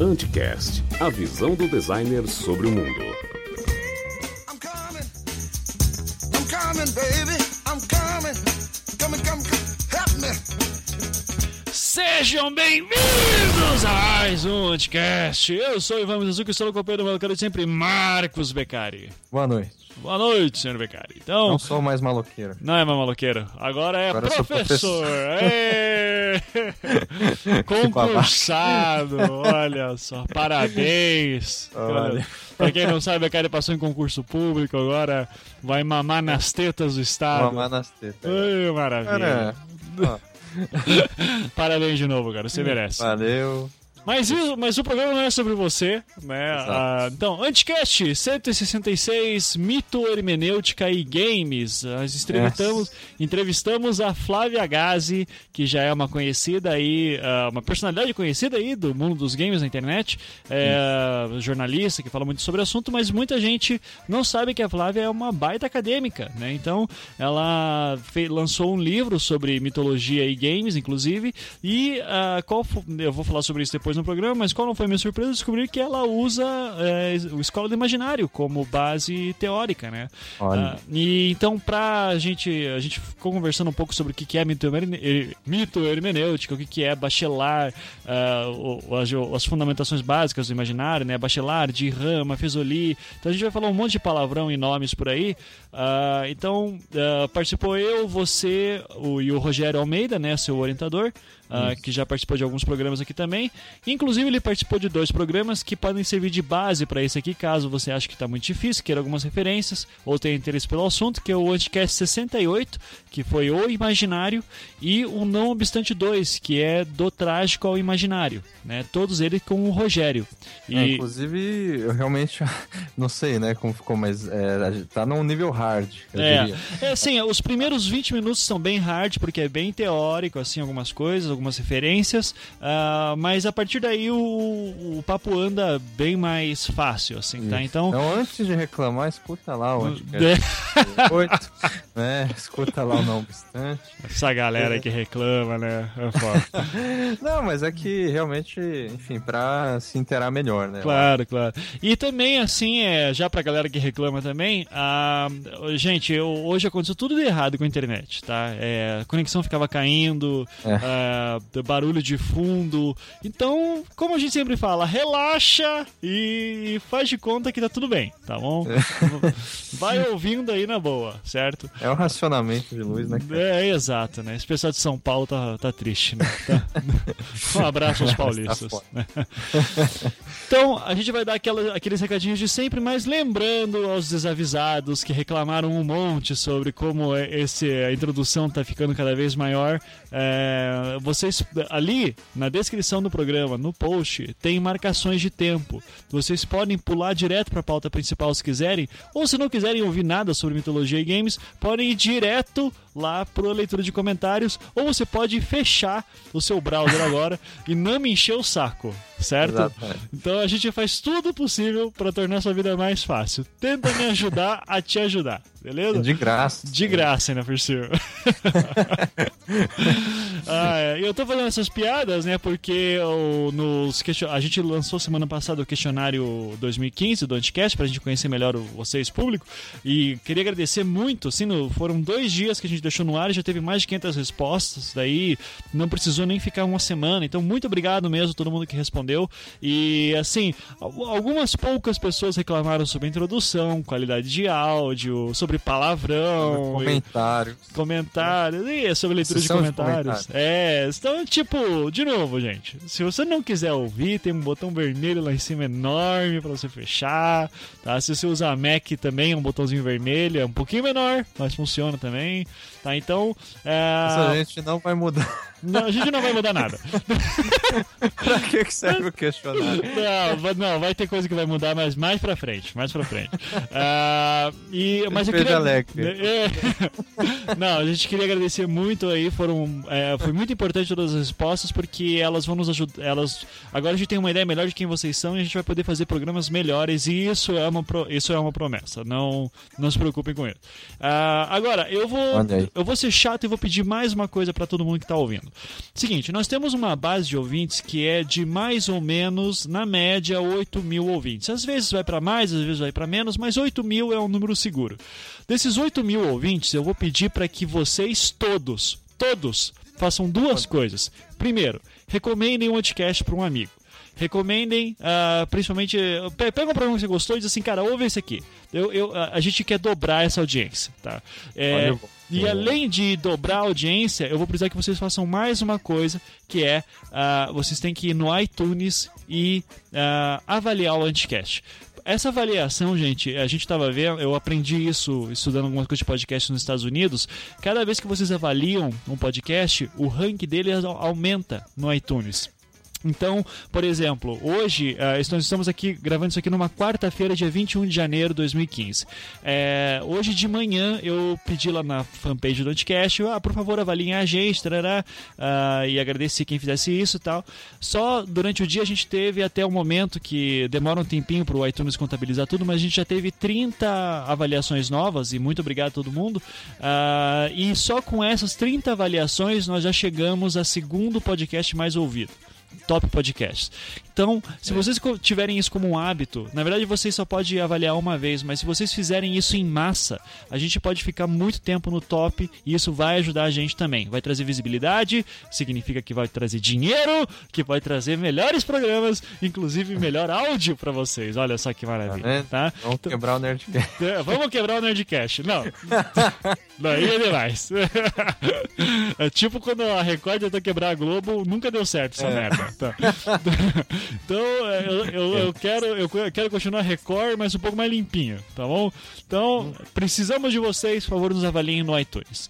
Anticast, a visão do designer sobre o mundo. I'm coming. I'm coming, baby. I'm coming. Coming, come, come. Help me. Sejam bem-vindos a mais um podcast. Eu sou o Ivan Mizuki e estou no companheiro do meu cara de sempre, Marcos Beccari. Boa noite. Boa noite, senhor Beccari. Então, Não sou mais maloqueiro. não é mais maloqueiro, agora é Agora professor. Concursado, olha só, parabéns. Olha. Pra quem não sabe, o Beccari passou em concurso público, agora vai mamar nas tetas do Estado. Mamar nas tetas. Ai, maravilha. Cara, Parabéns de novo, cara, você merece. valeu. Mas, mas o programa não é sobre você, né? Ah, então, Anticast 166, Mito, Hermenêutica e Games. Nós entrevistamos, entrevistamos a Flávia Gazi, que já é uma conhecida aí, ah, uma personalidade conhecida aí do mundo dos games na internet, é, jornalista que fala muito sobre o assunto, mas muita gente não sabe que a Flávia é uma baita acadêmica, né? Então, ela fe- lançou um livro sobre mitologia e games, inclusive, e ah, qual eu vou falar sobre isso depois no programa, mas qual não foi minha surpresa descobrir que ela usa eh, o Escola do Imaginário como base teórica, né? Olha. Ah, e então, pra gente, a gente ficou conversando um pouco sobre o que é mito, eh, mito hermenêutica, o que é bachelar, o- as, as fundamentações básicas do imaginário, né? Bachelar, de rama, fesoli. Então a gente vai falar um monte de palavrão e nomes por aí. Ah, então, ah, participou eu, você o, e o Rogério Almeida, né? Seu orientador. ah, que já participou de alguns programas aqui também. Inclusive, ele participou de dois programas que podem servir de base para esse aqui, caso você ache que está muito difícil, queira algumas referências ou tenha interesse pelo assunto, que é o Anticast 68, que foi o imaginário, e o Não Obstante 2, que é do trágico ao imaginário. Né? Todos eles com o Rogério. E... É, inclusive, eu realmente não sei, né, como ficou, mas é, tá num nível hard, eu É, diria. é assim, os primeiros 20 minutos são bem hard, porque é bem teórico, assim, algumas coisas, algumas referências, ah, mas a partir daí o, o papo anda bem mais fácil, assim, tá? Então, Então, antes de reclamar, escuta lá o é, Anticast 8, né, escuta lá o Não Obstante. essa galera que reclama, né? É. Não, mas é que realmente, enfim, pra se inteirar melhor, né? Claro, claro. E também, assim, é, já pra galera que reclama também, ah, gente, eu, hoje aconteceu tudo de errado com a internet, tá? É, a conexão ficava caindo, É. ah, barulho de fundo. Então, como a gente sempre fala, relaxa e faz de conta que tá tudo bem, tá bom? Vai ouvindo aí na boa, certo? É o racionamento de luz, né? É, exato, né? Esse pessoal de São Paulo tá, tá triste, né? Tá- Um abraço aos paulistas. né? Então, a gente vai dar aquela- aqueles recadinhos de sempre, mas lembrando aos desavisados que reclamaram um monte sobre como é- esse, a introdução tá ficando cada vez maior, é, vocês ali na descrição do programa, no post, tem marcações de tempo. Vocês podem pular direto para a pauta principal se quiserem, ou se não quiserem ouvir nada sobre mitologia e games, podem ir direto lá para a leitura de comentários, ou você pode fechar o seu browser agora e não me encher o saco, certo? Exatamente. Então a gente faz tudo possível para tornar sua vida mais fácil. Tenta me ajudar a te ajudar, beleza? De graça. De graça ainda por cima. ah, é. Eu tô falando essas piadas, né? Porque o, nos question... a gente lançou semana passada o questionário 2015 do Anticast pra gente conhecer melhor o, vocês, público. E queria agradecer muito. Assim, no- foram dois dias que a gente deixou no ar e já teve mais de 500 respostas. Daí não precisou nem ficar uma semana. Então, muito obrigado mesmo a todo mundo que respondeu. E assim, al- algumas poucas pessoas reclamaram sobre a introdução, qualidade de áudio, sobre palavrão. e- Comentário. comentários e sobre leitura de Sessão de comentários. é, então, tipo, de novo, gente. Se você não quiser ouvir, tem um botão vermelho lá em cima enorme pra você fechar. Tá? Se você usar Mac também, é um botãozinho vermelho, é um pouquinho menor, mas funciona também. Tá? Então, é, Essa gente não vai mudar. não, a gente não vai mudar nada. pra que serve o questionário? Não, não, vai ter coisa que vai mudar, mas mais pra frente, mais pra frente. Ah, e, mas eu Esteja queria... alegre. É. Não, a gente queria agradecer muito aí, foram, é, foi muito importante todas as respostas, porque elas vão nos ajudar. Elas, agora a gente tem uma ideia melhor de quem vocês são e a gente vai poder fazer programas melhores. E isso é uma, pro- isso é uma promessa. Não, não se preocupem com isso. Ah, agora, eu vou, eu vou ser chato e vou pedir mais uma coisa para todo mundo que está ouvindo. Seguinte, nós temos uma base de ouvintes que é de mais ou menos, na média, 8 mil ouvintes. Às vezes vai para mais, às vezes vai para menos, mas 8 mil é um número seguro. Desses 8 mil ouvintes, eu vou pedir para que vocês todos, todos, façam duas coisas. Primeiro, recomendem o podcast para um amigo. Recomendem, ah, principalmente. pe- Pega um programa que você gostou e diz assim, cara, ouve esse aqui. Eu, eu- a, gente quer dobrar essa audiência, tá? É, Olha, e eu- além de dobrar a audiência, eu vou precisar que vocês façam mais uma coisa, que é ah, vocês têm que ir no iTunes e ah, avaliar o Anticast. Essa avaliação, gente, a gente estava vendo, eu aprendi isso estudando algumas coisas de podcast nos Estados Unidos. Cada vez que vocês avaliam um podcast, o rank dele au- aumenta no iTunes. Então, por exemplo, hoje eh, nós estamos aqui gravando isso aqui numa quarta-feira, dia 21 de janeiro de 2015. Eh, hoje de manhã eu pedi lá na fanpage do Anticast, ah, por favor avaliem a gente, tarará, ah, e agradeci quem fizesse isso e tal. Só durante o dia a gente teve até o momento que demora um tempinho para o iTunes contabilizar tudo, mas a gente já teve 30 avaliações novas e muito obrigado a todo mundo. Ah, e só com essas 30 avaliações nós já chegamos a segundo podcast mais ouvido. Top Podcasts. Então, se vocês co- tiverem isso como um hábito, na verdade vocês só podem avaliar uma vez, mas se vocês fizerem isso em massa, a gente pode ficar muito tempo no top e isso vai ajudar a gente também. Vai trazer visibilidade, significa que vai trazer dinheiro, que vai trazer melhores programas, inclusive melhor áudio pra vocês. Olha só que maravilha, vendo? tá? Vamos quebrar o Nerdcast. É, Vamos quebrar o Nerdcast. Não. Daí é demais. É tipo quando a Record tentou quebrar a Globo, nunca deu certo essa merda. Tá. Então, é, eu, eu, eu quero, eu quero continuar Record, mas um pouco mais limpinho, tá bom? Então, precisamos de vocês, por favor, nos avaliem no iTunes.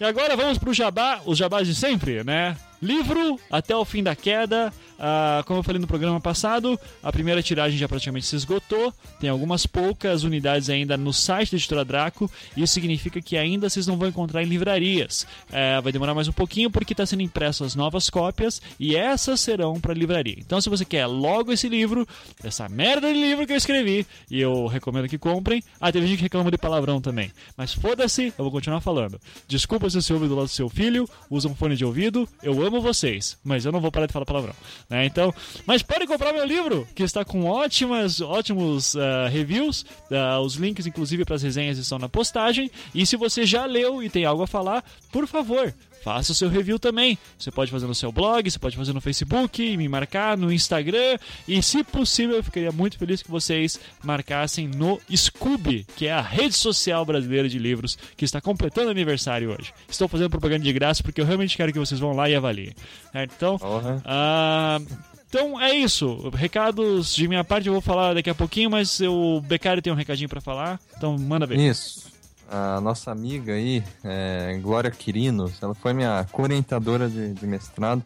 E agora vamos pro jabá, os jabás de sempre, né? Livro Até o Fim da Queda. Ah, como eu falei no programa passado, a primeira tiragem já praticamente se esgotou. Tem algumas poucas unidades ainda no site da editora Draco. Isso significa que ainda vocês não vão encontrar em livrarias. É, vai demorar mais um pouquinho porque está sendo impresso as novas cópias e essas serão para livraria. Então, se você quer logo esse livro, essa merda de livro que eu escrevi, e eu recomendo que comprem. Ah, teve gente que reclama de palavrão também. Mas foda-se, eu vou continuar falando. Desculpa se você ouve do lado do seu filho, usa um fone de ouvido. Eu amo vocês, mas eu não vou parar de falar palavrão. Né? Então, mas pode comprar meu livro, que está com ótimas, ótimos ah, reviews. Ah, os links, inclusive, para as resenhas estão na postagem. E se você já leu e tem algo a falar, por favor, faça o seu review também. Você pode fazer no seu blog, você pode fazer no Facebook, me marcar no Instagram. E se possível, eu ficaria muito feliz que vocês marcassem no Scooby, que é a rede social brasileira de livros, que está completando aniversário hoje. Estou fazendo propaganda de graça porque eu realmente quero que vocês vão lá e avaliem. Então, Porra. ah, então é isso. Recados de minha parte eu vou falar daqui a pouquinho, mas o Becari tem um recadinho pra falar. Então manda ver. Isso. A nossa amiga aí, é, Glória Quirinos, ela foi minha orientadora de, de mestrado.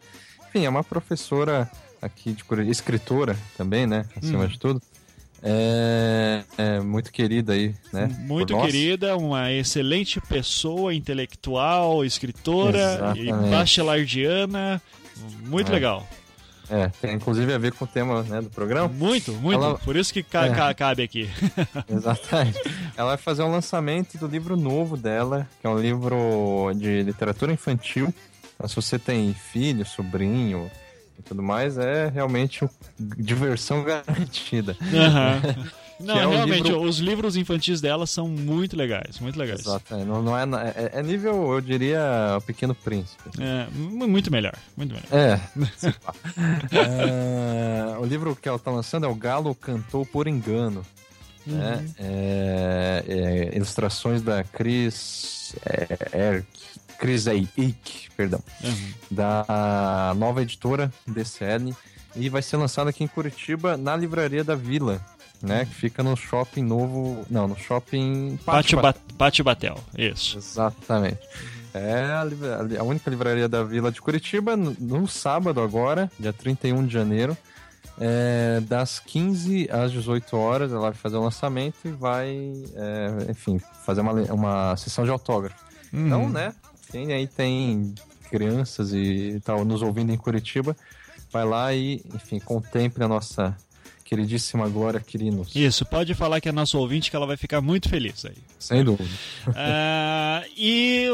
Enfim, é uma professora aqui de Curitiba, escritora também, né? Acima Hum. de tudo. É, é muito querida aí, né? Muito querida, uma excelente pessoa, intelectual, escritora e bachelardiana. Muito É. legal. É, tem inclusive a ver com o tema né, do programa. Muito, muito. Ela- Por isso que ca- É. ca- cabe aqui. Exatamente. Ela vai fazer um lançamento do livro novo dela, que é um livro de literatura infantil. Então, se você tem filho, sobrinho e tudo mais, é realmente diversão garantida. Aham. Não, é um realmente, livro- os livros infantis dela são muito legais, muito legais. Exato. é, Não, não é, é, é nível, eu diria, o Pequeno Príncipe. É, mu- muito melhor, muito melhor. É. É, O livro que ela tá lançando é O Galo Cantou por Engano. né? Uhum. É, é, ilustrações da Chris é, Erck, Chris Eich, perdão, Uhum. da nova editora DCL e vai ser lançado aqui em Curitiba na livraria da Vila, né? Que fica no shopping novo, não, no shopping Pátio, Ba- Ba- Pátio Batel, isso. Exatamente. É a, livra- a única livraria da Vila de Curitiba, no, no sábado agora, dia 31 de janeiro, é, das 15 às 18 horas, ela vai fazer o lançamento e vai, é, enfim, fazer uma, uma sessão de autógrafo. Uhum. Então, né, quem aí tem crianças e tal nos ouvindo em Curitiba, vai lá e, enfim, contemple a nossa queridíssima Glória Quirinos. Isso, pode falar que é nosso ouvinte que ela vai ficar muito feliz aí. Sem dúvida. Uh, e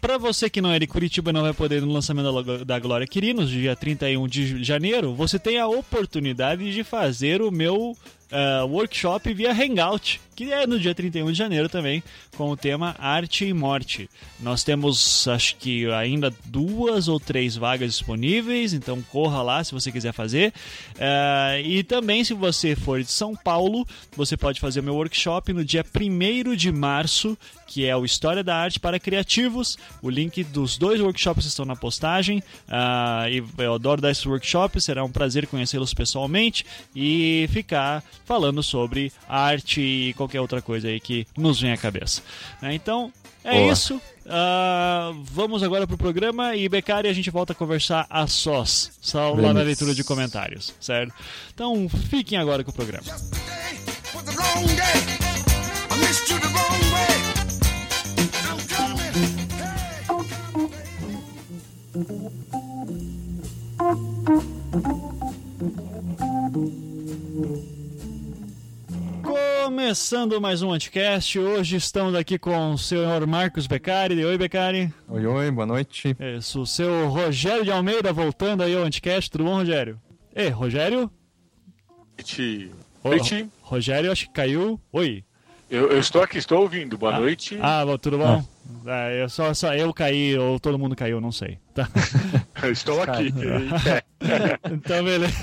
para você que não é de Curitiba não vai poder no lançamento da, Glória Quirinos, dia 31 de janeiro, você tem a oportunidade de fazer o meu uh, workshop via Hangout, que é no dia 31 de janeiro também, com o tema Arte e Morte. Nós temos, acho que ainda duas ou três vagas disponíveis, então corra lá se você quiser fazer. Uh, e também, se você for de São Paulo, você pode fazer meu workshop no dia 1 de março, que é o História da Arte para Criativos. O link dos dois workshops estão na postagem. Uh, e eu adoro dar esses workshops, será um prazer conhecê-los pessoalmente e ficar falando sobre arte e qualquer outra coisa aí que nos vem à cabeça. Né? Então, é Boa. isso. Uh, vamos agora pro programa e Becari a gente volta a conversar a sós, só lá na leitura de comentários, certo? Então fiquem agora com o programa. Começando mais um Anticast, hoje estamos aqui com o senhor Marcos Beccari. Oi, Beccari. Oi, oi, boa noite. Isso, o seu Rogério de Almeida voltando aí ao Anticast. Tudo bom, Rogério? Ei, Rogério? Noite. Rogério, acho que caiu. Oi. Eu, eu, estou aqui, estou ouvindo. Boa ah, noite. Ah, tudo bom? Ah. eu só, só eu caí ou todo mundo caiu, não sei. Tá. estou aqui. então, beleza.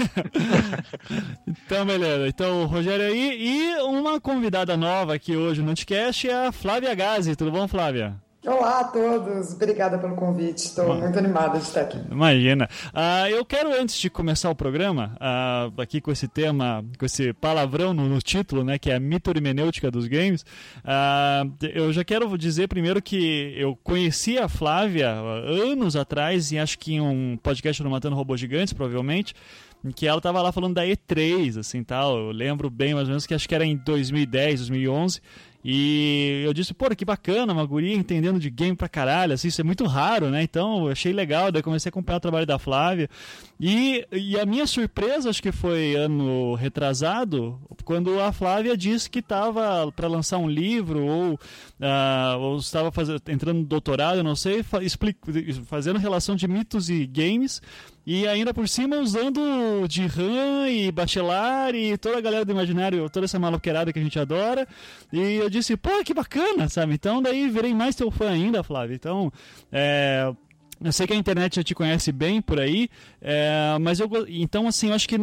então, beleza. Então, o Rogério aí. E uma convidada nova aqui hoje no podcast é a Flávia Gazi. Tudo bom, Flávia? Olá a todos, obrigada pelo convite, estou muito animada de estar aqui. Imagina. Uh, eu quero, antes de começar o programa, uh, aqui com esse tema, com esse palavrão no, no título, né, que é a mito-hermenêutica dos games, uh, eu já quero dizer primeiro que eu conheci a Flávia anos atrás, e acho que em um podcast no Matando Robôs Gigantes, provavelmente, que ela estava lá falando da E3, assim, tal. Eu lembro bem, mais ou menos, que acho que era em 2010, 2011, e eu disse, pô, que bacana, uma guria entendendo de game pra caralho, assim, isso é muito raro, né? Então achei legal, daí comecei a acompanhar o trabalho da Flávia. E, e a minha surpresa, acho que foi ano retrasado, quando a Flávia disse que estava para lançar um livro ou, uh, estava entrando no doutorado, não sei, fa fazendo relação de mitos e games. E ainda por cima usando de RAM e Bachelar e toda a galera do imaginário, toda essa maloqueirada que a gente adora. E eu disse, pô, que bacana, sabe? Então daí virei mais teu fã ainda, Flávio. Então, é, eu sei que a internet já te conhece bem por aí, é, mas eu então assim, eu acho que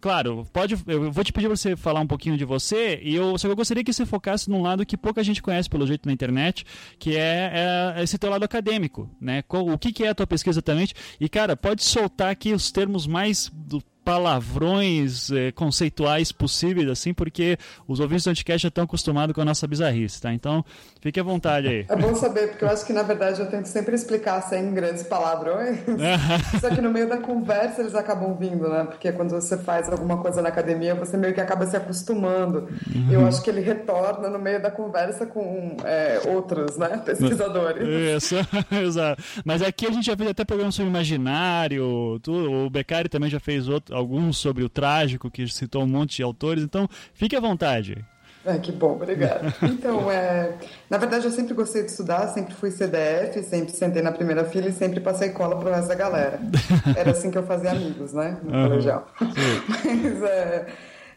claro, pode, eu vou te pedir para você falar um pouquinho de você e eu só eu gostaria que você focasse num lado que pouca gente conhece pelo jeito na internet, que é, é esse teu lado acadêmico, né? O que, que é a tua pesquisa exatamente? E cara, pode soltar aqui os termos mais do palavrões é, conceituais possíveis, assim, porque os ouvintes do Anticast já estão acostumados com a nossa bizarrice, tá? Então, fique à vontade aí. É bom saber, porque eu acho que, na verdade, eu tento sempre explicar sem grandes palavrões, só que no meio da conversa eles acabam vindo, né? Porque quando você faz alguma coisa na academia, você meio que acaba se acostumando. Uhum. Eu acho que ele retorna no meio da conversa com é, outros, né? Pesquisadores. Isso, exato. Mas aqui a gente já fez até programa sobre imaginário, tudo. o Beccari também já fez outro alguns sobre o trágico, que citou um monte de autores, então fique à vontade. É, que bom, obrigada. Então, é, na verdade, eu sempre gostei de estudar, sempre fui CDF, sempre sentei na primeira fila e sempre passei cola pro resto da galera. Era assim que eu fazia amigos, né, no uhum. colegial. Mas, é,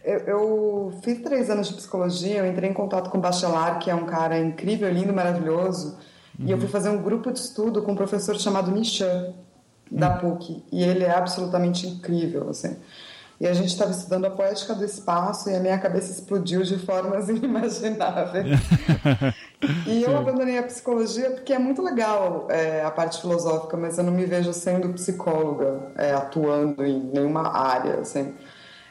eu, eu, fiz três anos de psicologia, eu entrei em contato com o Bachelar, que é um cara incrível, lindo, maravilhoso, uhum. e eu fui fazer um grupo de estudo com um professor chamado Nichan, da PUC e ele é absolutamente incrível, assim. E a gente estava estudando a poética do espaço e a minha cabeça explodiu de formas inimagináveis. e eu abandonei a psicologia porque é muito legal é, a parte filosófica, mas eu não me vejo sendo psicóloga, é, atuando em nenhuma área, assim.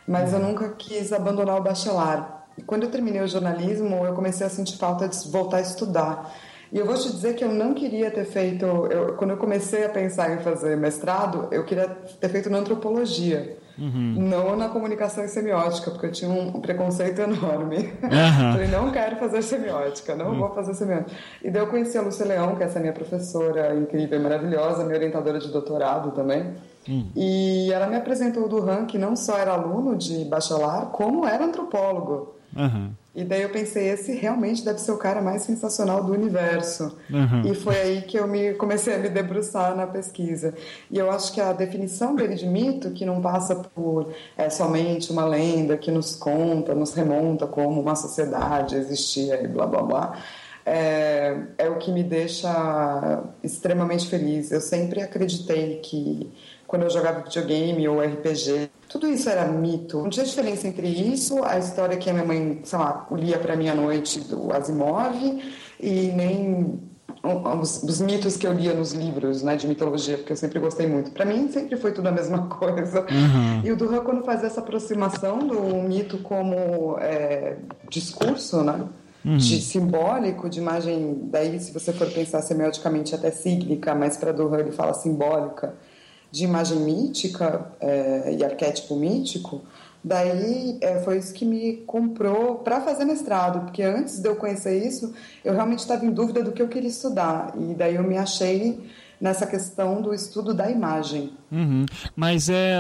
Mas eu nunca quis abandonar o bacharel. E quando eu terminei o jornalismo, eu comecei a sentir falta de voltar a estudar. E eu vou te dizer que eu não queria ter feito. Eu, quando eu comecei a pensar em fazer mestrado, eu queria ter feito na antropologia. Não na comunicação e semiótica, porque eu tinha um preconceito enorme. Aham. Falei, não quero fazer semiótica, não vou fazer semiótica. E daí eu conheci a Lúcia Leão, que é essa minha professora incrível e maravilhosa, minha orientadora de doutorado também. E ela me apresentou o Duran, que não só era aluno de bacharel, como era antropólogo. Aham. E daí eu pensei, esse realmente deve ser o cara mais sensacional do universo. Uhum. E foi aí que eu me comecei a me debruçar na pesquisa. E eu acho que a definição dele de mito, que não passa por é, somente uma lenda que nos conta, nos remonta como uma sociedade existia e blá blá blá, é, é o que me deixa extremamente feliz. Eu sempre acreditei que quando eu jogava videogame ou RPG, tudo isso era mito. Não tinha diferença entre isso, a história que a minha mãe, sei lá, lia para mim à noite do Asimov, e nem os, os mitos que eu lia nos livros né, de mitologia, porque eu sempre gostei muito. Para mim, sempre foi tudo a mesma coisa. E o Duran, quando faz essa aproximação do mito como é, discurso, né? De simbólico, de imagem, daí se você for pensar semioticamente até cíclica, mas para Duran ele fala simbólica, de imagem mítica é, e arquétipo mítico, daí é, foi isso que me comprou para fazer mestrado, porque antes de eu conhecer isso, eu realmente estava em dúvida do que eu queria estudar, e daí eu me achei nessa questão do estudo da imagem. Uhum. Mas é,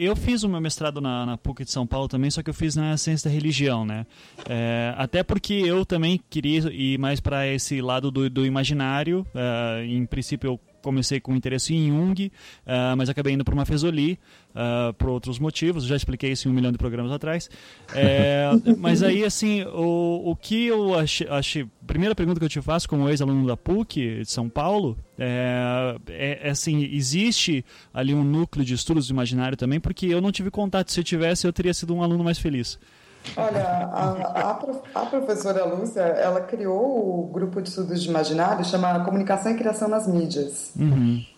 eu fiz o meu mestrado na, na PUC de São Paulo também, só que eu fiz na ciência da religião, né? É, até porque eu também queria ir mais para esse lado do, do imaginário. é, em princípio, eu comecei com interesse em Jung, ah, mas acabei indo para uma Fesoli, ah, por outros motivos, já expliquei isso em um milhão de programas atrás. É, mas aí, assim, o, o que eu achei, achei. Primeira pergunta que eu te faço, como ex-aluno da PUC de São Paulo, é, é, é assim: existe ali um núcleo de estudos do imaginário também, porque eu não tive contato. Se eu tivesse, eu teria sido um aluno mais feliz. Olha, a, a, a professora Lúcia, ela criou o grupo de estudos de imaginário, chama Comunicação e Criação nas Mídias.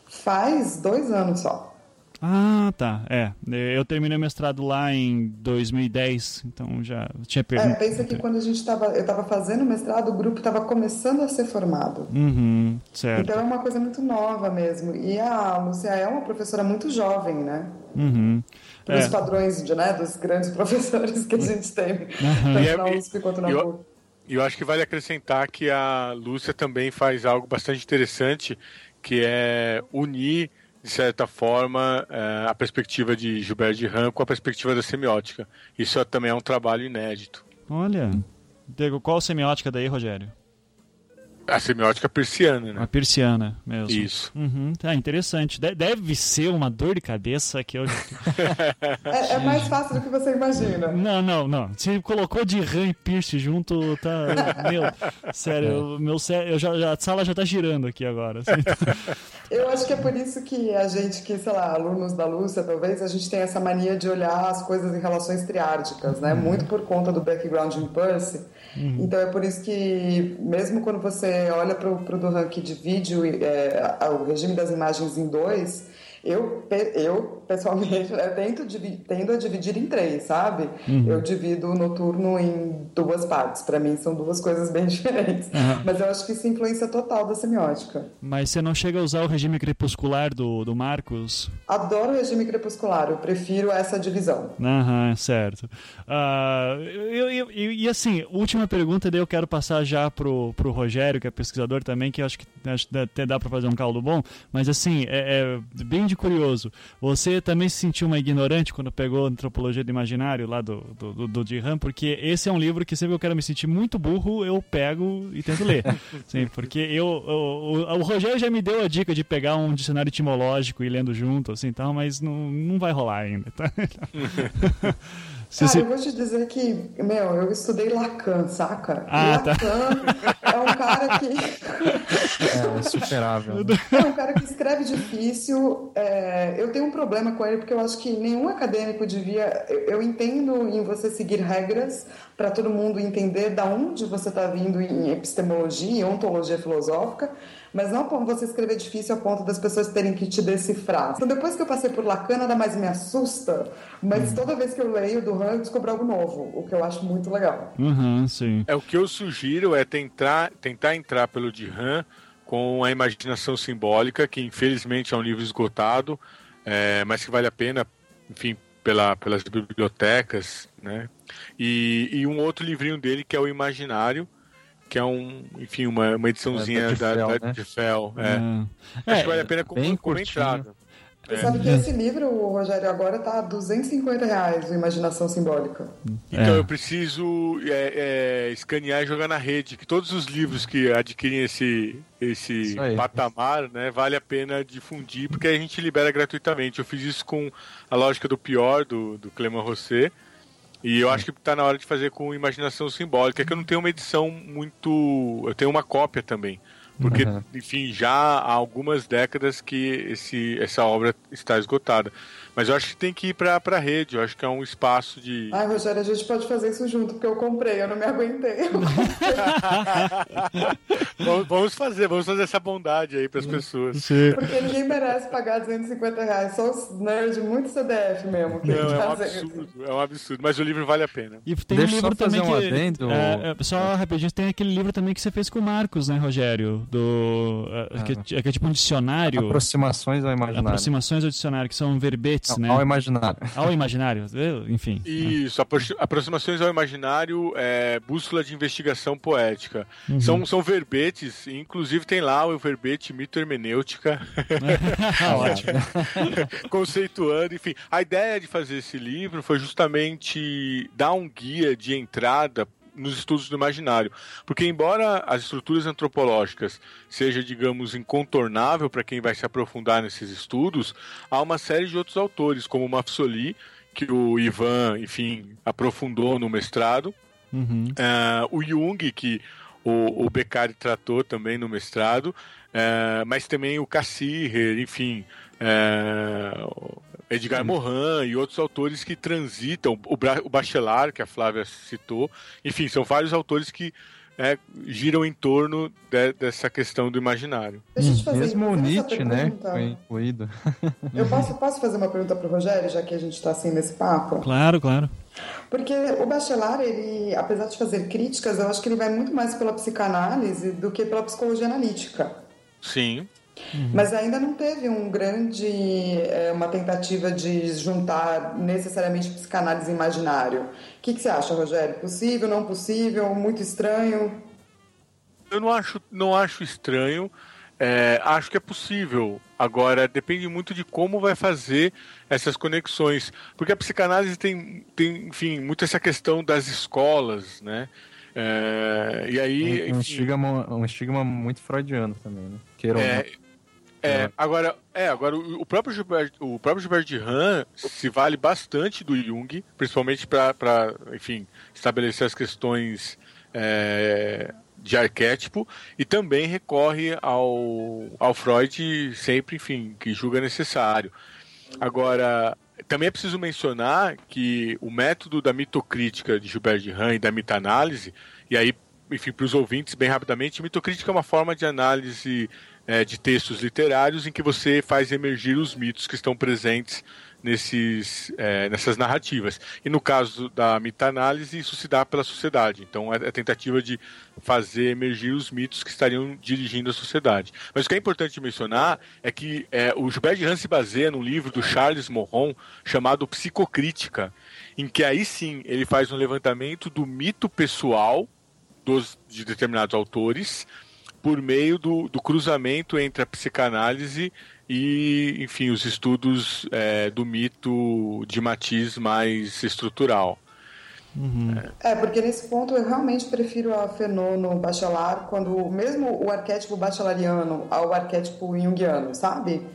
Faz dois anos só. Ah, tá. É. Eu terminei o mestrado lá em 2010, então já tinha É, perdido. pensa que quando a gente estava, eu estava fazendo o mestrado, o grupo estava começando a ser formado. Uhum, certo. Então é uma coisa muito nova mesmo. E a Lúcia é uma professora muito jovem, né? Uhum. Para os É. padrões de, né, dos grandes professores que a gente tem, tanto E é- na USP quanto na eu- PUC. E eu acho que vale acrescentar que a Lúcia também faz algo bastante interessante, que é unir, de certa forma, eh, a perspectiva de Gilberto de Ram com a perspectiva da semiótica. Isso é- também é um trabalho inédito. Olha. Diego, qual semiótica daí, Rogério? A semiótica persiana, A né? persiana mesmo. Isso. Uhum, tá interessante. De- deve ser uma dor de cabeça que eu. É, é mais fácil do que você imagina. Não, não, não. Se colocou de RAM e Pierce junto, tá. Meu, sério, o meu cé... eu já, já- a sala já tá girando aqui agora. assim. Eu acho que é por isso que a gente, que, sei lá, alunos da Lúcia, talvez, a gente tem essa mania de olhar as coisas em relações triárdicas, né? Muito por conta do background em Percy. Então é por isso que, mesmo quando você olha para o Duran que divide o, é, o regime das imagens em dois, eu, eu pessoalmente, né, tento, tendo a dividir em três, sabe? Eu divido o noturno em duas partes. Para mim são duas coisas bem diferentes. Mas eu acho que isso influencia total da semiótica. Mas você não chega a usar o regime crepuscular do, do Marcos? Adoro o regime crepuscular, eu prefiro essa divisão. Aham, certo. Ah, eu- eu- eu- e assim, última pergunta, daí eu quero passar já pro, pro Rogério, que é pesquisador também, que eu acho que acho que até dá para fazer um caldo bom, mas assim, é, é bem de curioso. Você também se sentiu uma ignorante quando pegou Antropologia do Imaginário lá do, do, do, do Dirham? Porque esse é um livro que sempre que eu quero me sentir muito burro, eu pego e tento ler. Sim, porque eu, o, o, o Rogério já me deu a dica de pegar um dicionário etimológico e ir lendo junto, assim, tal, mas não, não vai rolar ainda, tá? Se Cara, você- eu vou te dizer que, meu, eu estudei Lacan, saca? Ah, tá. Lacan é um cara que É insuperável. né? é um cara que escreve difícil. é, eu tenho um problema com ele porque eu acho que nenhum acadêmico devia. Eu, eu entendo em você seguir regras para todo mundo entender da onde você está vindo em epistemologia e ontologia filosófica, mas não como você escrever difícil a ponto das pessoas terem que te decifrar. Então, depois que eu passei por Lacan, nada mais me assusta, mas toda vez que eu leio do Han, eu descubro algo novo, o que eu acho muito legal. Uhum, sim. É o que eu sugiro é tentar, tentar entrar pelo Dihan com a imaginação simbólica, que infelizmente é um livro esgotado, é, mas que vale a pena, enfim, pela, pelas bibliotecas, né? E, e um outro livrinho dele que é o Imaginário, que é um, enfim, uma, uma ediçãozinha É, da da, Tifel, da né? Tifel, é. É. Acho que vale a pena como, como curtinho. entrada. Você sabe que esse livro, o Rogério, agora tá 250 reais, o Imaginação Simbólica. Então É. eu preciso é, é, escanear e jogar na rede, que todos os livros que adquirem esse, esse patamar, né, vale a pena difundir, porque a gente libera gratuitamente. Eu fiz isso com a lógica do pior, do, do Clément Rosset, e eu acho que está na hora de fazer com imaginação simbólica, que eu não tenho uma edição muito. Eu tenho uma cópia também. Porque, Uhum. enfim, já há algumas décadas que esse, essa obra está esgotada. Mas eu acho que tem que ir para a rede, eu acho que é um espaço de. Ai, Rogério, a gente pode fazer isso junto, porque eu comprei, eu não me aguentei. vamos, fazer, vamos fazer essa bondade aí para as pessoas. Você- Porque ninguém merece pagar 250 reais, só os nerds muito CDF mesmo. Que Não, é um absurdo, é um absurdo, mas o livro vale a pena. E tem Deixa um livro também um que. adendo. é, é, só rapidinho, tem aquele livro também que você fez com o Marcos, né, Rogério? Do. é, que, é, que é tipo um dicionário. Aproximações ao imaginário. Aproximações ao dicionário, que são verbetes, Não, né? Ao imaginário. Ao imaginário, enfim. Isso, apro- aproximações ao imaginário, é, bússola de investigação poética. Uhum. São, são verbetes, inclusive tem lá o verbete mito hermenêutica, Ótimo. conceituando, enfim. A ideia de fazer esse livro foi justamente dar um guia de entrada nos estudos do imaginário. Porque embora as estruturas antropológicas seja, digamos, incontornável para quem vai se aprofundar nesses estudos, há uma série de outros autores, como o Mafsoli, que o Ivan, enfim, aprofundou no mestrado, Uhum. ah, o Jung, que o, o Beccari tratou também no mestrado, ah, mas também o Cassirer, enfim, ah, o Edgar Morin e outros autores que transitam, o, Bra- o Bachelard, que a Flávia citou, enfim, são vários autores que é, giram em torno de- dessa questão do imaginário. Deixa eu te fazer Mesmo o Nietzsche, né? pergunta. Foi incluído. Eu posso, posso fazer uma pergunta pro Rogério, já que a gente está assim nesse papo? Claro, claro. Porque o Bachelard, ele, apesar de fazer críticas, eu acho que ele vai muito mais pela psicanálise do que pela psicologia analítica. Sim. Mas ainda não teve um grande, é, uma tentativa de juntar necessariamente psicanálise e imaginário. O que, que você acha, Rogério? Possível, não possível, muito estranho? Eu não acho, não acho estranho. é, acho que é possível. Agora, depende muito de como vai fazer essas conexões. Porque a psicanálise tem, tem enfim, muito essa questão das escolas, né? É, e aí, Um, um enfim, estigma, um estigma muito freudiano também, né? Queiram é. É, agora, é, agora o próprio Gilberto, o próprio Gilberto de Ram se vale bastante do Jung, principalmente para, enfim, estabelecer as questões é, de arquétipo e também recorre ao, ao Freud sempre, enfim, que julga necessário. Agora, também é preciso mencionar que o método da mitocrítica de Gilberto de Ram e da mita-análise, e aí, enfim, para os ouvintes, bem rapidamente, mitocrítica é uma forma de análise eh, de textos literários em que você faz emergir os mitos que estão presentes nesses, eh, nessas narrativas. E no caso da mita-análise, isso se dá pela sociedade. Então, é a tentativa de fazer emergir os mitos que estariam dirigindo a sociedade. Mas o que é importante mencionar é que eh, o Gilbert de Ram se baseia num livro do Charles Morron chamado Psicocrítica, em que aí sim ele faz um levantamento do mito pessoal dos, de determinados autores por meio do, do cruzamento entre a psicanálise e, enfim, os estudos eh, do mito de matiz mais estrutural. É, porque nesse ponto eu realmente prefiro a Fenô no Bachelard, quando mesmo o arquétipo bachelariano ao arquétipo junguiano, sabe?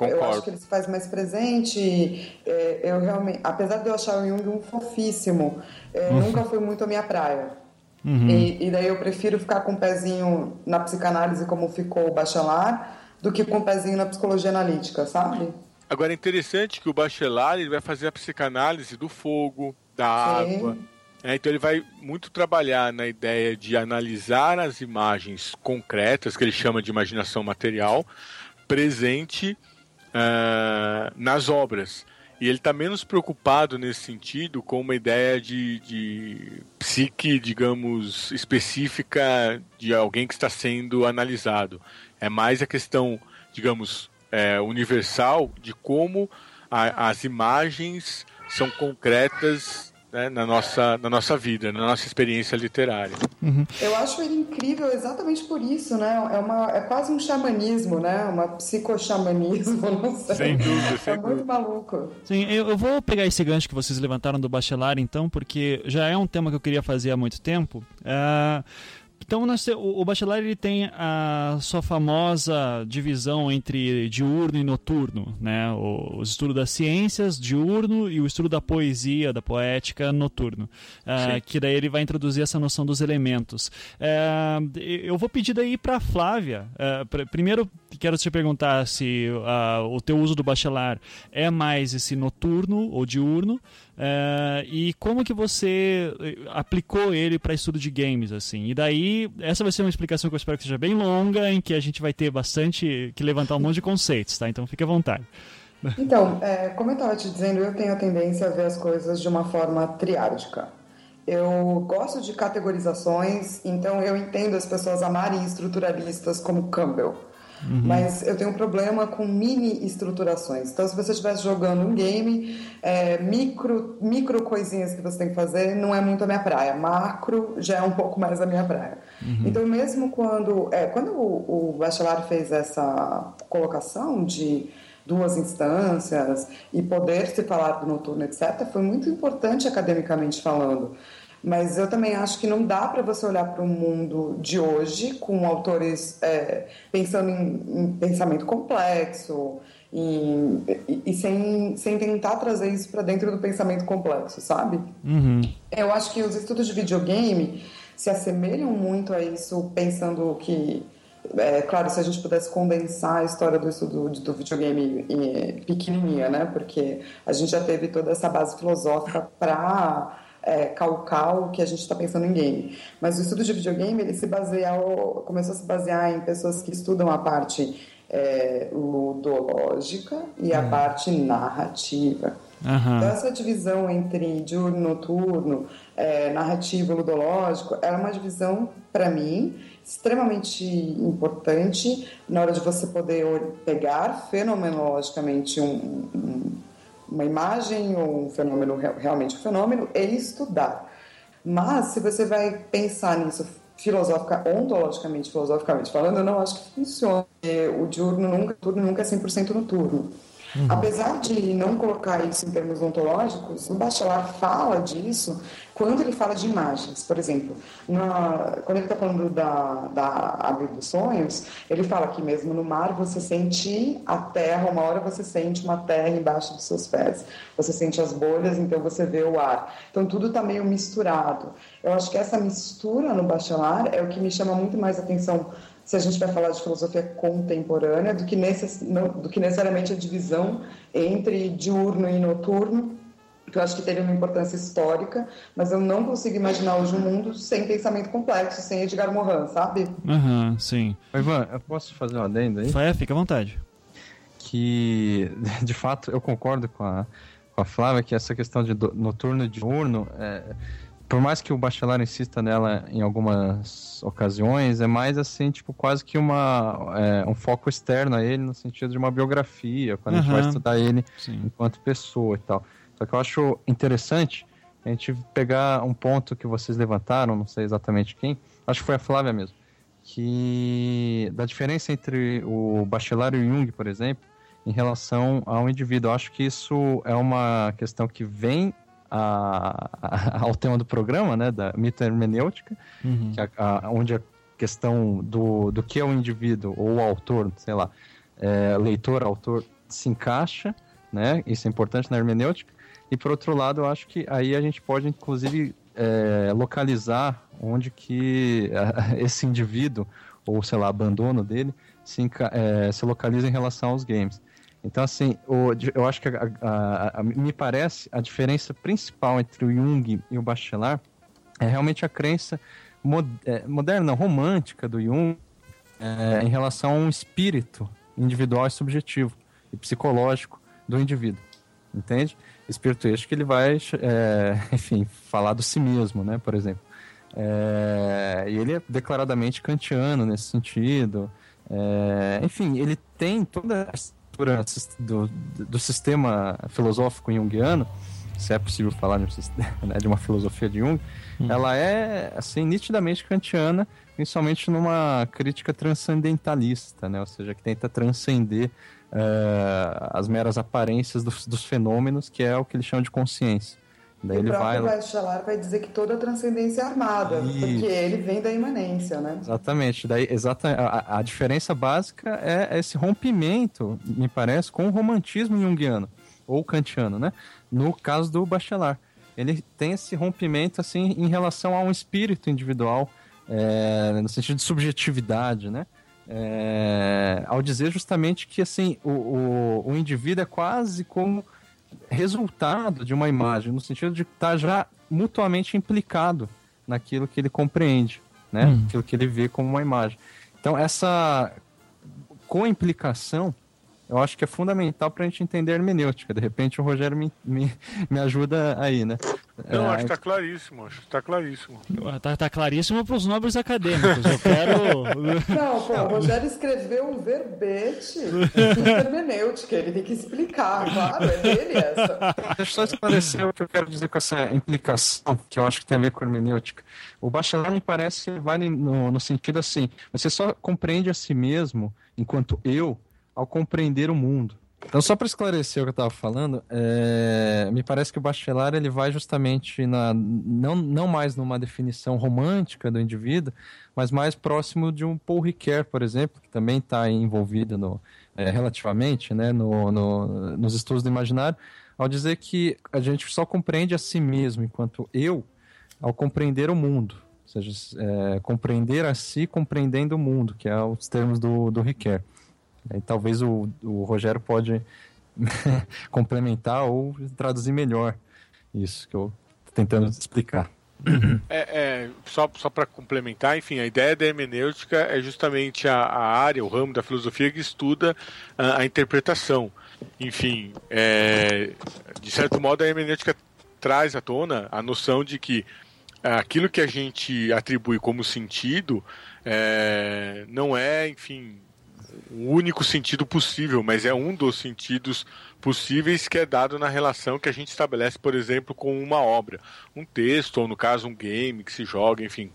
Eu Concordo. acho que ele se faz mais presente. é, eu realmente, apesar de eu achar o Jung um fofíssimo, é, nunca foi muito a minha praia. E, e daí eu prefiro ficar com o pezinho na psicanálise como ficou o Bachelard do que com o pezinho na psicologia analítica, sabe? Agora é interessante que o Bachelard ele vai fazer a psicanálise do fogo, da água. né? então ele vai muito trabalhar na ideia de analisar as imagens concretas, que ele chama de imaginação material, presente ah, nas obras. E ele está menos preocupado nesse sentido com uma ideia de, de psique, digamos, específica de alguém que está sendo analisado. É mais a questão, digamos, é, universal de como a- as imagens são concretas né, na, nossa, na nossa vida, na nossa experiência literária. Eu acho ele incrível exatamente por isso, né? É, uma, é quase um xamanismo, né? Uma psicoxamanismo, não sei. Sem dúvida, sem É muito maluco. Sim, eu, eu vou pegar esse gancho que vocês levantaram do Bachelar, então, porque já é um tema que eu queria fazer há muito tempo. Ah, então, o, Bachelar ele tem a sua famosa divisão entre diurno e noturno, né? O, estudo das ciências, diurno, e o estudo da poesia, da poética, noturno. Sim. que daí ele vai introduzir essa noção dos elementos. É, eu vou pedir daí para Flávia. Pr- primeiro, quero te perguntar se ah, o teu uso do bachelar é mais esse noturno ou diurno é, e como que você eh, aplicou ele para estudo de games assim. E daí essa vai ser uma explicação que eu espero que seja bem longa, em que a gente vai ter bastante que levantar um monte de conceitos, tá? Então fique à vontade. Então, é, como eu estava te dizendo, eu tenho a tendência a ver as coisas de uma forma triádica. Eu gosto de categorizações, então eu entendo as pessoas amarem estruturalistas como Campbell. Mas eu tenho um problema com mini estruturações. Então, se você estivesse jogando um game, é, micro, micro coisinhas que você tem que fazer não é muito a minha praia. Macro já é um pouco mais a minha praia. Então, mesmo quando, é, quando o, o Bachelard fez essa colocação de duas instâncias e poder se falar do noturno, etc., foi muito importante academicamente falando. Mas eu também acho que não dá para você olhar para o mundo de hoje com autores é, pensando em, em pensamento complexo em- e, e sem, sem tentar trazer isso para dentro do pensamento complexo, sabe? Uhum. Eu acho que os estudos de videogame se assemelham muito a isso, pensando que, é, claro, se a gente pudesse condensar a história do estudo do videogame em- pequenininha, né? Porque a gente já teve toda essa base filosófica para calcar o que a gente está pensando em game. Mas o estudo de videogame ele se baseia, começou a se basear em pessoas que estudam a parte é, ludológica e a parte narrativa. Aham. Então, essa divisão entre diurno, noturno, é, narrativo e ludológico era uma divisão, para mim, extremamente importante na hora de você poder pegar fenomenologicamente um- um- uma imagem ou um fenômeno, re- realmente um fenômeno, e estudar. Mas, se você vai pensar nisso filosofica, ontologicamente, filosoficamente falando, eu não acho que funciona. O diurno nunca, o nunca é 100% noturno. Apesar de não colocar isso em termos ontológicos, o Bachelard fala disso quando ele fala de imagens. Por exemplo, na- quando ele está falando da, da Árvore dos Sonhos, ele fala que mesmo no mar você sente a terra, uma hora você sente uma terra embaixo dos seus pés. Você sente as bolhas, então você vê o ar. Então tudo está meio misturado. Eu acho que essa mistura no Bachelard é o que me chama muito mais atenção se a gente vai falar de filosofia contemporânea, do que, necess, não, do que necessariamente a divisão entre diurno e noturno, que eu acho que teve uma importância histórica, mas eu não consigo imaginar hoje um mundo sem pensamento complexo, sem Edgar Morin, sabe? Aham, sim. Ô, Ivan, eu posso fazer um adendo aí? É, fica à vontade. que de fato eu concordo com a, com a Flávia que essa questão de do- noturno e diurno, é, por mais que o Bachelard insista nela em algumas ocasiões, é mais assim, tipo, quase que uma, é, um foco externo a ele, no sentido de uma biografia, quando a gente vai estudar ele Sim. enquanto pessoa e tal. Só que eu acho interessante a gente pegar um ponto que vocês levantaram, não sei exatamente quem, acho que foi a Flávia mesmo, que da diferença entre o Bachelard e o Jung, por exemplo, em relação ao indivíduo. Eu acho que isso é uma questão que vem a- a- ao tema do programa, né, da mito-hermenêutica, Uhum. que a- onde a questão do, do que é o indivíduo ou o autor, sei lá, é, leitor, autor, se encaixa, né? Isso é importante na hermenêutica. E por outro lado, eu acho que aí a gente pode, inclusive, é, localizar onde que eh, esse indivíduo, ou sei lá, abandono dele, se, eh, se localiza em relação aos games. Então, assim, o- eu acho que a- a- a- me parece a diferença principal entre o Jung e o Bachelard é realmente a crença mo- eh, moderna, romântica do Jung eh, em relação a um espírito individual e subjetivo e psicológico do indivíduo, entende? Espírito este que ele vai, eh, enfim, falar do si mesmo, né, por exemplo. É, e ele é declaradamente kantiano nesse sentido. É, enfim, ele tem toda a estrutura do, do sistema filosófico junguiano se é possível falar de, um, né, de uma filosofia de Jung, Hum. ela é assim nitidamente kantiana, principalmente numa crítica transcendentalista, né? Ou seja, que tenta transcender eh, as meras aparências dos, dos fenômenos, que é o que ele chama de consciência. Daí o ele vai próprio Bachelard vai dizer que toda transcendência é armada, Isso. porque ele vem da imanência, né? Exatamente. Daí, exata, a, a diferença básica é esse rompimento, me parece, com o romantismo junguiano, ou kantiano, né? No caso do Bachelard. Ele tem esse rompimento, assim, em relação a um espírito individual, é, no sentido de subjetividade, né? É, ao dizer justamente que, assim, o, o, o indivíduo é quase como resultado de uma imagem, no sentido de estar já mutuamente implicado naquilo que ele compreende, né? Hum. Aquilo que ele vê como uma imagem. Então, essa co-implicação, eu acho que é fundamental para a gente entender a hermenêutica. De repente, o Rogério me, me, me ajuda aí, né? Não, É, acho que tá claríssimo, acho que tá claríssimo. Tá, tá claríssimo para os nobres acadêmicos. Eu quero. Não, pô, o Rogério escreveu um verbete em hermenêutica, ele tem que explicar, claro, é dele essa. Deixa eu só esclarecer o que eu quero dizer com essa implicação, que eu acho que tem a ver com a hermenêutica. O bacharel me parece que vai no, no sentido assim: você só compreende a si mesmo enquanto eu ao compreender o mundo. Então, só para esclarecer o que eu estava falando, é, me parece que o Bachelard ele vai justamente na, não, não mais numa definição romântica do indivíduo, mas mais próximo de um Paul Ricoeur, por exemplo, que também está envolvido no, é, relativamente né, no, no, nos estudos do imaginário, ao dizer que a gente só compreende a si mesmo enquanto eu ao compreender o mundo. Ou seja, é, compreender a si compreendendo o mundo, que é os termos do, do Ricoeur. E talvez o, o Rogério pode complementar ou traduzir melhor isso que eu tô tentando explicar. É, é, só só para complementar, enfim, a ideia da hermenêutica é justamente a, a área, o ramo da filosofia que estuda a, a interpretação. Enfim, é, de certo modo, a hermenêutica traz à tona a noção de que aquilo que a gente atribui como sentido é, não é, enfim, o único sentido possível, mas é um dos sentidos possíveis que é dado na relação que a gente estabelece, por exemplo, com uma obra, um texto, ou no caso um game que se joga, enfim,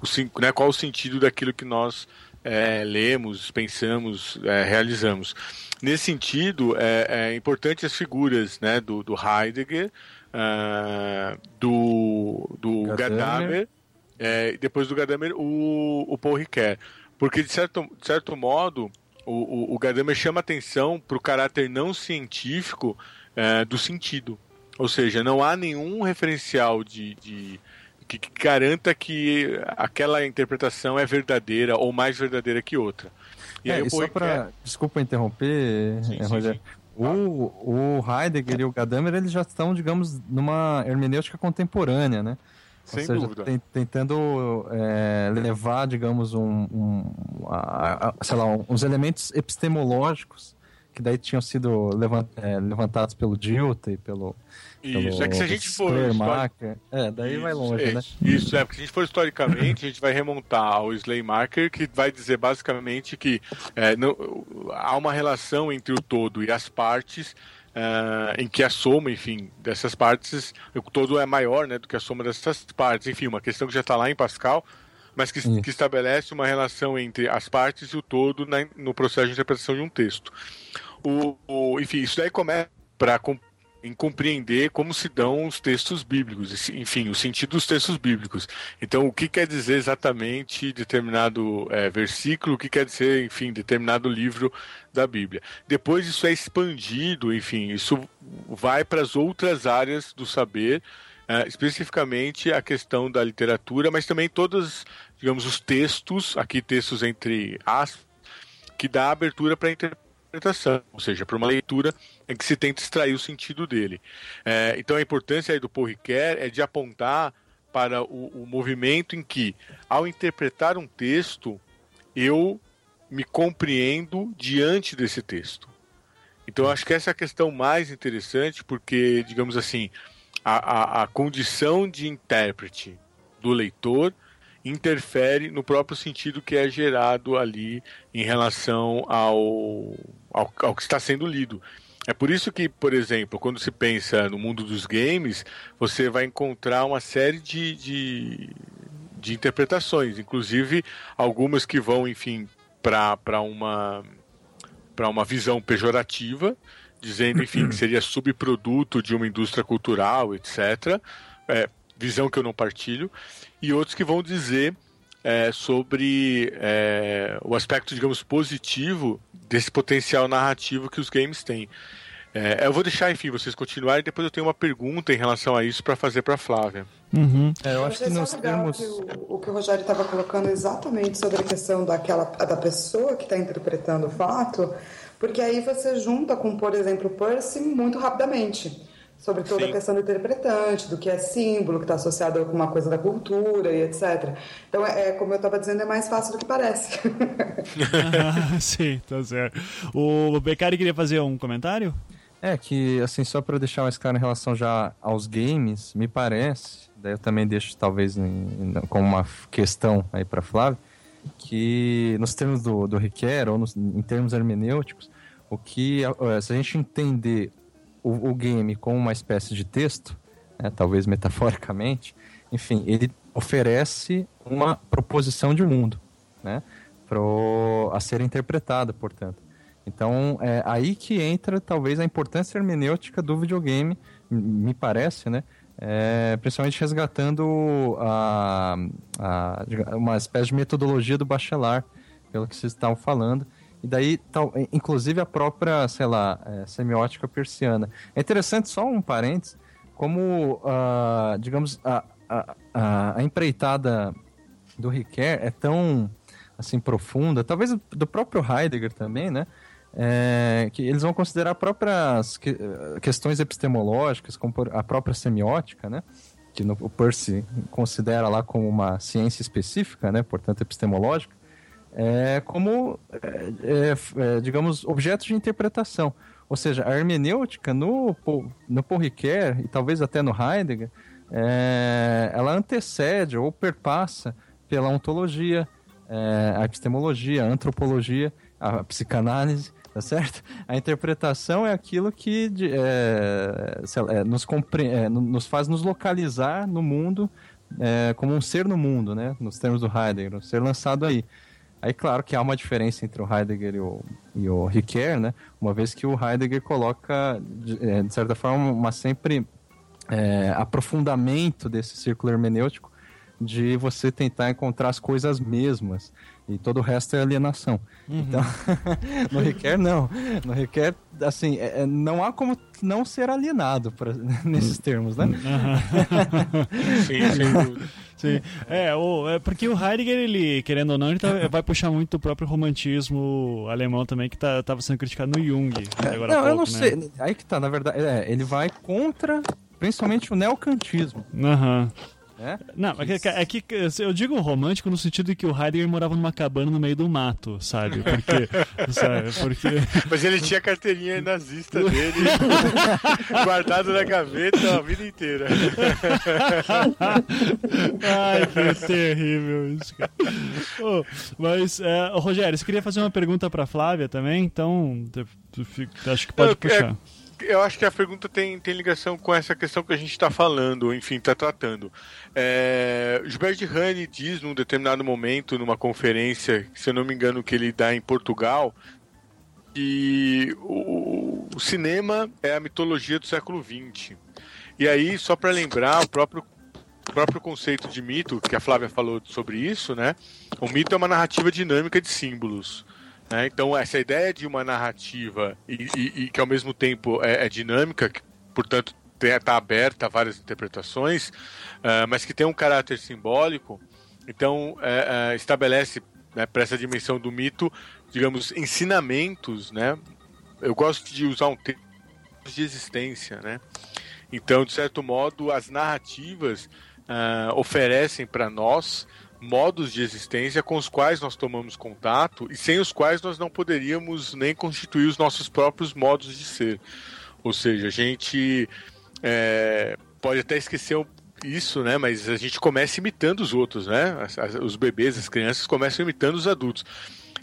o, né, qual o sentido daquilo que nós é, lemos, pensamos, é, realizamos. Nesse sentido, é, é importante as figuras né, do, do Heidegger, ah, do, do Gadamer. Gadamer, é, e depois do Gadamer, o, o Paul Ricoeur. Porque, de certo, de certo modo, o, o, o Gadamer chama atenção para o caráter não científico é, do sentido. Ou seja, não há nenhum referencial de, de- que, que garanta que aquela interpretação é verdadeira ou mais verdadeira que outra. E aí É, o e só para Desculpa interromper, Sim, Rogério. O, o Heidegger e o Gadamer eles já estão, digamos, numa hermenêutica contemporânea, né? Sem seja, dúvida. ten- tentando é, levar, digamos, um, um- a- a- sei lá, uns elementos epistemológicos que daí tinham sido levan- é, levantados pelo Dilthey, pelo, Isso, pelo é que se a gente for Schleiermacher. É, daí vai Isso, longe, é, né? Isso, é, porque se a gente for historicamente, a gente vai remontar ao Schleiermacher, que vai dizer basicamente que é, não- há uma relação entre o todo e as partes, ah, em que a soma, enfim, dessas partes, o todo é maior né, do que a soma dessas partes. Enfim, uma questão que já está lá em Pascal, mas que, que estabelece uma relação entre as partes e o todo na- no processo de interpretação de um texto. O, o- enfim, isso daí começa para em compreender como se dão os textos bíblicos, enfim, o sentido dos textos bíblicos. Então, o que quer dizer exatamente determinado eh, versículo, o que quer dizer, enfim, determinado livro da Bíblia. Depois isso é expandido, enfim, isso vai para as outras áreas do saber, eh, especificamente a questão da literatura, mas também todos, digamos, os textos, aqui textos entre aspas, que dá abertura para a interpretação, ou seja, para uma leitura em que se tenta extrair o sentido dele. É, então a importância aí do Paul Ricoeur é de apontar para o, o movimento em que, ao interpretar um texto, eu me compreendo diante desse texto. Então acho que essa é a questão mais interessante, porque, digamos assim, a, a, a condição de intérprete do leitor interfere no próprio sentido que é gerado ali em relação ao, ao, ao que está sendo lido. É por isso que, por exemplo, quando se pensa no mundo dos games, você vai encontrar uma série de, de, de interpretações, inclusive algumas que vão, enfim, para uma, uma visão pejorativa, dizendo, enfim, que seria subproduto de uma indústria cultural, etc. É, visão que eu não partilho. E outros que vão dizer é, sobre é, o aspecto, digamos, positivo desse potencial narrativo que os games têm. É, eu vou deixar, enfim, vocês continuarem. Depois eu tenho uma pergunta em relação a isso para fazer para Flávia. Uhum. É, eu acho que nós temos. Que o, o, que o Rogério estava colocando exatamente sobre a questão daquela da pessoa que está interpretando o fato, porque aí você junta com, por exemplo, Percy muito rapidamente sobre toda Sim. a questão do interpretante, do que é símbolo, que está associado com uma coisa da cultura e etc. Então, é, é como eu estava dizendo, é mais fácil do que parece. Sim, tá certo. O Beccari queria fazer um comentário? É, que, assim, só para deixar mais claro em relação já aos games, me parece, daí eu também deixo talvez em, como uma questão aí para Flávio, que nos termos do, do Requer, ou nos, em termos hermenêuticos, o que, se a gente entender o, o game como uma espécie de texto, né, talvez metaforicamente, enfim, ele oferece uma proposição de mundo, né, pro, a ser interpretada, portanto. Então, é aí que entra talvez a importância hermenêutica do videogame, me parece, né? É, principalmente resgatando a, a, uma espécie de metodologia do Bachelard, pelo que vocês estavam falando, e daí, tal, inclusive a própria, sei lá, é, semiótica persiana. É interessante, só um parênteses, como, uh, digamos, a, a, a, empreitada do Riquet é tão, assim, profunda, talvez do próprio Heidegger também, né? É, que eles vão considerar próprias que, questões epistemológicas, como a própria semiótica, né? Que no, o Percy considera lá como uma ciência específica, né? Portanto, epistemológica é, como, é, é, é, digamos, objetos de interpretação. Ou seja, a hermenêutica no, no Paul Ricoeur, e talvez até no Heidegger, é, ela antecede ou perpassa pela ontologia, a epistemologia, a antropologia, a psicanálise, tá certo? A interpretação é aquilo que é, nos, é, nos, faz nos localizar no mundo é, como um ser no mundo, né? Nos termos do Heidegger, um ser lançado aí. Aí, claro que há uma diferença entre o Heidegger e o, e o Ricoeur, né? Uma vez que o Heidegger coloca, de, é, de certa forma, uma sempre é, aprofundamento desse círculo hermenêutico de você tentar encontrar as coisas mesmas e todo o resto é alienação. Uhum. Então, no Ricoeur, não. No Ricoeur, assim, é, é, não há como não ser alienado pra, nesses termos, né? Uhum. sim, sim. Sim. É, o, é porque o Heidegger, ele, querendo ou não, ele tá, vai puxar muito o próprio romantismo alemão também, que tá, tava sendo criticado no Jung. Agora não, pouco, eu não né? sei. Aí que tá, na verdade, é, ele vai contra principalmente o neocantismo. Aham. Uhum. É? Não, é que, é que eu digo romântico no sentido de que o Heidegger morava numa cabana no meio do mato, sabe? Porque. sabe? Porque... Mas ele tinha a carteirinha nazista dele guardado na gaveta a vida inteira. Ai, que terrível isso, cara. Oh, mas, é, Rogério, você queria fazer uma pergunta pra Flávia também? Então, acho que pode puxar. É eu acho que a pergunta tem, tem ligação com essa questão que a gente está falando, enfim, está tratando. É, Gilberto Rani diz num determinado momento, numa conferência, se eu não me engano, que ele dá em Portugal, que o, o cinema é a mitologia do século XX. E aí, só para lembrar, o próprio o próprio conceito de mito, que a Flávia falou sobre isso, né? O mito é uma narrativa dinâmica de símbolos. Né? Então, essa ideia de uma narrativa e, e, e que ao mesmo tempo é, é dinâmica, que, portanto está aberta a várias interpretações, uh, mas que tem um caráter simbólico, então uh, uh, estabelece né, para essa dimensão do mito, digamos, ensinamentos, né? Eu gosto de usar um termo de existência, né? Então, de certo modo, as narrativas oferecem para nós modos de existência com os quais nós tomamos contato e sem os quais nós não poderíamos nem constituir os nossos próprios modos de ser. Ou seja, a gente é, pode até esquecer isso, né? Mas a gente começa imitando os outros, né? Os bebês, as crianças começam imitando os adultos.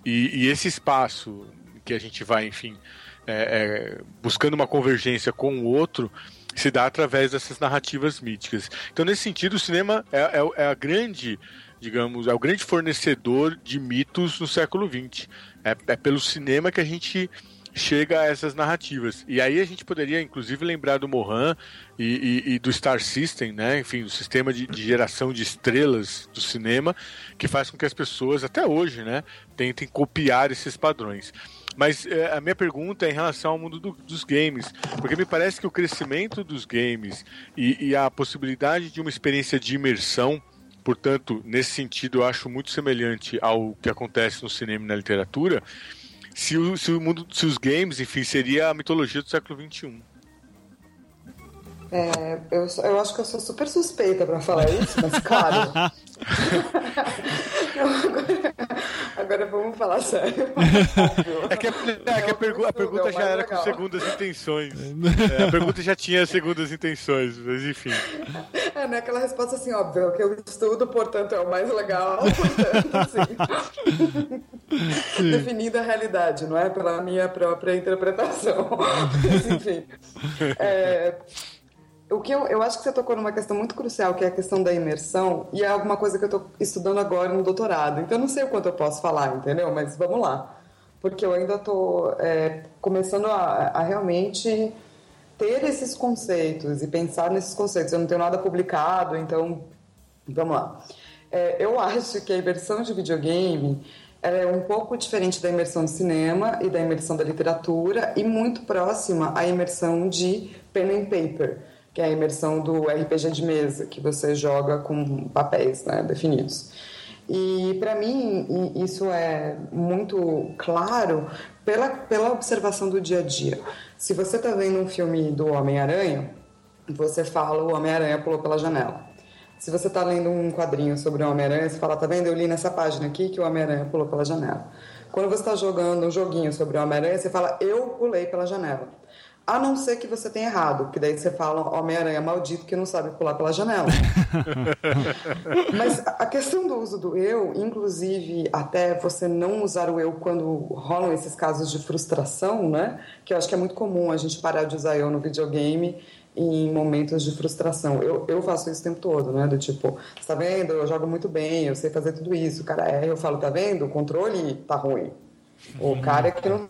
E, e, esse espaço que a gente vai, enfim, é, é, buscando uma convergência com o outro, se dá através dessas narrativas míticas. Então, nesse sentido, o cinema é, é, é a grande digamos, é o grande fornecedor de mitos no século XX. É, é, pelo cinema que a gente chega a essas narrativas. E aí a gente poderia, inclusive, lembrar do Mohan e, e, e do Star System, né? Enfim, o sistema de, de, geração de estrelas do cinema, que faz com que as pessoas, até hoje, né, tentem copiar esses padrões. Mas é, a minha pergunta é em relação ao mundo do, dos games, porque me parece que o crescimento dos games e, e a possibilidade de uma experiência de imersão Portanto, nesse sentido, eu acho muito semelhante ao que acontece no cinema e na literatura. Se, o, se, o mundo, se os games, enfim, seria a mitologia do século XXI. É, eu, eu acho que eu sou super suspeita para falar isso, mas claro. agora, vamos falar sério. É que, a, é que a, pergu a pergunta já era legal. com segundas intenções. É, a pergunta já tinha segundas intenções, mas enfim. É, né? Aquela resposta assim, óbvio, que eu estudo, portanto é o mais legal, portanto, assim. Definindo a realidade, não é? Pela minha própria interpretação. mas, enfim. É, o que eu, eu acho que você tocou numa questão muito crucial, que é a questão da imersão, e é alguma coisa que eu estou estudando agora no doutorado. Então, eu não sei o quanto eu posso falar, entendeu? Mas vamos lá. Porque eu ainda estou é, começando a, a, realmente ter esses conceitos e pensar nesses conceitos. Eu não tenho nada publicado, então vamos lá. É, eu acho que a imersão de videogame é um pouco diferente da imersão de cinema e da imersão da literatura e muito próxima à imersão de pen and paper que é a imersão do RPG de mesa, que você joga com papéis né, definidos. E para mim isso é muito claro pela, pela observação do dia a dia. Se você está vendo um filme do Homem-Aranha, você fala o Homem-Aranha pulou pela janela. Se você está lendo um quadrinho sobre o Homem-Aranha, você fala, tá vendo? Eu li nessa página aqui que o Homem-Aranha pulou pela janela. Quando você está jogando um joguinho sobre o Homem-Aranha, você fala, eu pulei pela janela. A não ser que você tenha errado, porque daí você fala Homem-Aranha maldito que não sabe pular pela janela. Mas a questão do uso do eu, inclusive até você não usar o eu quando rolam esses casos de frustração, né? Que eu acho que é muito comum a gente parar de usar eu no videogame em momentos de frustração. Eu, eu faço isso o tempo todo, né? Do tipo, você tá vendo? Eu jogo muito bem, eu sei fazer tudo isso. O cara é, eu falo, tá vendo? O controle tá ruim. O cara é que não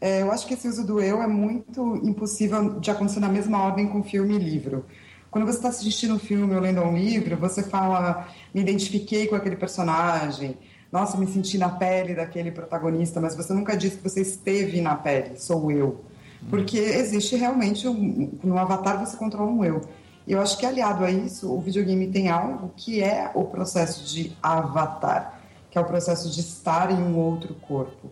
É, eu acho que esse uso do eu é muito impossível de acontecer na mesma ordem com filme e livro. Quando você está assistindo um filme ou lendo um livro, você fala, me identifiquei com aquele personagem, nossa, me senti na pele daquele protagonista, mas você nunca disse que você esteve na pele, sou eu. Porque existe realmente, um, no Avatar você controla um eu. E eu acho que aliado a isso, o videogame tem algo que é o processo de avatar, que é o processo de estar em um outro corpo.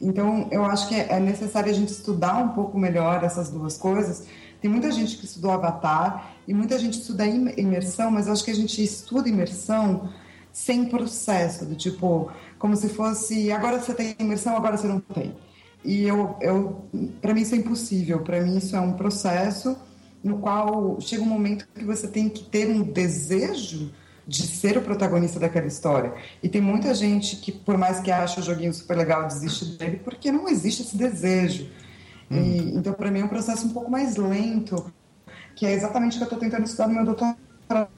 Então, eu acho que é necessário a gente estudar um pouco melhor essas duas coisas. Tem muita gente que estudou Avatar e muita gente estuda imersão, mas eu acho que a gente estuda imersão sem processo, do tipo, como se fosse agora você tem imersão, agora você não tem. E eu, eu para mim isso é impossível. Para mim isso é um processo no qual chega um momento que você tem que ter um desejo de ser o protagonista daquela história. E tem muita gente que, por mais que ache o joguinho super legal, desiste dele porque não existe esse desejo. Hum. E, então, para mim, é um processo um pouco mais lento, que é exatamente o que eu estou tentando estudar no meu doutorado.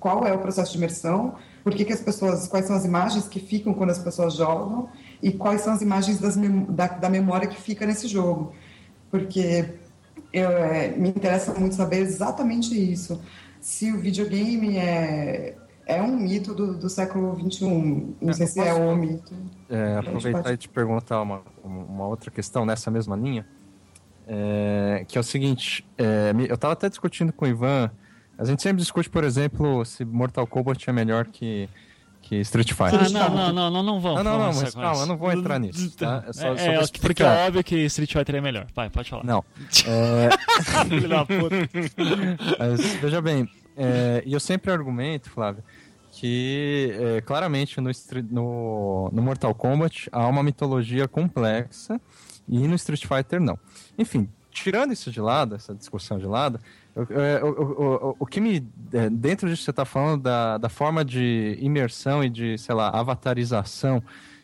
Qual é o processo de imersão? Por que, que as pessoas, quais são as imagens que ficam quando as pessoas jogam e quais são as imagens das, da, da memória que fica nesse jogo? Porque eu, é, me interessa muito saber exatamente isso se o videogame é, é um mito do, do século XXI. Não é, sei se é um mito. É, aproveitar pode... e te perguntar uma, uma outra questão nessa mesma linha. É, que é o seguinte, é, eu estava até discutindo com o Ivan, a gente sempre discute, por exemplo, se Mortal Kombat é melhor que, que Street Fighter. Ah, não, não, não, não, não vamos. Não, não, não, mas calma, eu não vou entrar nisso. Tá? É, só, é, só porque é óbvio que Street Fighter é melhor. Vai, pode falar. Não. É... Filho da puta. Mas, veja bem, é, e eu sempre argumento, Flávio, que é, claramente no, no, no, Mortal Kombat há uma mitologia complexa e no Street Fighter não. Enfim, tirando isso de lado, essa discussão de lado, o, o que me. É, dentro disso que você está falando da, da forma de imersão e de, sei lá, avatarização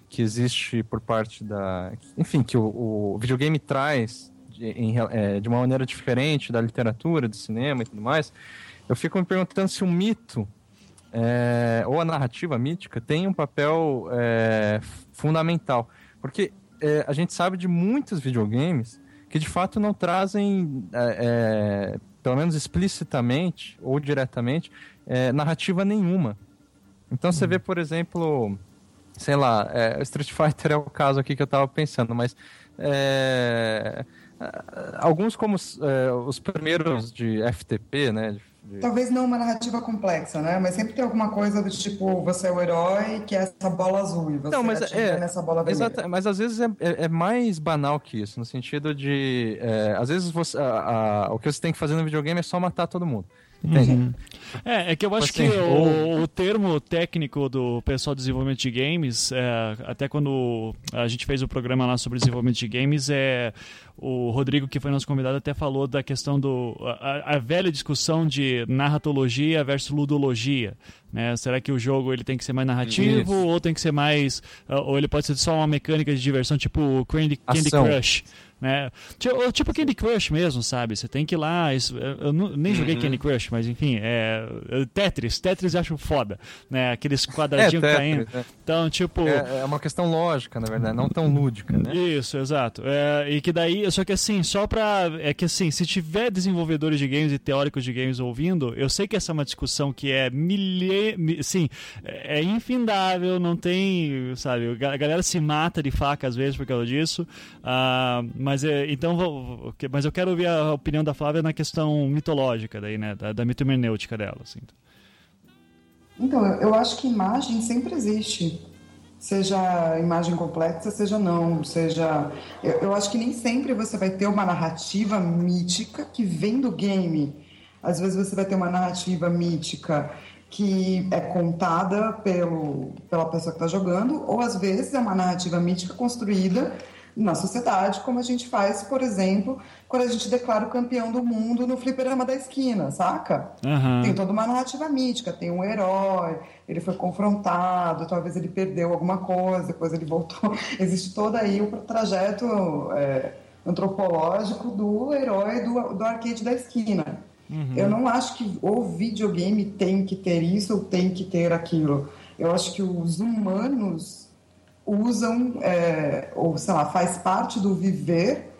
que existe por parte da. Enfim, que o, o videogame traz de, em, é, de uma maneira diferente da literatura, do cinema e tudo mais, eu fico me perguntando se o mito é, ou a narrativa mítica tem um papel é, fundamental. Porque é, a gente sabe de muitos videogames que de fato não trazem, é, é, pelo menos explicitamente ou diretamente, é, narrativa nenhuma. Então você vê, por exemplo, sei lá, é, Street Fighter é o caso aqui que eu estava pensando, mas é, alguns como é, os primeiros de FTP, né, de Talvez não uma narrativa complexa, né? Mas sempre tem alguma coisa do tipo, você é o herói, que é essa bola azul, e você não, mas é, nessa bola vermelha. Exato, mas às vezes é, é, é, mais banal que isso, no sentido de... É, às vezes você, a, a, o que você tem que fazer no videogame é só matar todo mundo. Uhum. É, é que eu acho assim, que o, o, termo técnico do pessoal de desenvolvimento de games, é, até quando a gente fez o programa lá sobre desenvolvimento de games, é o Rodrigo, que foi nosso convidado, até falou da questão do. a, a velha discussão de narratologia versus ludologia. Né? Será que o jogo ele tem que ser mais narrativo Isso. ou tem que ser mais. ou ele pode ser só uma mecânica de diversão, tipo Candy, Candy Crush? Né? Tipo, tipo Candy Crush mesmo, sabe? Você tem que ir lá. Isso, eu nem joguei uhum. Candy Crush, mas enfim, é, é. Tetris, Tetris eu acho foda, né? Aqueles quadradinhos é, caindo. É. Então, tipo. É, é, uma questão lógica, na verdade, não tão lúdica, né? Isso, exato. É, e que daí, só que assim, só pra. É que assim, se tiver desenvolvedores de games e teóricos de games ouvindo, eu sei que essa é uma discussão que é milhe... sim, é infindável, não tem, sabe, a galera se mata de faca às vezes por causa disso. Uh, mas é, então vou, mas eu quero ouvir a opinião da Flávia na questão mitológica daí, né, da, da mitohermenêutica dela, assim. Então, eu acho que imagem sempre existe. Seja imagem complexa, seja não, seja. Eu, eu acho que nem sempre você vai ter uma narrativa mítica que vem do game. Às vezes você vai ter uma narrativa mítica que é contada pelo, pela pessoa que está jogando, ou às vezes é uma narrativa mítica construída na sociedade, como a gente faz, por exemplo, quando a gente declara o campeão do mundo no fliperama da esquina, saca? Uhum. Tem toda uma narrativa mítica, tem um herói, ele foi confrontado, talvez ele perdeu alguma coisa, depois ele voltou. Existe todo aí o trajeto é, antropológico do herói do, do arcade da esquina. Uhum. Eu não acho que o videogame tem que ter isso ou tem que ter aquilo. Eu acho que os humanos usam, é, ou sei lá, faz parte do viver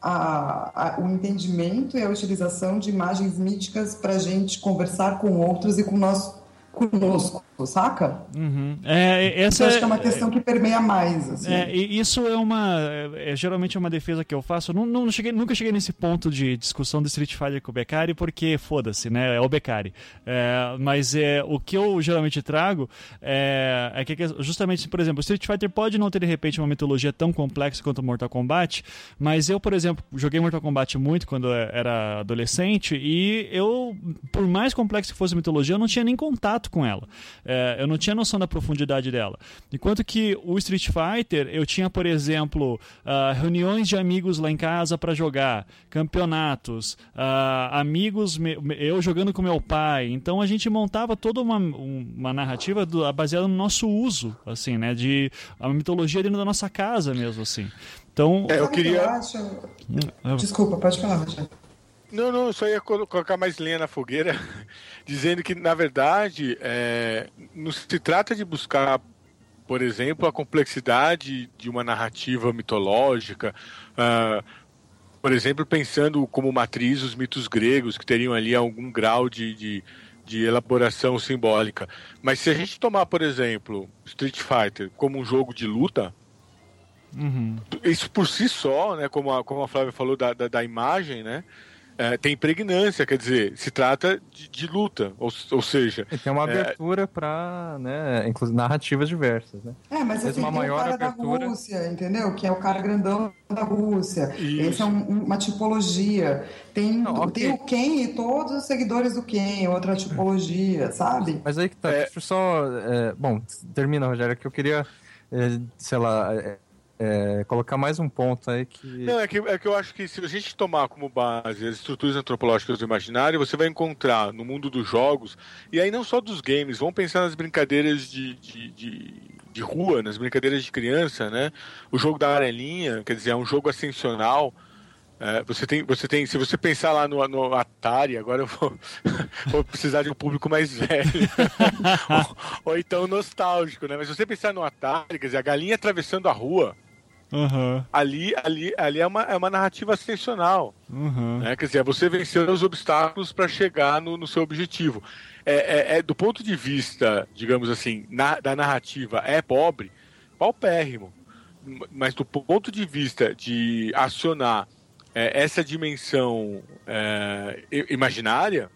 a, a, o entendimento e a utilização de imagens míticas para a gente conversar com outros e com nós conosco, saca? Uhum. É, essa eu acho que é uma questão que permeia mais. Assim. É, isso é uma. É, geralmente é uma defesa que eu faço. Não, não cheguei, nunca cheguei nesse ponto de discussão do Street Fighter com o Beccari, porque foda-se, né? É o Beccari. É, mas é, o que eu geralmente trago é, é que, justamente, por exemplo, o Street Fighter pode não ter de repente uma mitologia tão complexa quanto o Mortal Kombat, mas eu, por exemplo, joguei Mortal Kombat muito quando era adolescente e eu, por mais complexo que fosse a mitologia, eu não tinha nem contato com ela. É, eu não tinha noção da profundidade dela. Enquanto que o Street Fighter, eu tinha, por exemplo, uh, reuniões de amigos lá em casa para jogar, campeonatos, uh, amigos, eu jogando com meu pai. Então a gente montava toda uma, uma narrativa do, baseada no nosso uso, assim, né? De a mitologia dentro da nossa casa mesmo, assim. Então, é, eu queria. Eu acho... Hum, Desculpa, pode falar, Rogério. Não, não, só ia colocar mais lenha na fogueira, dizendo que, na verdade, é, não se trata de buscar, por exemplo, a complexidade de uma narrativa mitológica, uh, por exemplo, pensando como matriz os mitos gregos, que teriam ali algum grau de, de, de elaboração simbólica. Mas se a gente tomar, por exemplo, Street Fighter como um jogo de luta, Uhum. Isso por si só, né, como a, como a Flávia falou da, da, da imagem, né, é, tem pregnância, quer dizer, se trata de, de luta, ou, ou seja... E tem uma é, abertura é... para né, narrativas diversas, né? É, mas assim, uma tem maior o cara abertura... da Rússia, entendeu? Que é o cara grandão da Rússia. Isso. Essa é um, uma tipologia. Tem, Não, okay. tem o Ken e todos os seguidores do Ken, outra tipologia, sabe? Mas aí que tá, é... deixa eu só... É, bom, termina, Rogério, que eu queria, é, sei lá é, colocar mais um ponto aí que. Não, é que, é que eu acho que se a gente tomar como base as estruturas antropológicas do imaginário, você vai encontrar no mundo dos jogos, e aí não só dos games, vamos pensar nas brincadeiras de, de, de, de rua, nas brincadeiras de criança, né? O jogo da arelinha, quer dizer, é um jogo ascensional. É, você tem, você tem, se você pensar lá no, no Atari, agora eu vou, vou precisar de um público mais velho, ou, ou, então nostálgico, né? Mas se você pensar no Atari, quer dizer, a galinha atravessando a rua, Uhum. ali, ali, ali é, uma, é uma narrativa ascensional. Uhum. Né? Quer dizer, você venceu os obstáculos para chegar no, no, seu objetivo. É, é, é, do ponto de vista, digamos assim, na, da narrativa, é pobre, paupérrimo. Mas do ponto de vista de acionar é, essa dimensão é, imaginária,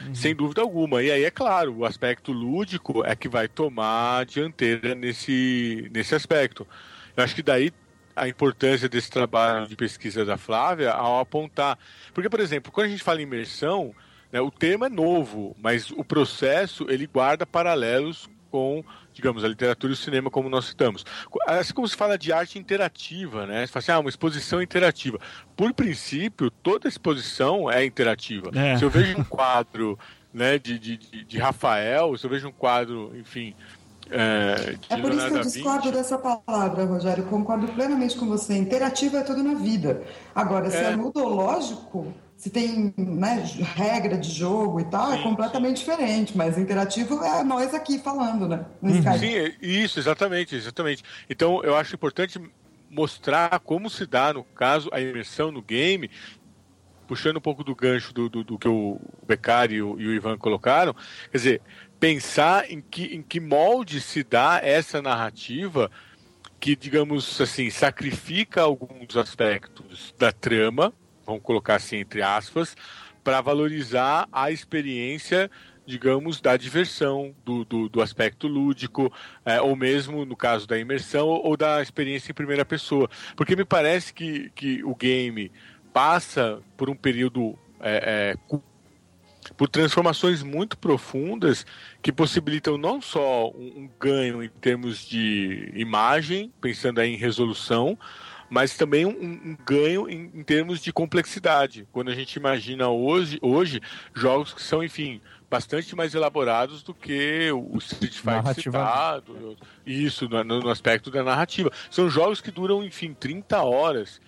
uhum. sem dúvida alguma. E aí, é claro, o aspecto lúdico é que vai tomar dianteira nesse, nesse aspecto. Eu acho que daí a importância desse trabalho de pesquisa da Flávia ao apontar. Porque, por exemplo, quando a gente fala em imersão, né, o termo é novo, mas o processo ele guarda paralelos com, digamos, a literatura e o cinema, como nós citamos. Assim como se fala de arte interativa, né? Você fala assim, ah, uma exposição interativa. Por princípio, toda exposição é interativa. É. Se eu vejo um quadro né, de, de, de Rafael, se eu vejo um quadro, enfim, é, é por isso que eu discordo dessa palavra, Rogério. Concordo plenamente com você. Interativo é tudo na vida. Agora, se é, é ludológico, se tem né, regra de jogo e tal, é sim, é completamente sim. diferente. Mas interativo é nós aqui falando, né? No uhum. Sim, é, isso, exatamente, exatamente. Então, eu acho importante mostrar como se dá, no caso, a imersão no game puxando um pouco do gancho do, do, do que o Beccari e o, e o Ivan colocaram, quer dizer, pensar em que, em que molde se dá essa narrativa que, digamos assim, sacrifica alguns aspectos da trama, vamos colocar assim entre aspas, para valorizar a experiência, digamos, da diversão, do, do, do aspecto lúdico, é, ou mesmo no caso da imersão, ou da experiência em primeira pessoa. Porque me parece que, que o game passa por um período é, é, por transformações muito profundas que possibilitam não só um, um ganho em termos de imagem, pensando aí em resolução, mas também um, um ganho em, em, termos de complexidade. Quando a gente imagina hoje, hoje jogos que são, enfim, bastante mais elaborados do que o Street Fighter citado, isso, no, no, aspecto da narrativa. São jogos que duram, enfim, 30 horas.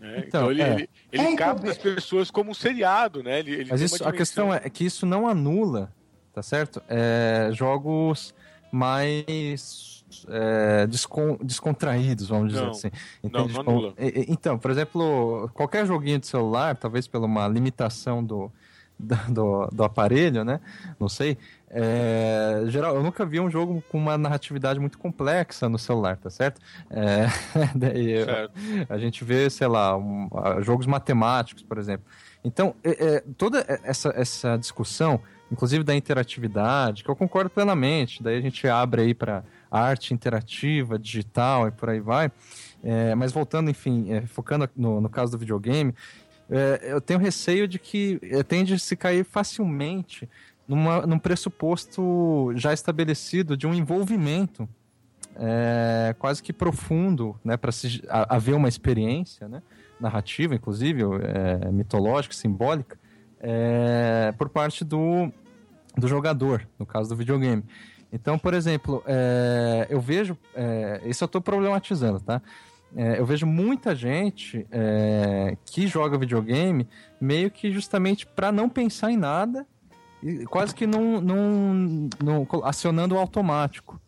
Né? Então, então, ele, é. ele, ele é, capta então... as pessoas como um seriado, né? Ele, ele Mas isso, a questão é que isso não anula, tá certo? É, jogos mais é, descon, descontraídos, vamos dizer não, assim. Entende? Não, não anula. Então, por exemplo, qualquer joguinho de celular, talvez pela uma limitação do, do, do aparelho, né? Não sei. É, geral, eu nunca vi um jogo com uma narratividade muito complexa no celular, tá certo? É, daí, certo. A gente vê, sei lá, um, jogos matemáticos, por exemplo. Então, é, é, toda essa, essa discussão, inclusive da interatividade, que eu concordo plenamente, daí a gente abre aí para arte interativa, digital e por aí vai. É, mas voltando, enfim, é, focando no, no caso do videogame, é, eu tenho receio de que tende a se cair facilmente numa, num pressuposto já estabelecido de um envolvimento é, quase que profundo, né, para haver uma experiência, né, narrativa, inclusive, é, mitológica, simbólica, é, por parte do, do jogador, no caso do videogame. Então, por exemplo, é, eu vejo, é, isso eu estou problematizando, tá? É, eu vejo muita gente é, que joga videogame meio que justamente para não pensar em nada e quase que não, não, não acionando o automático.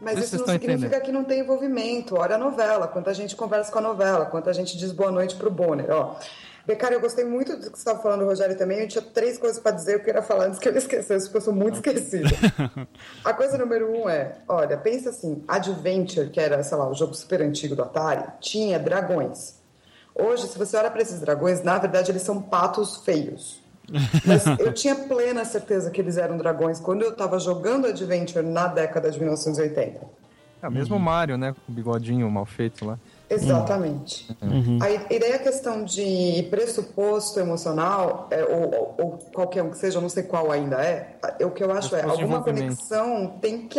Mas isso não significa entendendo. que não tem envolvimento. Olha a novela, quanta gente conversa com a novela, quanta gente diz boa noite pro Bonner. Ó, Becari, eu gostei muito do que você estava falando, Rogério, também. Eu tinha três coisas para dizer, eu queria falar antes que eu esquecesse, porque eu sou muito esquecida. a coisa número um é, olha, pensa assim, Adventure, que era, sei lá, o jogo super antigo do Atari, tinha dragões. Hoje, se você olha para esses dragões, na verdade eles são patos feios. Mas eu tinha plena certeza que eles eram dragões quando eu estava jogando Adventure na década de 1980. É, mesmo o uhum. Mario, né? Com o bigodinho mal feito lá. Exatamente. A ideia é a questão de pressuposto emocional, é, ou, ou qualquer um que seja, eu não sei qual ainda é, o que eu acho é, alguma conexão tem que,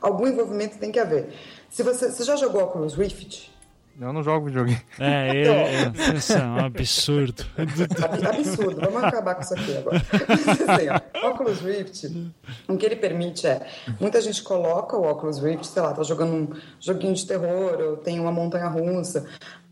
algum envolvimento tem que haver. Se você, você já jogou Oculus Rift? Eu não jogo videogame. É, é, é, isso é um absurdo. Ab- Absurdo, vamos acabar com isso aqui agora. assim, ó, Oculus Rift, o que ele permite é, muita gente coloca o Oculus Rift, sei lá, tá jogando um joguinho de terror, ou tem uma montanha russa.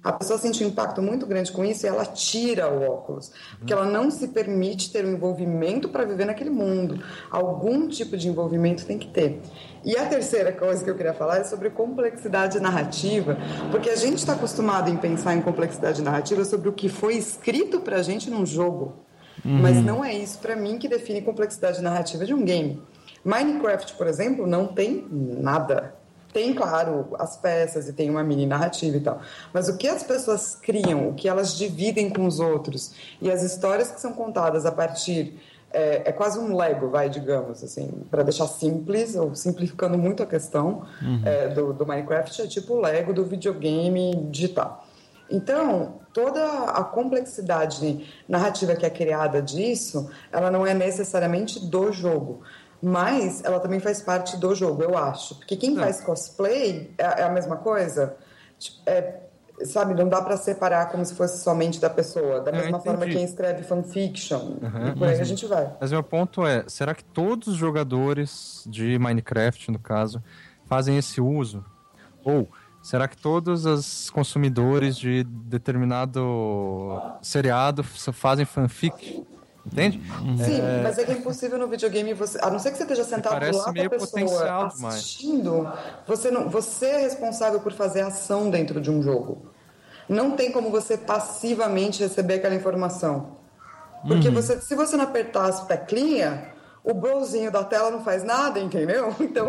A pessoa sente um impacto muito grande com isso e ela tira o óculos, porque ela não se permite ter um envolvimento para viver naquele mundo. Algum tipo de envolvimento tem que ter. E a terceira coisa que eu queria falar é sobre complexidade narrativa, porque a gente está acostumado em pensar em complexidade narrativa sobre o que foi escrito para a gente num jogo, mas não é isso para mim que define complexidade narrativa de um game. Minecraft, por exemplo, não tem nada. Tem, claro, as peças e tem uma mini narrativa e tal. Mas o que as pessoas criam, o que elas dividem com os outros e as histórias que são contadas a partir é, é quase um Lego, vai, digamos, assim, para deixar simples, ou simplificando muito a questão é, do, do Minecraft, é tipo o Lego do videogame digital. Então, toda a complexidade narrativa que é criada disso, ela não é necessariamente do jogo, mas ela também faz parte do jogo, eu acho. Porque quem faz cosplay é, é a mesma coisa. Tipo, é, sabe, não dá para separar como se fosse somente da pessoa. Da Eu mesma forma entendi. quem escreve fanfiction. Uhum, e por aí a gente vai. Mas meu ponto é, será que todos os jogadores de Minecraft, no caso, fazem esse uso? Ou será que todos os consumidores de determinado seriado fazem fanfic? Entende? Sim, mas é que é impossível no videogame você. A não ser que você esteja sentado parece lá com a meio pessoa assistindo, você, não, você é responsável por fazer ação dentro de um jogo. Não tem como você passivamente receber aquela informação. Porque você, se você não apertar as teclinhas, o brozinho da tela não faz nada, entendeu? Então,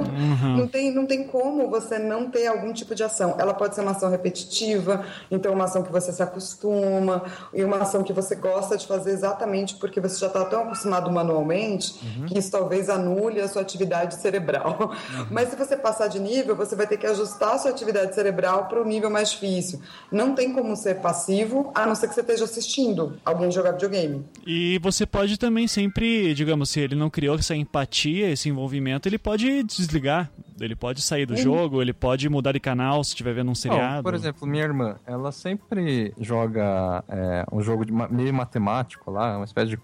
não, tem, não tem como você não ter algum tipo de ação. Ela pode ser uma ação repetitiva, então uma ação que você se acostuma, e uma ação que você gosta de fazer exatamente porque você já está tão acostumado manualmente que isso talvez anule a sua atividade cerebral. Mas se você passar de nível, você vai ter que ajustar a sua atividade cerebral para o nível mais difícil. Não tem como ser passivo, a não ser que você esteja assistindo alguém jogar videogame. E você pode também sempre, digamos, se ele não criou essa empatia, esse envolvimento, ele pode desligar. Ele pode sair do jogo, ele pode mudar de canal se estiver vendo um seriado. por exemplo, minha irmã, ela sempre joga é, um jogo ma- meio matemático lá, uma espécie de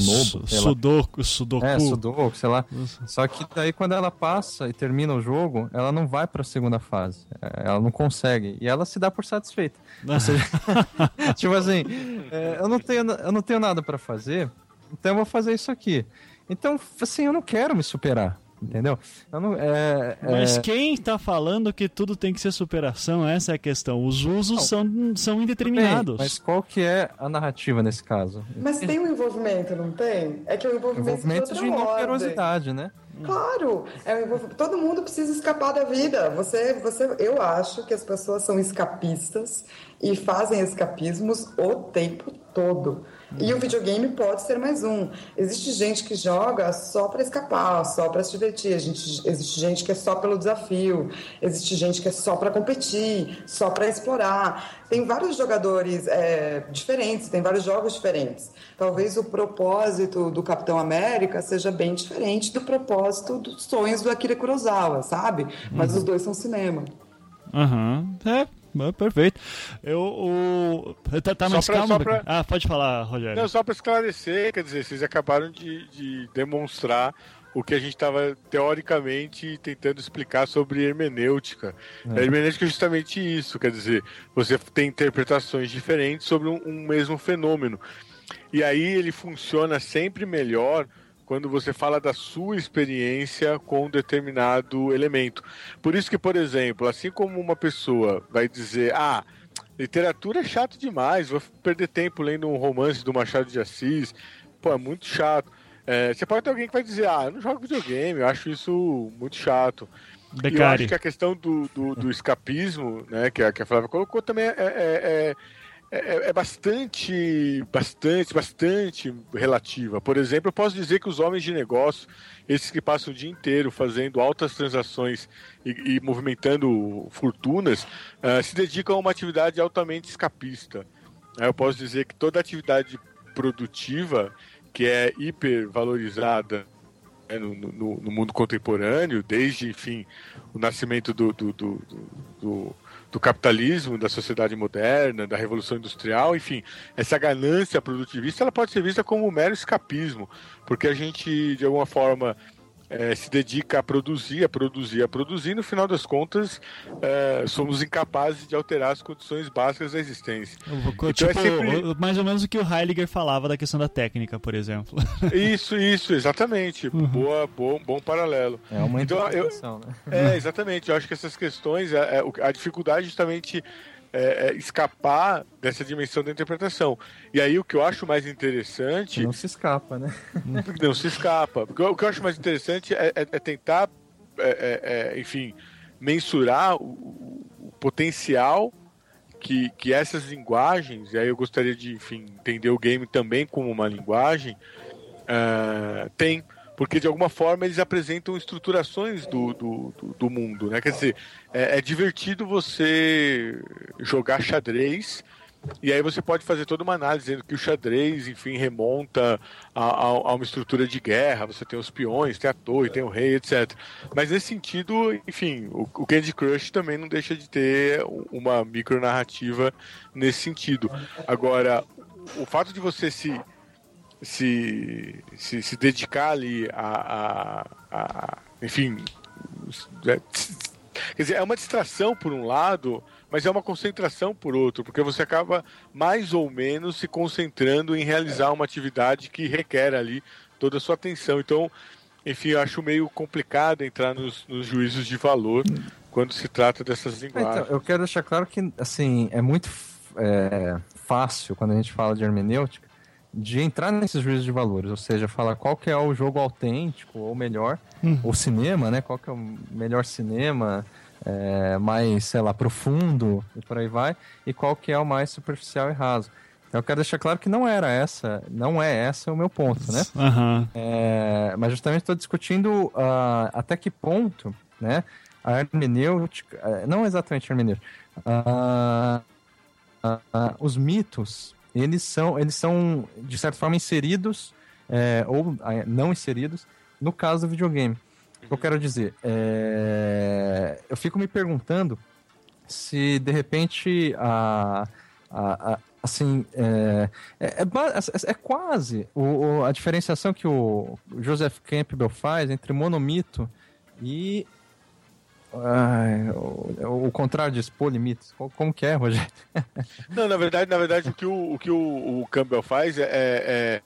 Su- lá. Sudoku, Sudoku. É, Sudoku, sei lá. Só que daí quando ela passa e termina o jogo, ela não vai pra segunda fase. É, Ela não consegue. E ela se dá por satisfeita. Ou seja, tipo assim, é, eu, não tenho, eu não tenho nada pra fazer, então eu vou fazer isso aqui. Então, assim, eu não quero me superar. Entendeu? Eu não, é, Mas é, quem tá falando que tudo tem que ser superação? Essa é a questão. Os usos são, são bem, indeterminados. mas qual que é a narrativa nesse caso? Mas tem um envolvimento, não tem? É que o envolvimento, Envolvimento de de inoperosidade, né? Claro, é um todo mundo precisa escapar da vida. Você, você, eu acho que as pessoas são escapistas e fazem escapismos o tempo todo. E o videogame pode ser mais um. Existe gente que joga só para escapar, só para se divertir. Gente, existe gente que é só pelo desafio. Existe gente que é só para competir, só para explorar. Tem vários jogadores é, diferentes, tem vários jogos diferentes. Talvez o propósito do Capitão América seja bem diferente do propósito dos sonhos do Akira Kurosawa, sabe? Mas os dois são cinema. Aham. É, é, perfeito. Eu. O... Tá, tá mais pra- calmo? pra- Ah, pode falar, Rogério. Não, só para esclarecer, quer dizer, vocês acabaram de, de demonstrar o que a gente estava teoricamente tentando explicar sobre hermenêutica. A hermenêutica é justamente isso, quer dizer, você tem interpretações diferentes sobre um, um mesmo fenômeno. E aí ele funciona sempre melhor quando você fala da sua experiência com um determinado elemento. Por isso que, por exemplo, assim como uma pessoa vai dizer, ah, literatura é chato demais, vou perder tempo lendo um romance do Machado de Assis, pô, é muito chato. É, você pode ter alguém que vai dizer, ah, eu não jogo videogame, eu acho isso muito chato. E eu acho que a questão do, do, do escapismo, né, que a, que a Flávia colocou, também é, é- é- é, é bastante, bastante, bastante relativa. Por exemplo, eu posso dizer que os homens de negócio, esses que passam o dia inteiro fazendo altas transações e, e movimentando fortunas, uh, se dedicam a uma atividade altamente escapista. Eu posso dizer que toda atividade produtiva que é hipervalorizada né, no, no, no, mundo contemporâneo, desde, enfim, o nascimento do, do, do, do, do capitalismo, da sociedade moderna, da revolução industrial, enfim, essa ganância produtivista, ela pode ser vista como um mero escapismo, porque a gente, de alguma forma, é, se dedica a produzir, a produzir, a produzir, no final das contas, é, somos incapazes de alterar as condições básicas da existência. Então, é tipo, é sempre... mais ou menos o que o Heidegger falava da questão da técnica, por exemplo. Isso, isso, exatamente. Uhum. Boa, bom, bom paralelo. É uma então, eu, né? É, exatamente. Eu acho que essas questões, a, é, a dificuldade justamente é, é, escapar dessa dimensão da interpretação. E aí o que eu acho mais interessante. Não se escapa, né? Não se escapa. Porque o que eu acho mais interessante é, é, é tentar, é, enfim, mensurar o, o, potencial que, que essas linguagens, e aí eu gostaria de, enfim, entender o game também como uma linguagem, uh, tem porque de alguma forma eles apresentam estruturações do, do, do, do mundo, né? Quer dizer, é, é, divertido você jogar xadrez e aí você pode fazer toda uma análise dizendo que o xadrez, enfim, remonta a, a, a, uma estrutura de guerra. Você tem os peões, tem a torre, tem o rei, etc. Mas nesse sentido, enfim, o, o Candy Crush também não deixa de ter uma micronarrativa nesse sentido. Agora, o fato de você se se, se, se dedicar ali a, a, a enfim, é, quer dizer, é uma distração por um lado, mas é uma concentração por outro, porque você acaba mais ou menos se concentrando em realizar uma atividade que requer ali toda a sua atenção. Então, enfim, eu acho meio complicado entrar nos, nos juízos de valor quando se trata dessas linguagens. Então, eu quero deixar claro que, assim, é muito é, fácil quando a gente fala de hermenêutica de entrar nesses juízos de valores, ou seja, falar qual que é o jogo autêntico ou melhor, hum. o cinema, né? Qual que é o melhor cinema, é, mais, sei lá, profundo e por aí vai, e qual que é o mais superficial e raso. Então, eu quero deixar claro que não era essa, não é essa o meu ponto, né? Uhum. É, mas justamente estou discutindo uh, até que ponto, né? A hermenêutica, é, não exatamente a hermenêutica, uh, uh, os mitos eles são, eles são de certa forma, inseridos é, ou é, não inseridos no caso do videogame. O que eu quero dizer, é, eu fico me perguntando se de repente a, a, a assim é, é, é, é, é quase o, a diferenciação que o Joseph Campbell faz entre monomito e o, o, contrário de polimitos. Como que é, Rogério? Não, na verdade, na verdade o que o, o, que o, o Campbell faz é, é, é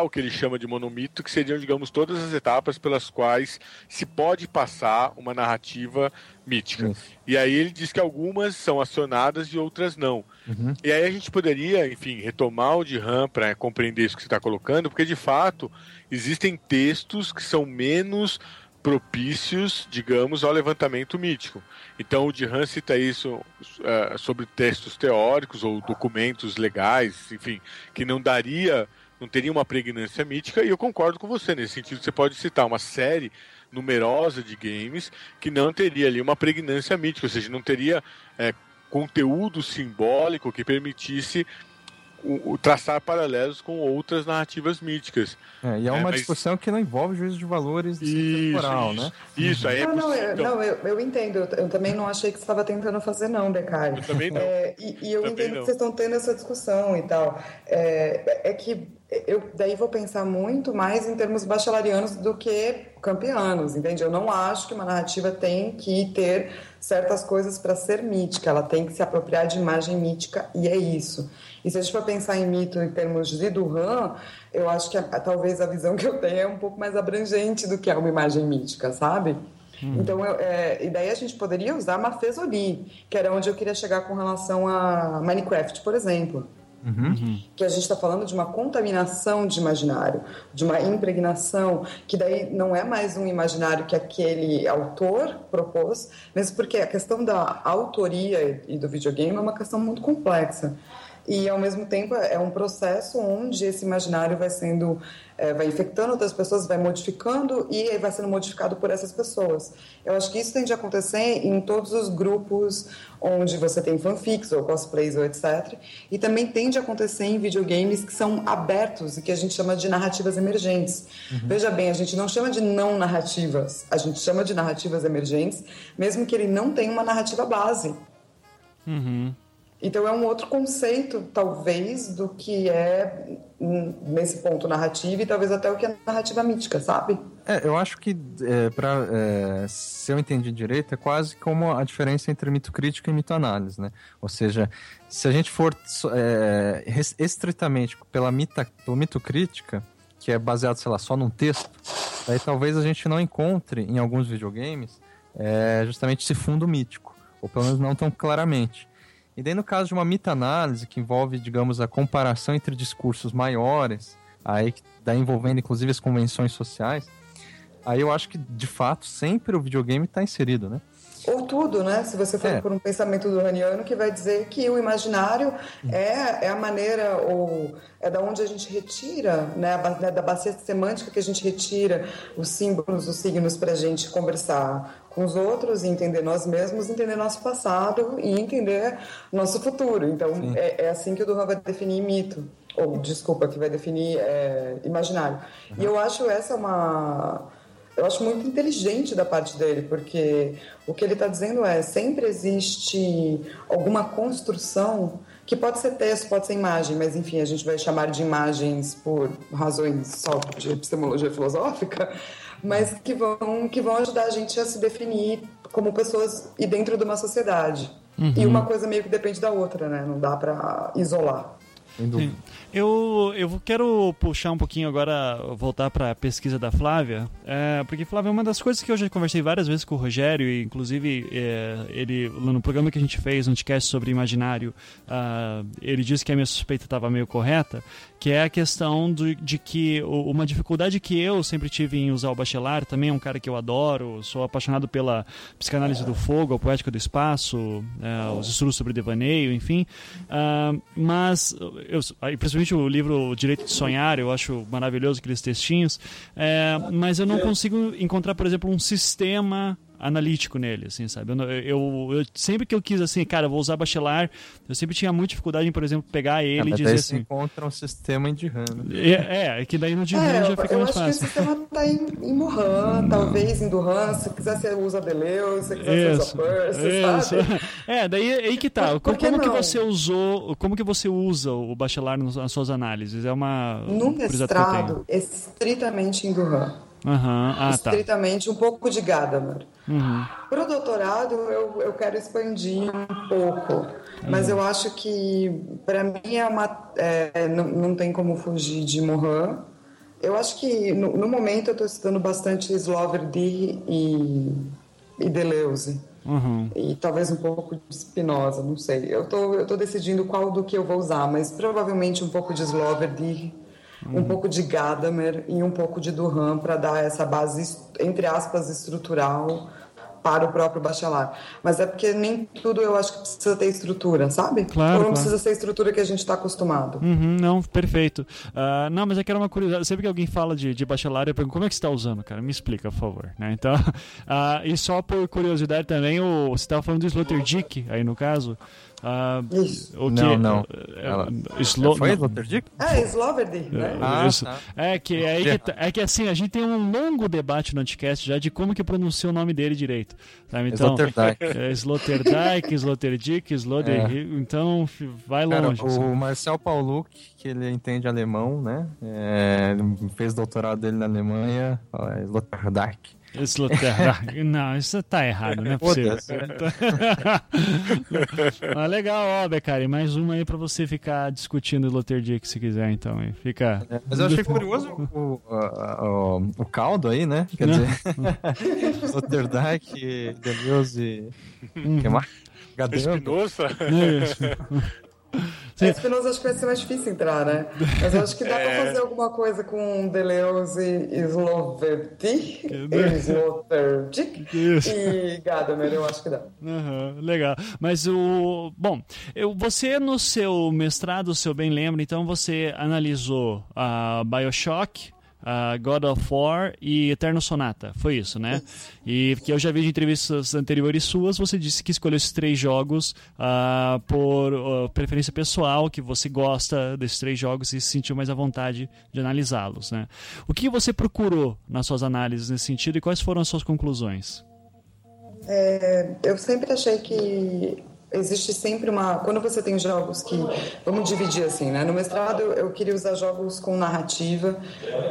o que ele chama de monomito, que seriam, digamos, todas as etapas pelas quais se pode passar uma narrativa mítica. Isso. E aí ele diz que algumas são acionadas e outras não. Uhum. E aí a gente poderia, enfim, retomar o de RAM para compreender isso que você está colocando, porque de fato existem textos que são menos propícios, digamos, ao levantamento mítico. Então, o Dihan cita isso uh, sobre textos teóricos ou documentos legais, enfim, que não daria, não teria uma pregnância mítica, e eu concordo com você nesse sentido. Você pode citar uma série numerosa de games que não teria ali uma pregnância mítica, ou seja, não teria é, conteúdo simbólico que permitisse o, o traçar paralelos com outras narrativas míticas. É, e é uma é, discussão mas... que não envolve juízo de valores isso, temporal, isso, né? Isso, aí é não, não, eu, não eu, eu, entendo. Eu, também não achei que você estava tentando fazer, não, Becari. Eu também não. É, e, e, eu também entendo não. que vocês estão tendo essa discussão e tal. É, é que eu daí vou pensar muito mais em termos bacharelianos do que campeanos, entende? Eu não acho que uma narrativa tem que ter certas coisas para ser mítica, ela tem que se apropriar de imagem mítica e é isso. E se a gente for pensar em mito em termos de Duran, eu acho que a, talvez a visão que eu tenho é um pouco mais abrangente do que é uma imagem mítica, sabe? Hum. Então, eu, é, e daí a gente poderia usar Mafezoli, que era onde eu queria chegar com relação a Minecraft, por exemplo. Uhum. Que a gente está falando de uma contaminação de imaginário, de uma impregnação, que daí não é mais um imaginário que aquele autor propôs, mesmo porque a questão da autoria e do videogame é uma questão muito complexa. E ao mesmo tempo é um processo onde esse imaginário vai sendo é, vai infectando outras pessoas, vai modificando e vai sendo modificado por essas pessoas. Eu acho que isso tende a acontecer em todos os grupos onde você tem fanfics ou cosplays ou etc. E também tende a acontecer em videogames que são abertos e que a gente chama de narrativas emergentes. Veja bem, a gente não chama de não narrativas, a gente chama de narrativas emergentes, mesmo que ele não tenha uma narrativa base. Então é um outro conceito, talvez, do que é hum, nesse ponto narrativa e talvez até o que é narrativa mítica, sabe? É, eu acho que, é, pra, é, se eu entendi direito, é quase como a diferença entre mito crítico e mito análise, né? Ou seja, se a gente for é, estritamente pela, mita, pelo mito crítica, que é baseado, sei lá, só num texto, aí talvez a gente não encontre em alguns videogames é, justamente esse fundo mítico, ou pelo menos não tão claramente. E daí, no caso de uma meta-análise, que envolve, digamos, a comparação entre discursos maiores, aí que daí envolvendo inclusive as convenções sociais, aí eu acho que, de fato, sempre o videogame está inserido, né? Ou tudo, né? Se você for É. por um pensamento do Raniano que vai dizer que o imaginário é, é a maneira, ou é da onde a gente retira, né? ba- da bacia semântica que a gente retira os símbolos, os signos para a gente conversar com os outros entender nós mesmos, entender nosso passado e entender nosso futuro. Então, é, é assim que o Duran vai definir mito. Ou, desculpa, que vai definir é, imaginário. E eu acho essa uma eu acho muito inteligente da parte dele, porque o que ele está dizendo é sempre existe alguma construção que pode ser texto, pode ser imagem, mas enfim, a gente vai chamar de imagens por razões só de epistemologia filosófica, mas que vão, que vão ajudar a gente a se definir como pessoas e dentro de uma sociedade. E uma coisa meio que depende da outra, né? Não dá para isolar. Eu, eu quero puxar um pouquinho agora, voltar para a pesquisa da Flávia, é, porque Flávia, uma das coisas que eu já conversei várias vezes com o Rogério, e inclusive é, ele no programa que a gente fez, um podcast sobre imaginário, ah, ele disse que a minha suspeita estava meio correta, que é a questão do, de que uma dificuldade que eu sempre tive em usar o Bachelard, também é um cara que eu adoro, sou apaixonado pela psicanálise do fogo, a poética do espaço, é, os estudos sobre devaneio, enfim, ah, mas eu, aí, principalmente o livro Direito de Sonhar, eu acho maravilhoso aqueles textinhos, é, mas eu não consigo encontrar, por exemplo, um sistema analítico nele, assim, sabe? Eu, eu- eu- sempre que eu quis, assim, cara, eu vou usar Bachelard, eu sempre tinha muita dificuldade em, por exemplo, pegar ele É, e mas dizer você assim... encontra um sistema de RAM, né? É, é, que daí no Divan É, já eu, fica eu mais acho que o fácil. sistema está em, em Muhan, talvez em Duran. Se quiser, você usa Deleuze, se quiser, você Isso, usa Peirce, isso. sabe? É, daí aí que tá. Por- que como que não? você usou, como que você usa o Bachelard nas suas análises? É uma No que eu mestrado, estritamente em Duran. Aham, ah, tá. estritamente um pouco de Gadamer. Uhum. Para o doutorado, eu, eu quero expandir um pouco, mas eu acho que, para mim, é uma, é, não, não tem como fugir de Morin. Eu acho que, no, no momento, eu estou estudando bastante Sloverdi e, e Deleuze. Uhum. E talvez um pouco de Spinoza, não sei. Eu tô, tô decidindo qual do que eu vou usar, mas provavelmente um pouco de Sloverdi, um pouco de Gadamer e um pouco de Duran para dar essa base, entre aspas, estrutural para o próprio bacharel. Mas é porque nem tudo eu acho que precisa ter estrutura, sabe? Claro, Ou não claro. precisa ser a estrutura que a gente está acostumado. Uhum, não, perfeito. Ah, não, mas é que era uma curiosidade. Sempre que alguém fala de, de bacharelado, eu pergunto como é que você está usando, cara? Me explica, por favor. Né? Então, ah, e só por curiosidade também, o, você estava falando do Sloterdijk, aí no caso. Ah, Isso. o que, Não, não. é, Ela- Slo- Foi. Sloterdijk? É, Sloverdi, né? Ah, Isso. tá. É que é, que tá- é que assim, a gente tem um longo debate no Anticast já de como que pronuncia o nome dele direito. Sabe? Então, Sloterdijk. é Sloterdijk, Sloterdijk, Sloterdijk. Então, fi- vai Cara, longe. assim. o Marcel Pauluc, que ele entende alemão, né? É, ele fez doutorado dele na Alemanha, ó, é Sloterdijk. Sloterdijk. Não, isso tá errado, não é possível. Foda-se. Mas legal, ó, Becari, mais uma aí pra você ficar discutindo Sloterdijk se quiser, então. Fica. É, Mas eu achei curioso o, o, o, o caldo aí, né? Quer dizer, Sloterdijk, Deleuze, que mais? Gadamer. Espinosa. Isso. É, Espinosa acho que vai ser mais difícil entrar, né? Mas eu acho que dá É. pra fazer alguma coisa com Deleuze e Sloverti, Slovertic Isso. e Gadamer, eu acho que dá. Aham, legal. Mas o. Bom, eu, você no seu mestrado, se eu bem lembro, então você analisou a Bioshock. A God of War e Eterno Sonata, foi isso, né? E que eu já vi de entrevistas anteriores suas, você disse que escolheu esses três jogos ah, por ah, preferência pessoal, que você gosta desses três jogos e se sentiu mais à vontade de analisá-los, né? O que você procurou nas suas análises nesse sentido e quais foram as suas conclusões? É, eu sempre achei que existe sempre uma. Quando você tem jogos que. Vamos dividir assim, né? No mestrado eu, eu queria usar jogos com narrativa,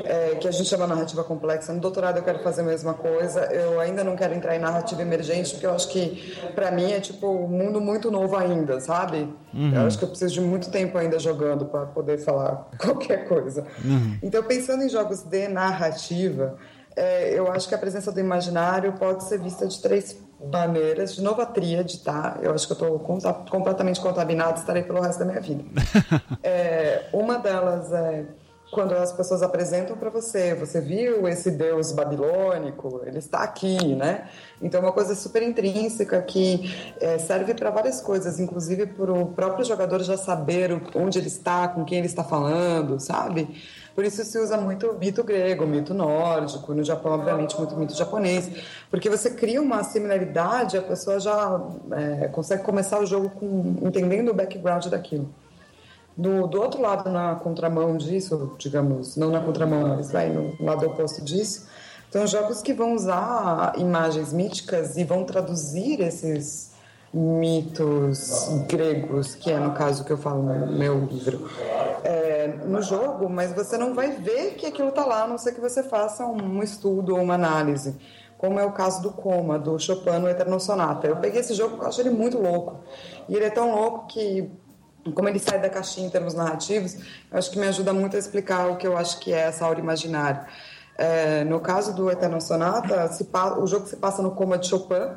é, que a gente chama narrativa complexa. No doutorado eu quero fazer a mesma coisa. Eu ainda não quero entrar em narrativa emergente, porque eu acho que, para mim, é tipo um mundo muito novo ainda, sabe? Eu acho que eu preciso de muito tempo ainda jogando para poder falar qualquer coisa. Então, pensando em jogos de narrativa. É, eu acho que a presença do imaginário pode ser vista de três maneiras. De novo, a tríade, tá? Eu acho que eu estou completamente contaminada, estarei pelo resto da minha vida. É, uma delas é quando as pessoas apresentam para você, você viu esse deus babilônico, ele está aqui, né? Então, é uma coisa super intrínseca que é, serve para várias coisas, inclusive para o próprio jogador já saber onde ele está, com quem ele está falando, sabe? Por isso se usa muito mito grego, mito nórdico, no Japão, obviamente, muito mito japonês, porque você cria uma similaridade, a pessoa já é, consegue começar o jogo com, entendendo o background daquilo. Do, do outro lado, na contramão disso, digamos, não na contramão, mas vai no lado oposto disso, são jogos que vão usar imagens míticas e vão traduzir esses mitos gregos, que é no caso que eu falo no meu livro, é, no jogo, mas você não vai ver que aquilo está lá, a não ser que você faça um estudo ou uma análise. Como é o caso do Coma, do Chopin no Eterno Sonata. Eu peguei esse jogo porque eu acho ele muito louco. E ele é tão louco que como ele sai da caixinha em termos narrativos, eu acho que me ajuda muito a explicar o que eu acho que é essa aura imaginária. É, no caso do Eterno Sonata, pa- o jogo se passa no coma de Chopin.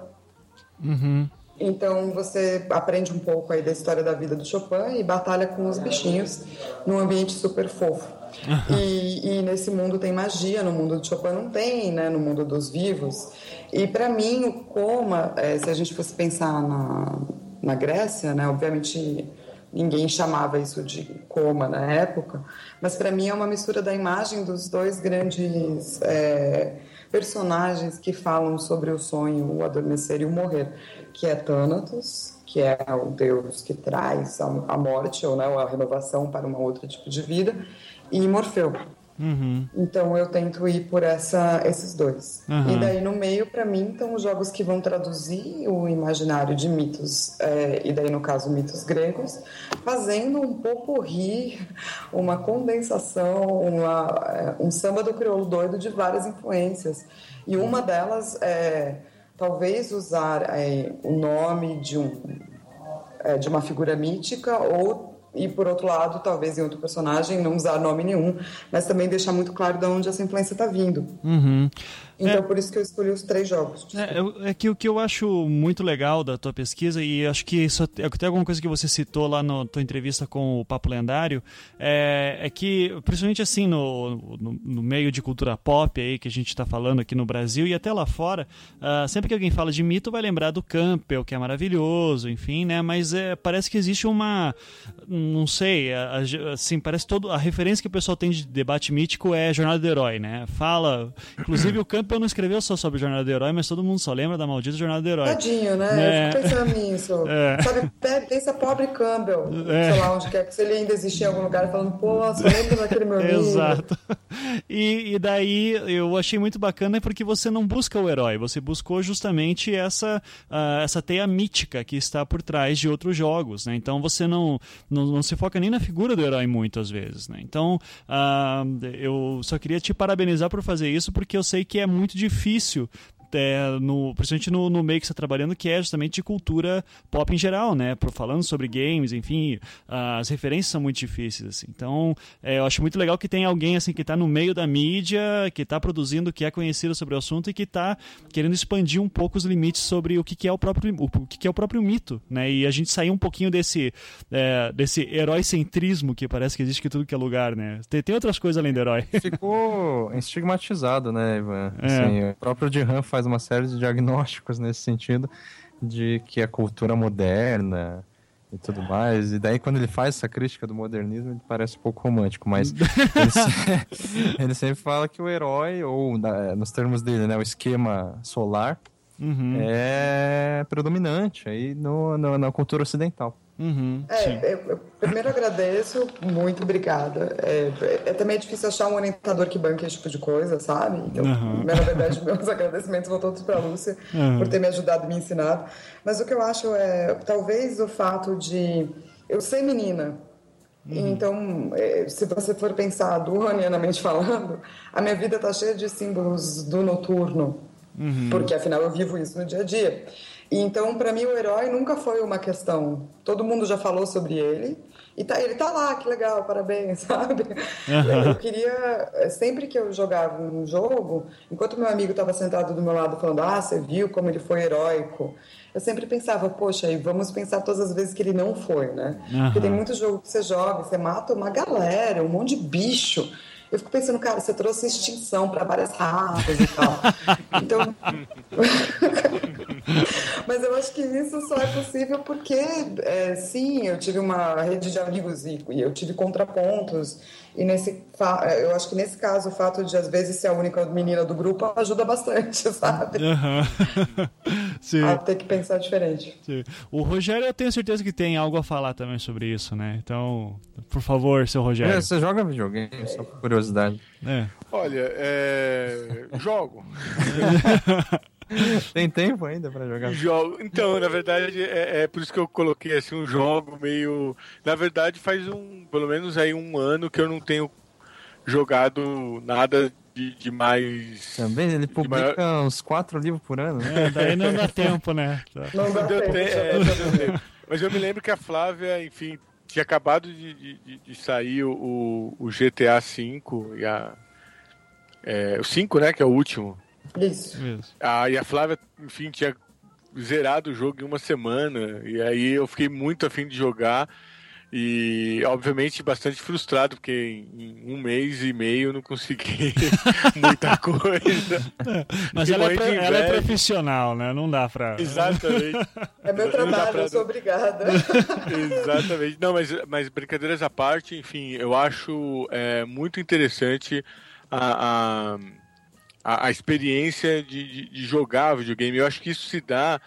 Então você aprende um pouco aí da história da vida do Chopin e batalha com os bichinhos num ambiente super fofo. E, e nesse mundo tem magia, no mundo do Chopin não tem, né? No mundo dos vivos. E para mim o coma, é, se a gente fosse pensar na, na Grécia, né? Obviamente ninguém chamava isso de coma na época, mas para mim é uma mistura da imagem dos dois grandes é, personagens que falam sobre o sonho, o adormecer e o morrer, que é Thanatos, que é o deus que traz a, morte ou né, a renovação para um outro tipo de vida, e Morfeu. Então eu tento ir por essa, esses dois. Uhum. E daí no meio, para mim, estão os jogos que vão traduzir o imaginário de mitos, é, e daí no caso mitos gregos, fazendo um pouco rir, uma condensação, uma, é, um samba do crioulo doido de várias influências. E uma delas é talvez usar é, o nome de um de uma figura mítica ou e por outro lado talvez em outro personagem não usar nome nenhum mas também deixar muito claro de onde essa influência está vindo Uhum. Então por isso que eu escolhi os três jogos É, é que o que eu acho muito legal da tua pesquisa, e acho que isso é até alguma coisa que você citou lá na tua entrevista com o Papo Lendário, é, é que, principalmente assim, no, no, no meio de cultura pop aí que a gente está falando aqui no Brasil e até lá fora, ah, sempre que alguém fala de mito vai lembrar do Campbell, que é maravilhoso, enfim, né? Mas é, parece que existe uma. Não sei, a- a- assim, parece todo. A referência que o pessoal tem de debate mítico é Jornada do Herói, né? Fala. Inclusive o Campbell não escreveu só sobre Jornada do Herói, mas todo mundo só lembra da maldita Jornada do Herói. Tadinho, né? É. Eu fico pensando nisso. É. Sabe, pe- pensa pobre Campbell, É. sei lá onde quer que se ele ainda existir em algum lugar, falando, pô, só lembra daquele meu livro. Exato. E, e daí eu achei muito bacana porque você não busca o herói, você buscou justamente essa, ah, essa teia mítica que está por trás de outros jogos, né? Então você não, não, não se foca nem na figura do herói muitas vezes, né? Então ah, eu só queria te parabenizar por fazer isso porque eu sei que é muito difícil é, no, principalmente no, no meio que você está trabalhando, que é justamente de cultura pop em geral, né? Falando sobre games, enfim, as referências são muito difíceis, assim. Então, é, eu acho muito legal que tem alguém, assim, que está no meio da mídia, que está produzindo, que é conhecido sobre o assunto e que está querendo expandir um pouco os limites sobre o que, que é o próprio o que, que é o próprio mito, né? E a gente sair um pouquinho desse, é, desse herói-centrismo que parece que existe em tudo que é lugar, né? Tem, tem outras coisas além do herói. Ficou estigmatizado, né, Ivan? É. Assim, o próprio Dirham faz uma série de diagnósticos nesse sentido de que a cultura moderna e tudo mais. E daí, quando ele faz essa crítica do modernismo, ele parece um pouco romântico, mas ele, se- ele sempre fala que o herói, ou na- nos termos dele, né, o esquema solar, Uhum, é predominante aí no, no- na cultura ocidental. uhum, É, eu, eu primeiro agradeço, muito obrigada. É, é também difícil achar um orientador que banque esse tipo de coisa, sabe? Então, Aham. na verdade, meus agradecimentos vão todos para a Lúcia Aham. por ter me ajudado e me ensinado. Mas o que eu acho é, talvez o fato de eu ser menina, então, é, se você for pensar duranianamente falando, a minha vida está cheia de símbolos do noturno, porque afinal eu vivo isso no dia a dia. E Então, para mim, o herói nunca foi uma questão. Todo mundo já falou sobre ele. E tá, ele tá lá, que legal, parabéns, sabe? Eu queria, sempre que eu jogava um jogo, enquanto meu amigo estava sentado do meu lado falando, ah, você viu como ele foi heróico, eu sempre pensava, poxa, e vamos pensar todas as vezes que ele não foi, né? Porque tem muito jogo que você joga, você mata uma galera, um monte de bicho. Eu fico pensando, cara, você trouxe extinção para várias raças e tal. Então. Mas eu acho que isso só é possível porque, é, sim, eu tive uma rede de amigos e, e eu tive contrapontos. E nesse, fa- eu acho que nesse caso, o fato de às vezes ser a única menina do grupo ajuda bastante, sabe? Aham. Sim, A ter que pensar diferente. sim. O Rogério, eu tenho certeza que tem algo a falar também sobre isso, né? Então, por favor, seu Rogério. É, Você joga videogame, só por curiosidade. É. Olha, é... jogo. Tem tempo ainda pra jogar? Jogo. Então, na verdade, é, é por isso que eu coloquei assim um jogo meio. Na verdade, faz um, pelo menos aí um ano que eu não tenho jogado nada de, de mais. Também ele publica uns quatro livros por ano, né? É, daí não dá tempo, né? Não dá tempo. te- é, não deu tempo. Mas eu me lembro que a Flávia, enfim, tinha acabado de, de- de- de sair o, o GTA V e a. é, o 5, né? Que é o último. Isso. Isso. Ah, e a Flávia, enfim, tinha zerado o jogo em uma semana. E aí eu fiquei muito afim de jogar. E, obviamente, bastante frustrado, porque em um mês e meio eu não consegui muita coisa. Mas ela é, de ela é profissional, né? Não dá pra. Exatamente. É meu trabalho, pra- eu sou obrigada. Exatamente. Não, mas, mas brincadeiras à parte, enfim, eu acho é, muito interessante a, a, a, a experiência de, de, de jogar videogame. Eu acho que isso se dá.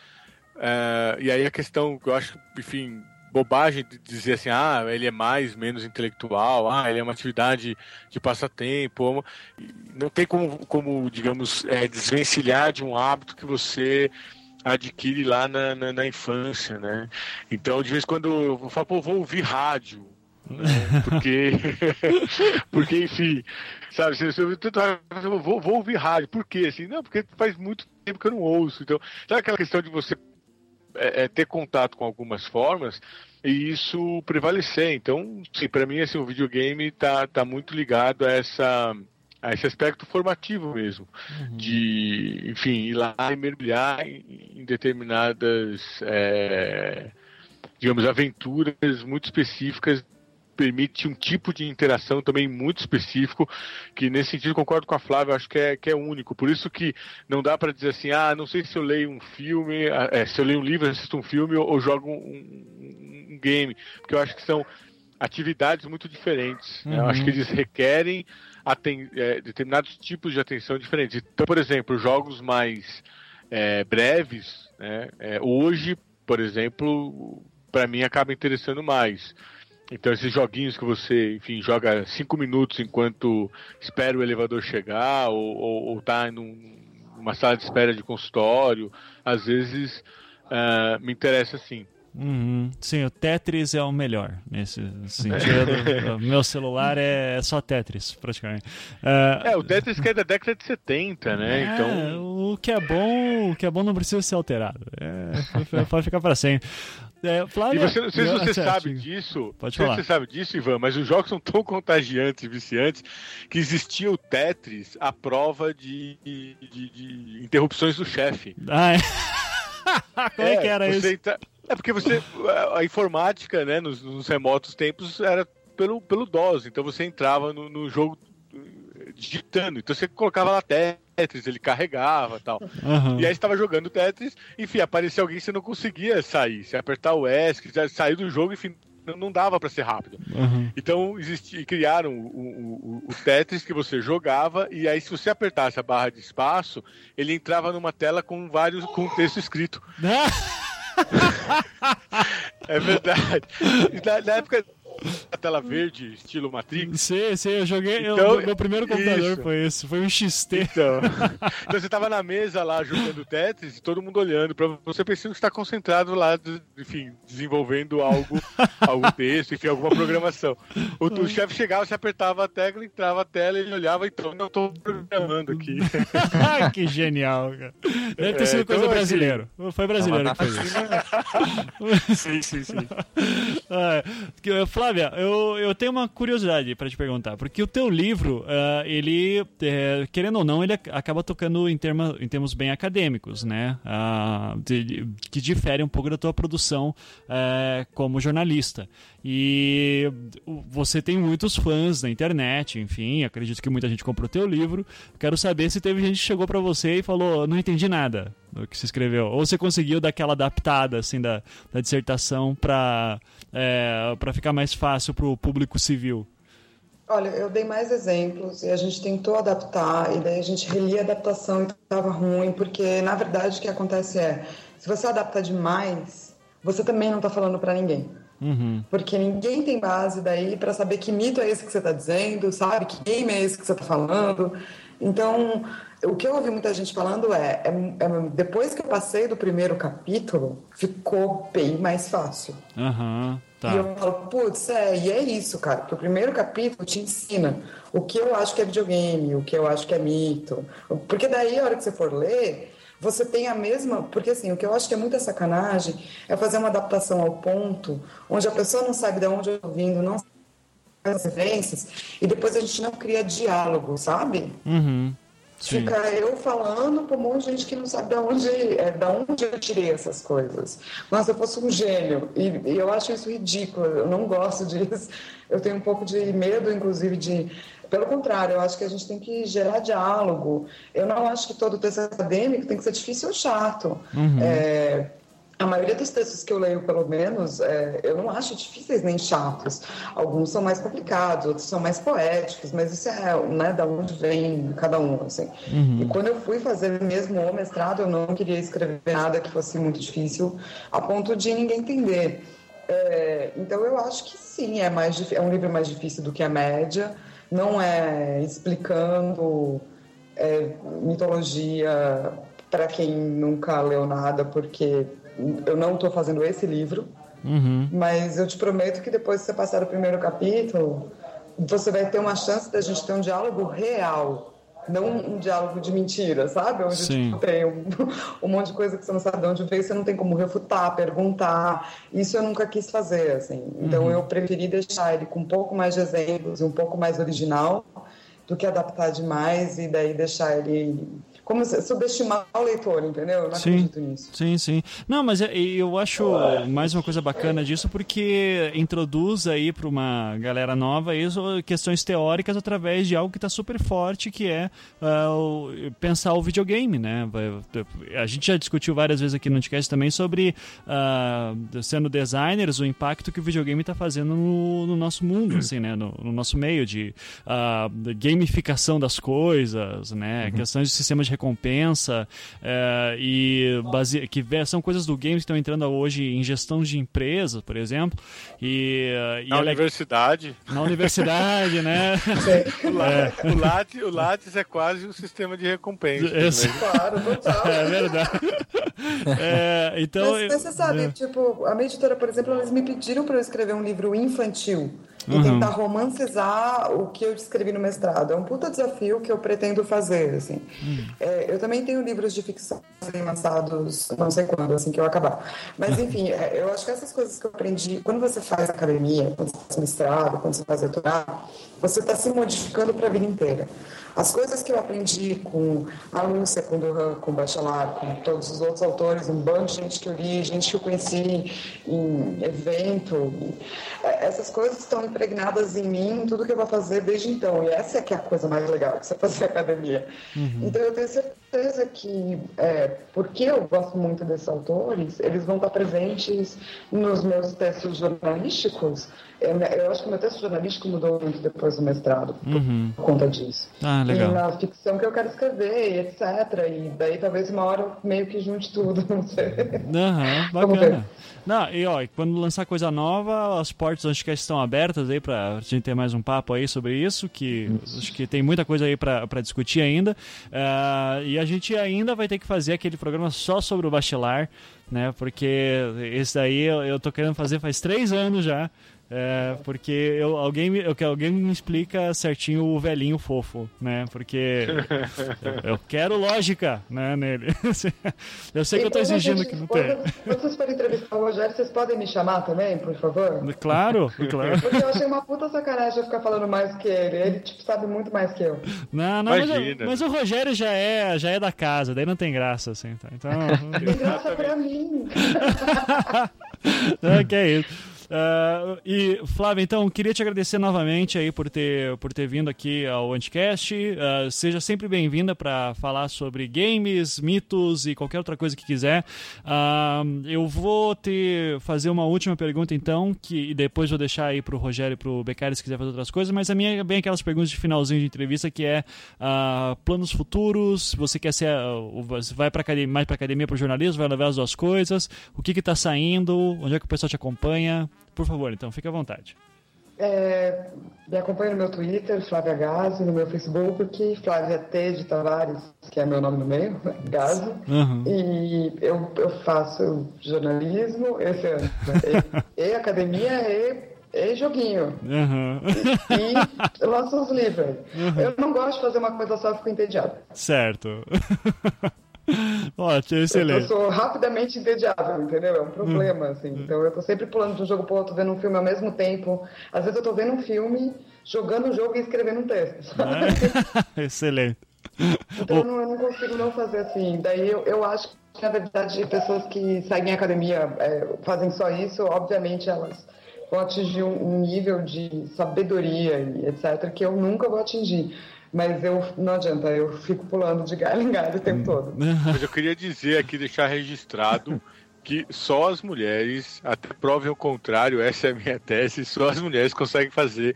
é, e aí a questão que eu acho, enfim, bobagem de dizer assim, ah, ele é mais, menos intelectual, ah, ele é uma atividade de passatempo. Não tem como, como digamos, é, desvencilhar de um hábito que você adquire lá na, na, na infância, né? Então, de vez em quando eu falo, pô, vou ouvir rádio. né? Porque, porque, enfim, sabe, se eu vou, vou ouvir rádio. Por quê? Assim, não, porque faz muito tempo que eu não ouço. Então, sabe aquela questão de você é, é, ter contato com algumas formas e isso prevalecer. Então, sim, para mim, assim, o videogame tá, tá muito ligado a essa a esse aspecto formativo mesmo, de, enfim, ir lá e mergulhar em, em determinadas, é, digamos, aventuras muito específicas permite um tipo de interação também muito específico, que nesse sentido concordo com a Flávia, acho que é, que é único. Por isso que não dá para dizer assim, ah, não sei se eu leio um filme, é, se eu leio um livro, assisto um filme ou, ou jogo um, um, um, game, porque eu acho que são atividades muito diferentes. Né? Eu acho que eles requerem aten é, determinados tipos de atenção diferentes. Então, por exemplo, jogos mais é, breves, né? hoje, por exemplo, para mim acaba interessando mais. Então esses joguinhos que você, enfim, joga cinco minutos enquanto espera o elevador chegar ou, ou, ou tá em um, uma sala de espera de consultório, às vezes uh, me interessa sim. Uhum. Sim, o Tetris é o melhor nesse sentido. meu celular é só Tetris, praticamente. Uh, é, o Tetris que é da década de 70, né? É, então... O que é bom, o que é bom não precisa ser alterado. É, pode ficar para sempre. É, Flávia, e você, não sei se você sabe disso. Pode falar. você sabe disso, Ivan, mas os jogos são tão contagiantes e viciantes que existia o Tetris à prova de, de, de interrupções do chefe. Ah, é? Como é, é, que era isso? Entra... É porque você. A informática, né, nos, nos, remotos tempos era pelo, pelo DOS. Então você entrava no, no jogo digitando. Então você colocava lá Tetris, ele carregava tal. Uhum. E aí estava jogando Tetris, enfim, aparecia alguém você não conseguia sair. Você apertar o S, sair do jogo, enfim, não dava para ser rápido. Uhum. Então existia, criaram o, o, o, Tetris que você jogava e aí se você apertasse a barra de espaço, ele entrava numa tela com vários com texto escrito. é verdade. Na, na época a tela verde, estilo Matrix. Sim, sim, eu joguei. Então, eu, meu primeiro computador isso. foi esse, foi um XT. Então, então você tava na mesa lá jogando Tetris e todo mundo olhando para você pensando que está concentrado lá, enfim, desenvolvendo algo, algum texto, enfim, alguma programação. O, o chefe chegava, você apertava a tecla, entrava a tela, ele olhava, então, não, estou programando aqui. que genial, cara. Deve ter sido é, coisa então, brasileiro. Assim, foi brasileiro que fez isso. sim, sim, sim. Ah, Flávia, eu, eu tenho uma curiosidade para te perguntar, porque o teu livro, uh, ele, é, querendo ou não, ele acaba tocando em, em termos bem acadêmicos, né? Uh, de, que difere um pouco da tua produção uh, como jornalista. E você tem muitos fãs na internet, enfim, acredito que muita gente comprou o teu livro. Quero saber se teve gente que chegou para você e falou, não entendi nada do que você escreveu. Ou você conseguiu dar aquela adaptada, assim, da, da dissertação para é, ficar mais fácil para o público civil? Olha, eu dei mais exemplos e a gente tentou adaptar, e daí a gente relia a adaptação e estava ruim, porque na verdade o que acontece é, se você adapta demais, você também não está falando para ninguém. Uhum. Porque ninguém tem base daí para saber que mito é esse que você está dizendo, sabe? Que game é esse que você está falando. Então, o que eu ouvi muita gente falando é, é, é, depois que eu passei do primeiro capítulo, ficou bem mais fácil. Uhum, tá. E eu falo, putz, é, e é isso, cara, porque o primeiro capítulo te ensina o que eu acho que é videogame, o que eu acho que é mito. Porque daí, a hora que você for ler, você tem a mesma. Porque assim, o que eu acho que é muita sacanagem é fazer uma adaptação ao ponto onde a pessoa não sabe de onde eu tô vindo, não sabe as referências, e depois a gente não cria diálogo, sabe? Uhum. Sim. Fica eu falando para um monte de gente que não sabe de onde, é, de onde eu tirei essas coisas. Mas eu fosse um gênio. E, e, eu acho isso ridículo. Eu não gosto disso. Eu tenho um pouco de medo, inclusive, de. Pelo contrário, eu acho que a gente tem que gerar diálogo. Eu não acho que todo texto acadêmico tem que ser difícil ou chato. Uhum. É, a maioria dos textos que eu leio, pelo menos, é, eu não acho difíceis nem chatos. Alguns são mais complicados, outros são mais poéticos, mas isso é né, da onde vem cada um. Assim. Uhum. E quando eu fui fazer mesmo o mestrado, eu não queria escrever nada que fosse muito difícil, a ponto de ninguém entender. É, então eu acho que sim, é, mais, é um livro mais difícil do que a média. Não é explicando é, mitologia para quem nunca leu nada, porque eu não estou fazendo esse livro, uhum. mas eu te prometo que depois que você passar o primeiro capítulo, você vai ter uma chance da gente ter um diálogo real, não um diálogo de mentira, sabe? Onde tipo, tem um, um, monte de coisa que você não sabe de onde veio, você não tem como refutar, perguntar. Isso eu nunca quis fazer, assim. Então uhum. eu preferi deixar ele com um pouco mais de exemplos e um pouco mais original do que adaptar demais e daí deixar ele como subestimar o leitor, entendeu? Eu não sim, acredito nisso. Sim, sim. Não, mas é, eu acho mais uma coisa bacana disso porque introduz aí para uma galera nova isso, questões teóricas através de algo que está super forte, que é uh, pensar o videogame, né? A gente já discutiu várias vezes aqui no podcast também sobre, uh, sendo designers, o impacto que o videogame está fazendo no, no, nosso mundo, assim, né? No, no nosso meio de uh, gamificação das coisas, né? Uhum. Questões de sistemas de recompensa é, e base... que são coisas do game que estão entrando hoje em gestão de empresas, por exemplo. E, e na universidade. Na universidade, né? o, Lattes, é. o, Lattes, o Lattes é quase um sistema de recompensa. Esse... Claro, total. É verdade. É, então, mas, mas, você sabe, é. tipo, a minha editora, por exemplo, eles me pediram para eu escrever um livro infantil e uhum. tentar romancizar o que eu escrevi no mestrado. É um puta desafio que eu pretendo fazer, assim. Uhum. É, eu também tenho livros de ficção lançados, não sei quando, assim que eu acabar. Mas, enfim, é, eu acho que essas coisas que eu aprendi, quando você faz academia, quando você faz mestrado, quando você faz doutorado, você está se modificando para a vida inteira. As coisas que eu aprendi com a Lúcia, com o Duran, com o Bachelard, com todos os outros autores, um bando de gente que eu li, gente que eu conheci em evento, é, essas coisas estão impregnadas em mim, em tudo que eu vou fazer desde então. E essa é que é a coisa mais legal, que você fazer academia. Uhum. Então eu tenho certeza que, é, porque eu gosto muito desses autores, eles vão estar presentes nos meus textos jornalísticos, eu acho que o meu texto jornalístico mudou muito depois do mestrado, uhum. por conta disso. Ah, legal. E na ficção que eu quero escrever, etc. E daí talvez uma hora eu meio que junte tudo, não sei. Aham, uhum, bacana. Não, e ó, quando lançar coisa nova, as portas acho que estão abertas aí pra gente ter mais um papo aí sobre isso, que acho que tem muita coisa aí pra, pra discutir ainda. Uh, e a gente ainda vai ter que fazer aquele programa só sobre o Bachelar, né? Porque esse daí eu, eu tô querendo fazer faz três anos já. É, porque eu, alguém, eu, alguém me explica certinho o velhinho fofo, né? Porque eu, quero lógica né, nele. Eu sei que eu tô exigindo gente, que não tem. Quando vocês forem entrevistar o Rogério, vocês podem me chamar também, por favor? Claro, claro. Porque eu achei uma puta sacanagem eu ficar falando mais que ele. Ele, tipo, sabe muito mais que eu. Não, não, mas, mas, o Rogério já é, já é da casa, daí não tem graça, assim, tá? Então... Tem graça pra mim. não, que é isso. Uh, e, Flávia, então, queria te agradecer novamente aí por ter, por ter vindo aqui ao Anticast. Uh, seja sempre bem-vinda para falar sobre games, mitos e qualquer outra coisa que quiser. Uh, eu vou te fazer uma última pergunta, então, que e depois vou deixar aí para o Rogério e para o Beccari se quiser fazer outras coisas, mas a minha é bem aquelas perguntas de finalzinho de entrevista, que é planos futuros, você quer ser, você vai academia, mais para academia, para jornalismo, vai levar as duas coisas, o que está saindo, onde é que o pessoal te acompanha? Por favor, então, fique à vontade. É, me acompanha no meu Twitter, Flávia Gazi, no meu Facebook, Flávia T de Tavares, que é meu nome no meio, né? Gazi. Uhum. E eu, eu faço jornalismo, esse ano, né? e, e, academia e, e joguinho. Uhum. E, e lanço uns livros. Uhum. Eu não gosto de fazer uma coisa só, fico entediado. Certo. Ótimo, excelente. Eu sou rapidamente entediável, entendeu? É um problema, hum. assim. Então eu tô sempre pulando de um jogo pro outro, vendo um filme ao mesmo tempo. Às vezes eu tô vendo um filme, jogando o jogo e escrevendo um texto. É? excelente. Então eu, não, eu não, consigo não fazer assim. Daí eu, eu acho que, na verdade, pessoas que seguem a academia é, fazem só isso, obviamente elas vão atingir um, um nível de sabedoria e etc. que eu nunca vou atingir. Mas eu não adianta, eu fico pulando de galho em galho o tempo todo. Mas eu queria dizer aqui, deixar registrado que só as mulheres, até provem o contrário, essa é a minha tese, só as mulheres conseguem fazer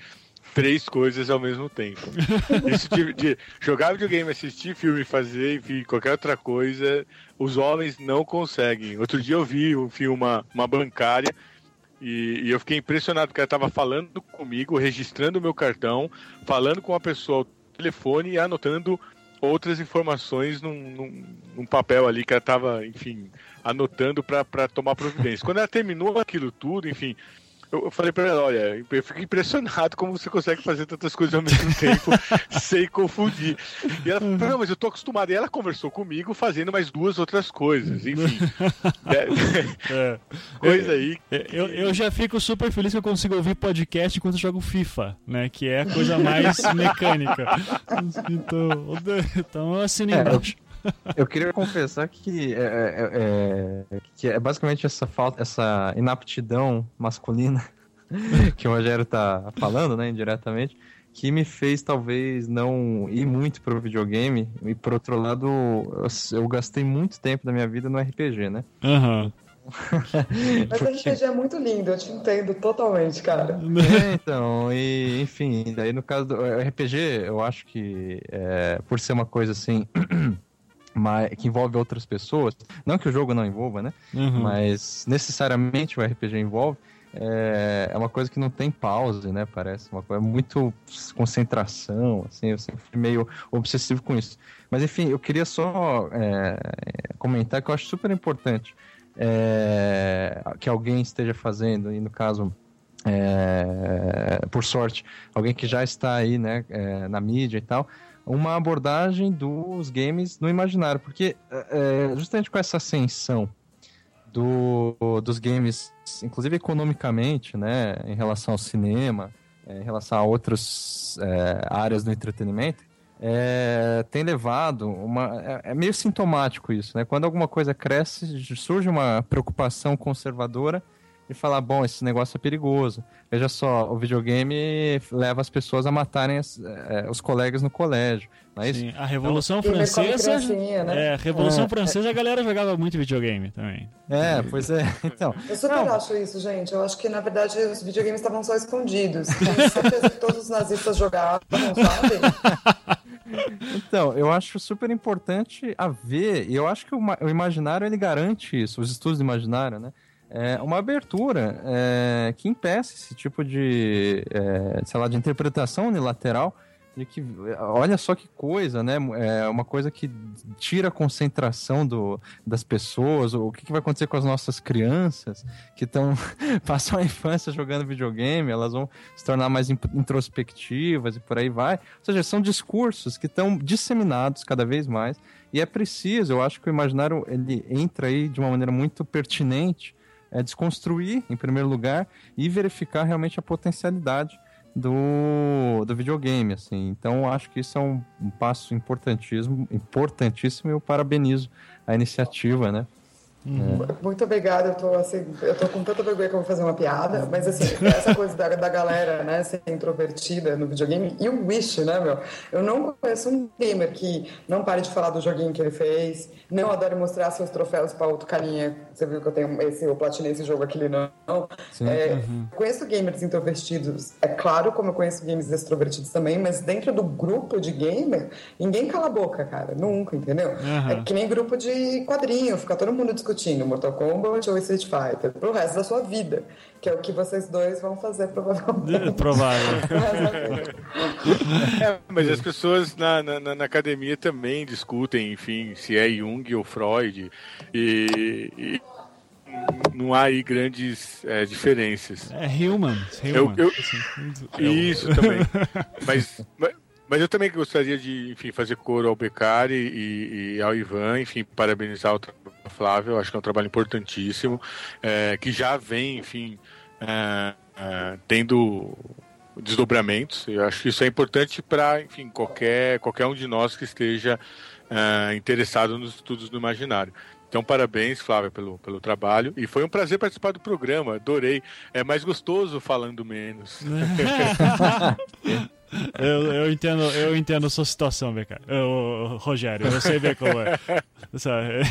três coisas ao mesmo tempo. Isso de, de, jogar videogame, assistir filme, fazer, enfim, qualquer outra coisa, os homens não conseguem. Outro dia eu vi um filme, uma, uma bancária, e, e eu fiquei impressionado porque ela estava falando comigo, registrando o meu cartão, falando com uma pessoa telefone e anotando outras informações num, num, num papel ali que ela estava, enfim, anotando para tomar providência. Quando ela terminou aquilo tudo, enfim, eu, falei para ela, olha, eu fico impressionado como você consegue fazer tantas coisas ao mesmo tempo sem confundir. E ela falou, não, mas eu tô acostumada. E ela conversou comigo fazendo mais duas outras coisas, enfim. é, é. Coisa aí. Eu, eu já fico super feliz que eu consigo ouvir podcast enquanto eu jogo FIFA, né? Que é a coisa mais mecânica. Então, então eu assino é, embaixo. Eu queria confessar que é, é, é, que é basicamente essa falta, essa inaptidão masculina que o Rogério tá falando, né, indiretamente, que me fez talvez não ir muito pro videogame e por outro lado eu, eu gastei muito tempo da minha vida no RPG, né? Uhum. Mas o RPG é muito lindo, eu te entendo totalmente, cara. É, então, e enfim, daí no caso do RPG, eu acho que é, por ser uma coisa assim mas, que envolve outras pessoas. Não que o jogo não envolva, né? Uhum. Mas necessariamente o RPG envolve. É, é uma coisa que não tem pause, né? Parece uma coisa muito concentração, assim. Eu sempre fui meio obsessivo com isso. Mas enfim, eu queria só é, comentar que eu acho super importante é, que alguém esteja fazendo, e no caso é, por sorte, alguém que já está aí, né, é, na mídia e tal, uma abordagem dos games no imaginário, porque é, justamente com essa ascensão do, dos games, inclusive economicamente, né, em relação ao cinema, é, em relação a outras é, áreas do entretenimento, é, tem levado uma. É, é, meio sintomático isso, né? Quando alguma coisa cresce, surge uma preocupação conservadora e falar, bom, esse negócio é perigoso. Veja só, o videogame leva as pessoas a matarem as, é, os colegas no colégio. Não é Sim, isso? a Revolução Ele come Francesa. né? É, a Revolução É, Francesa a galera jogava muito videogame também. É, pois é. Então, Eu super Não. acho isso, gente. Eu acho que, na verdade, os videogames estavam só escondidos. Tenho certeza que todos os nazistas jogavam, sabe? Então, eu acho super importante haver, e eu acho que o, o imaginário ele garante isso, os estudos do imaginário, né? É uma abertura é, que impeça esse tipo de, é, sei lá, de interpretação unilateral de que, olha só que coisa, né? É uma coisa que tira a concentração do, das pessoas, o que, que vai acontecer com as nossas crianças que estão passam a infância jogando videogame, elas vão se tornar mais in- introspectivas e por aí vai. Ou seja, são discursos que estão disseminados cada vez mais e é preciso, eu acho que o imaginário ele entra aí de uma maneira muito pertinente, é desconstruir em primeiro lugar e verificar realmente a potencialidade do, do videogame, assim. Então, acho que isso é um, um passo importantíssimo, importantíssimo e eu parabenizo a iniciativa, né? Muito obrigada, eu tô assim, eu tô com tanta vergonha que eu vou fazer uma piada, mas assim, essa coisa da, da galera, né, ser introvertida no videogame, e o Wish, né, meu? Eu não conheço um gamer que não pare de falar do joguinho que ele fez, não adore mostrar seus troféus pra outro carinha, você viu que eu tenho esse, eu platinei esse jogo aqui, não. Sim. É, Conheço gamers introvertidos, é claro, como eu conheço gamers extrovertidos também, mas dentro do grupo de gamer, ninguém cala a boca, cara, nunca, entendeu? Aham. É que nem grupo de quadrinho, fica todo mundo discutindo Mortal Kombat ou Street Fighter pro resto da sua vida, que é o que vocês dois vão fazer provavelmente. Provável. pro resto da vida. É, mas as pessoas na, na, na- academia também discutem, enfim, se é Jung ou Freud, e, e não há aí grandes é, diferenças. É human. Eu- human. eu- assim. Isso também. Mas, mas, mas eu também gostaria de, enfim, fazer coro ao Beccari e, e ao Ivan, enfim, parabenizar o eu acho que é um trabalho importantíssimo, é, que já vem, enfim, é, é, tendo desdobramentos. Eu acho que isso é importante para, enfim, qualquer, qualquer um de nós que esteja é, interessado nos estudos do imaginário. Então, parabéns, Flávia, pelo, pelo trabalho. E foi um prazer participar do programa, adorei. É mais gostoso falando menos. Eu, eu entendo, eu entendo a sua situação, BK. Eu, Rogério, eu sei bem como é. Sabe?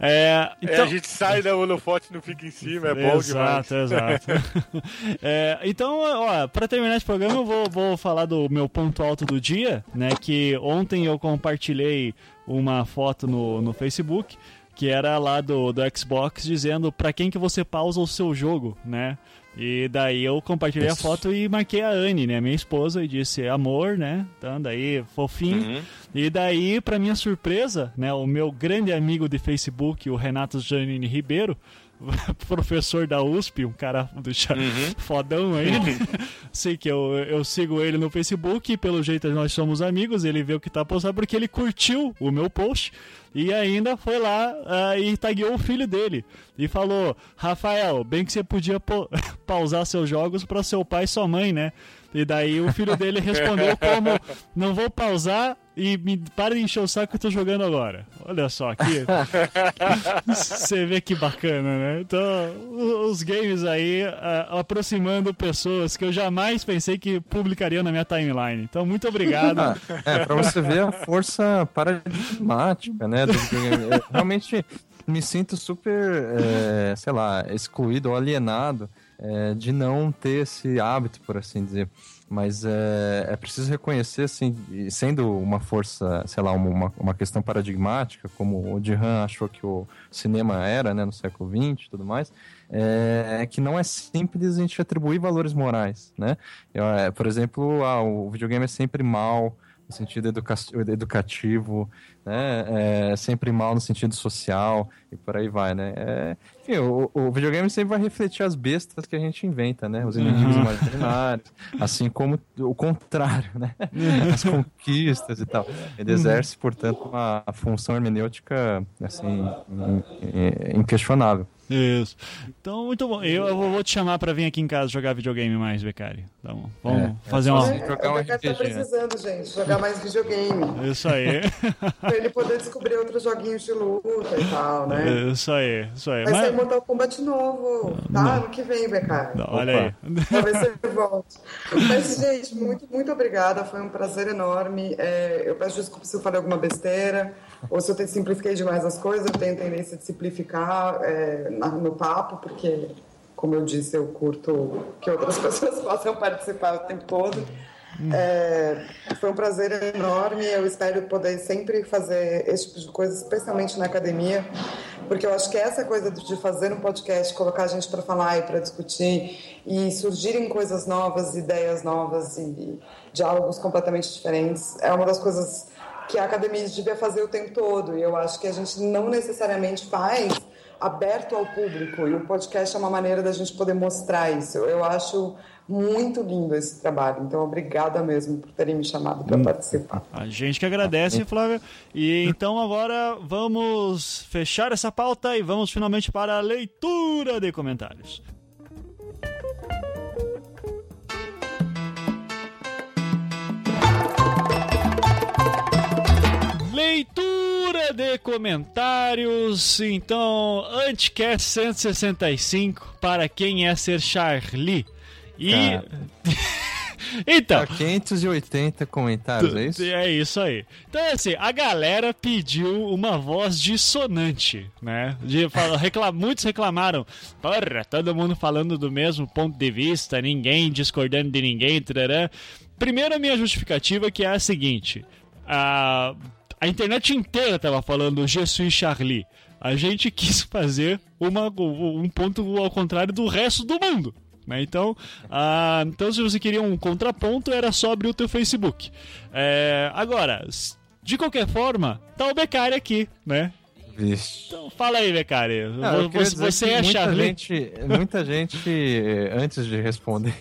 É, É, então, a gente sai da holofote e não fica em cima, é bom demais. exato, exato. É, então, ó, pra terminar esse programa, eu vou, vou falar do meu ponto alto do dia, né? Que ontem eu compartilhei uma foto no, no Facebook que era lá do, do Xbox dizendo pra quem que você pausa o seu jogo, né? E daí eu compartilhei a Isso. foto e marquei a Anne, né, minha esposa, e disse amor, né? Então daí fofinho. Uhum. E daí, pra minha surpresa, né, o meu grande amigo de Facebook, o Renato Janine Ribeiro, professor da USP, um cara do cha- fodão aí, sei que eu, eu sigo ele no Facebook e pelo jeito nós somos amigos, ele vê o que tá postando porque ele curtiu o meu post e ainda foi lá ah, e tagueou o filho dele e falou, Rafael, bem que você podia pau- pausar seus jogos para seu pai e sua mãe, né? E daí o filho dele respondeu como não vou pausar e me para de encher o saco que eu tô jogando agora. Olha só aqui. Você vê que bacana, né? Então, o- os games aí ah, aproximando pessoas que eu jamais pensei que publicariam na minha timeline. Então, muito obrigado. Ah, é, pra você ver a força paradigmática, né? Do videogame. Eu realmente me sinto super, é, sei lá, excluído ou alienado é, de não ter esse hábito, por assim dizer. Mas é, é preciso reconhecer, assim, sendo uma força, sei lá, uma, uma questão paradigmática, como o Dihan achou que o cinema era, né, no século XX e tudo mais, é, é que não é simples a gente atribuir valores morais, né? É, por exemplo, ah, o videogame é sempre mal, no sentido educa educativo, né? É sempre mal no sentido social e por aí vai, né? É, enfim, o, o, videogame sempre vai refletir as bestas que a gente inventa, né? Os inimigos uhum. imaginários, assim como o contrário, né? As conquistas e tal. Ele exerce, portanto, uma função hermenêutica, assim, inquestionável. Isso. Então, muito bom. Eu, eu vou te chamar pra vir aqui em casa jogar videogame mais, Becari. Tá bom. Vamos é, fazer é, uma. Jogar um RPG. tá precisando, gente, jogar mais videogame. Isso aí. pra ele poder descobrir outros joguinhos de luta e tal, né? Isso aí, isso aí. Vai Mas... sair Mortal Kombat novo, tá? Não. Ano que vem, Becari. olha aí. Talvez você volte. Mas, gente, muito, muito obrigada. Foi um prazer enorme. É, eu peço desculpa se eu falei alguma besteira ou se eu simplifiquei demais as coisas. Eu tenho tendência de simplificar. É, no papo, porque, como eu disse, eu curto que outras pessoas possam participar o tempo todo. É, foi um prazer enorme. Eu espero poder sempre fazer esse tipo de coisa, especialmente na academia, porque eu acho que essa coisa de fazer um podcast, colocar a gente para falar e para discutir e surgirem coisas novas, ideias novas e diálogos completamente diferentes, é uma das coisas que a academia devia fazer o tempo todo. E eu acho que a gente não necessariamente faz aberto ao público e o podcast é uma maneira da gente poder mostrar isso. Eu acho muito lindo esse trabalho. Então, obrigada mesmo por terem me chamado para hum. participar. A gente que agradece, Flávia. E então agora vamos fechar essa pauta e vamos finalmente para a leitura de comentários. Leitura de comentários. Então, Anticast 165 para quem é ser Charlie. E. então. 580 comentários, é isso? É isso aí. Então, assim, a galera pediu uma voz dissonante, né? De, reclam, muitos reclamaram, porra, todo mundo falando do mesmo ponto de vista, ninguém discordando de ninguém, trará. Primeiro, a minha justificativa que é a seguinte. A a internet inteira tava falando Je suis Charlie. A gente quis fazer uma, um ponto ao contrário do resto do mundo. Né? Então, ah, então, se você queria um contraponto, era só abrir o teu Facebook. É, agora, de qualquer forma, tá o Becari aqui, né? Vixe. Então fala aí, Becari. Você, você é muita Charlie? Gente, muita gente, antes de responder,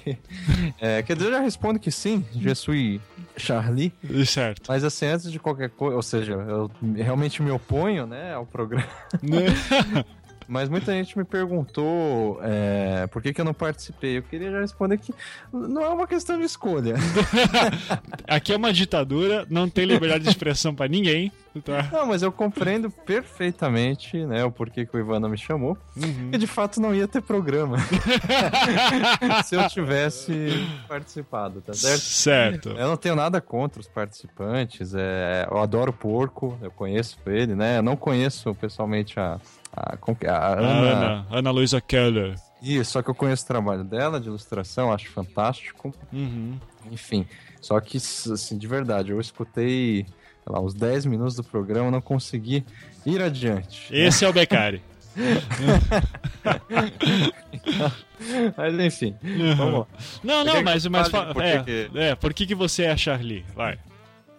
é, quer dizer, eu já respondo que sim, je suis Charlie. Certo. Mas assim, antes de qualquer coisa, ou seja, eu realmente me oponho, né, ao programa. Mas muita gente me perguntou é, por que, que eu não participei. Eu queria já responder que não é uma questão de escolha. Aqui é uma ditadura, não tem liberdade de expressão para ninguém. Tá? Não, mas eu compreendo perfeitamente né, o porquê que o Ivana me chamou. Uhum. E de fato não ia ter programa se eu tivesse participado, tá certo? Certo. Eu não tenho nada contra os participantes. É, eu adoro porco, eu conheço ele, né? Eu não conheço pessoalmente a a, a Ana, Ana, Ana Luisa Keller. Isso, só que eu conheço o trabalho dela de ilustração, acho fantástico. Uhum. Enfim, só que, assim, de verdade, eu escutei lá, uns 10 minutos do programa não consegui ir adiante. Esse é o Beccari. mas enfim, uhum. vamos lá. Não, não, mas, mas por é, que... é, por que, que você é a Charlie? Vai.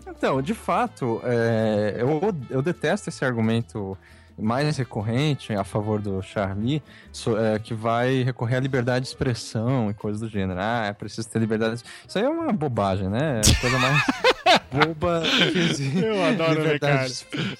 Então, de fato, é, eu, eu detesto esse argumento mais recorrente a favor do Charlie, so, é, que vai recorrer à liberdade de expressão e coisas do gênero. Ah, é preciso ter liberdade. Isso aí é uma bobagem, né? É a coisa mais boba que existe. Eu adoro ver, cara.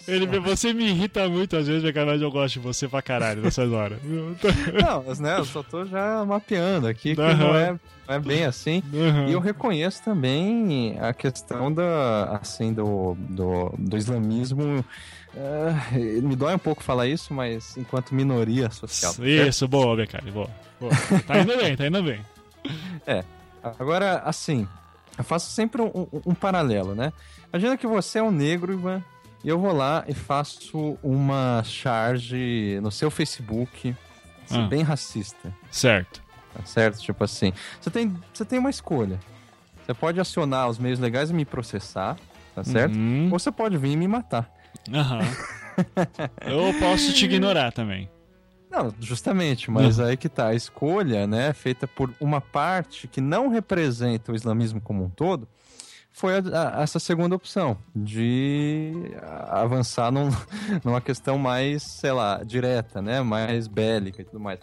Ele, você me irrita muito às vezes, mas eu gosto de você pra caralho nessas horas. Não, mas, né, eu só tô já mapeando aqui que uhum. não, é, é bem assim. Uhum. E eu reconheço também a questão da, assim, do, do, do islamismo Uh, me dói um pouco falar isso, mas enquanto minoria social. Isso, boa, Becari, boa, boa. Tá indo bem, tá indo bem. É. Agora, assim, eu faço sempre um, um, um, paralelo, né? Imagina que você é um negro, Ivan, e eu vou lá e faço uma charge no seu Facebook, assim, ah. bem racista. Certo. tá certo? Tipo assim, você tem, você tem uma escolha. Você pode acionar os meios legais e me processar, tá certo? Uhum. Ou você pode vir e me matar. Aham. Eu posso te ignorar também. Não, justamente, mas aí que tá. A escolha, né, feita por uma parte que não representa o islamismo como um todo, foi a- a- essa segunda opção, de avançar num- numa questão mais, sei lá, direta, né, mais bélica e tudo mais.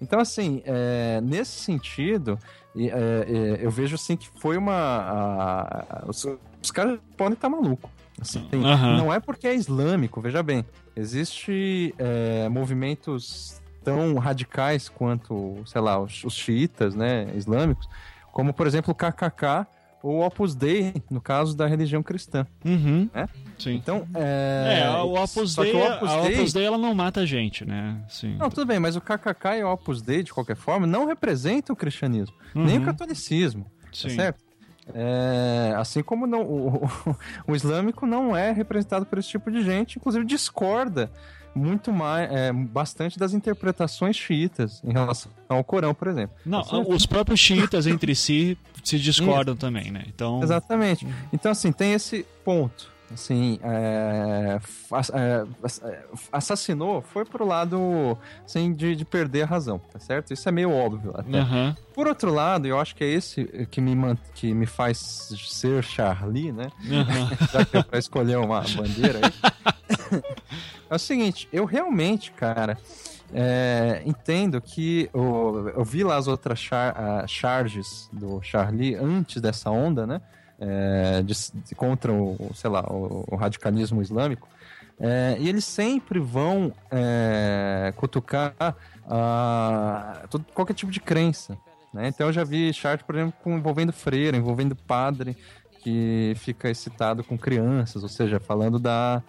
Então, assim, é, nesse sentido, é, é, eu vejo assim que foi uma. a- os, os caras podem estar malucos. Assim, Aham. Não é porque é islâmico, veja bem. Existe é, movimentos tão radicais quanto, sei lá, os, os xiitas, né, islâmicos, como, por exemplo, o KKK ou o Opus Dei, no caso da religião cristã. Uhum. É? Sim. Então, é... É, o Opus Dei, o Opus a Dei- Opus Dei ela não mata a gente, né? Sim. Não, tudo bem, mas o KKK e o Opus Dei, de qualquer forma, não representam o cristianismo, nem o Uhum. catolicismo, tá Sim. certo? É, assim como não, o, o- islâmico não é representado por esse tipo de gente, inclusive discorda muito mais, é, bastante das interpretações xiitas em relação ao Corão, por exemplo. Não, Tá certo? os próprios xiitas entre si se discordam também, né? Então, Exatamente. Então, assim, tem esse ponto. Assim, é, é, é, assassinou foi pro lado assim, de, de perder a razão, tá certo? Isso é meio óbvio até. Aham. Por outro lado, eu acho que é esse que me, que me faz ser Charlie, né? aham. Já que é pra escolher uma bandeira aí. é o seguinte, eu realmente, cara, é, entendo que o- eu vi lá as outras char, ah, charges do Charlie antes dessa onda, né? É, de- de- contra o, sei lá, o, o radicalismo islâmico. É, e eles sempre vão é, cutucar ah, todo, qualquer tipo de crença. Né? Então eu já vi chart, por exemplo, envolvendo freira, envolvendo padre, que fica excitado com crianças, ou seja, falando da,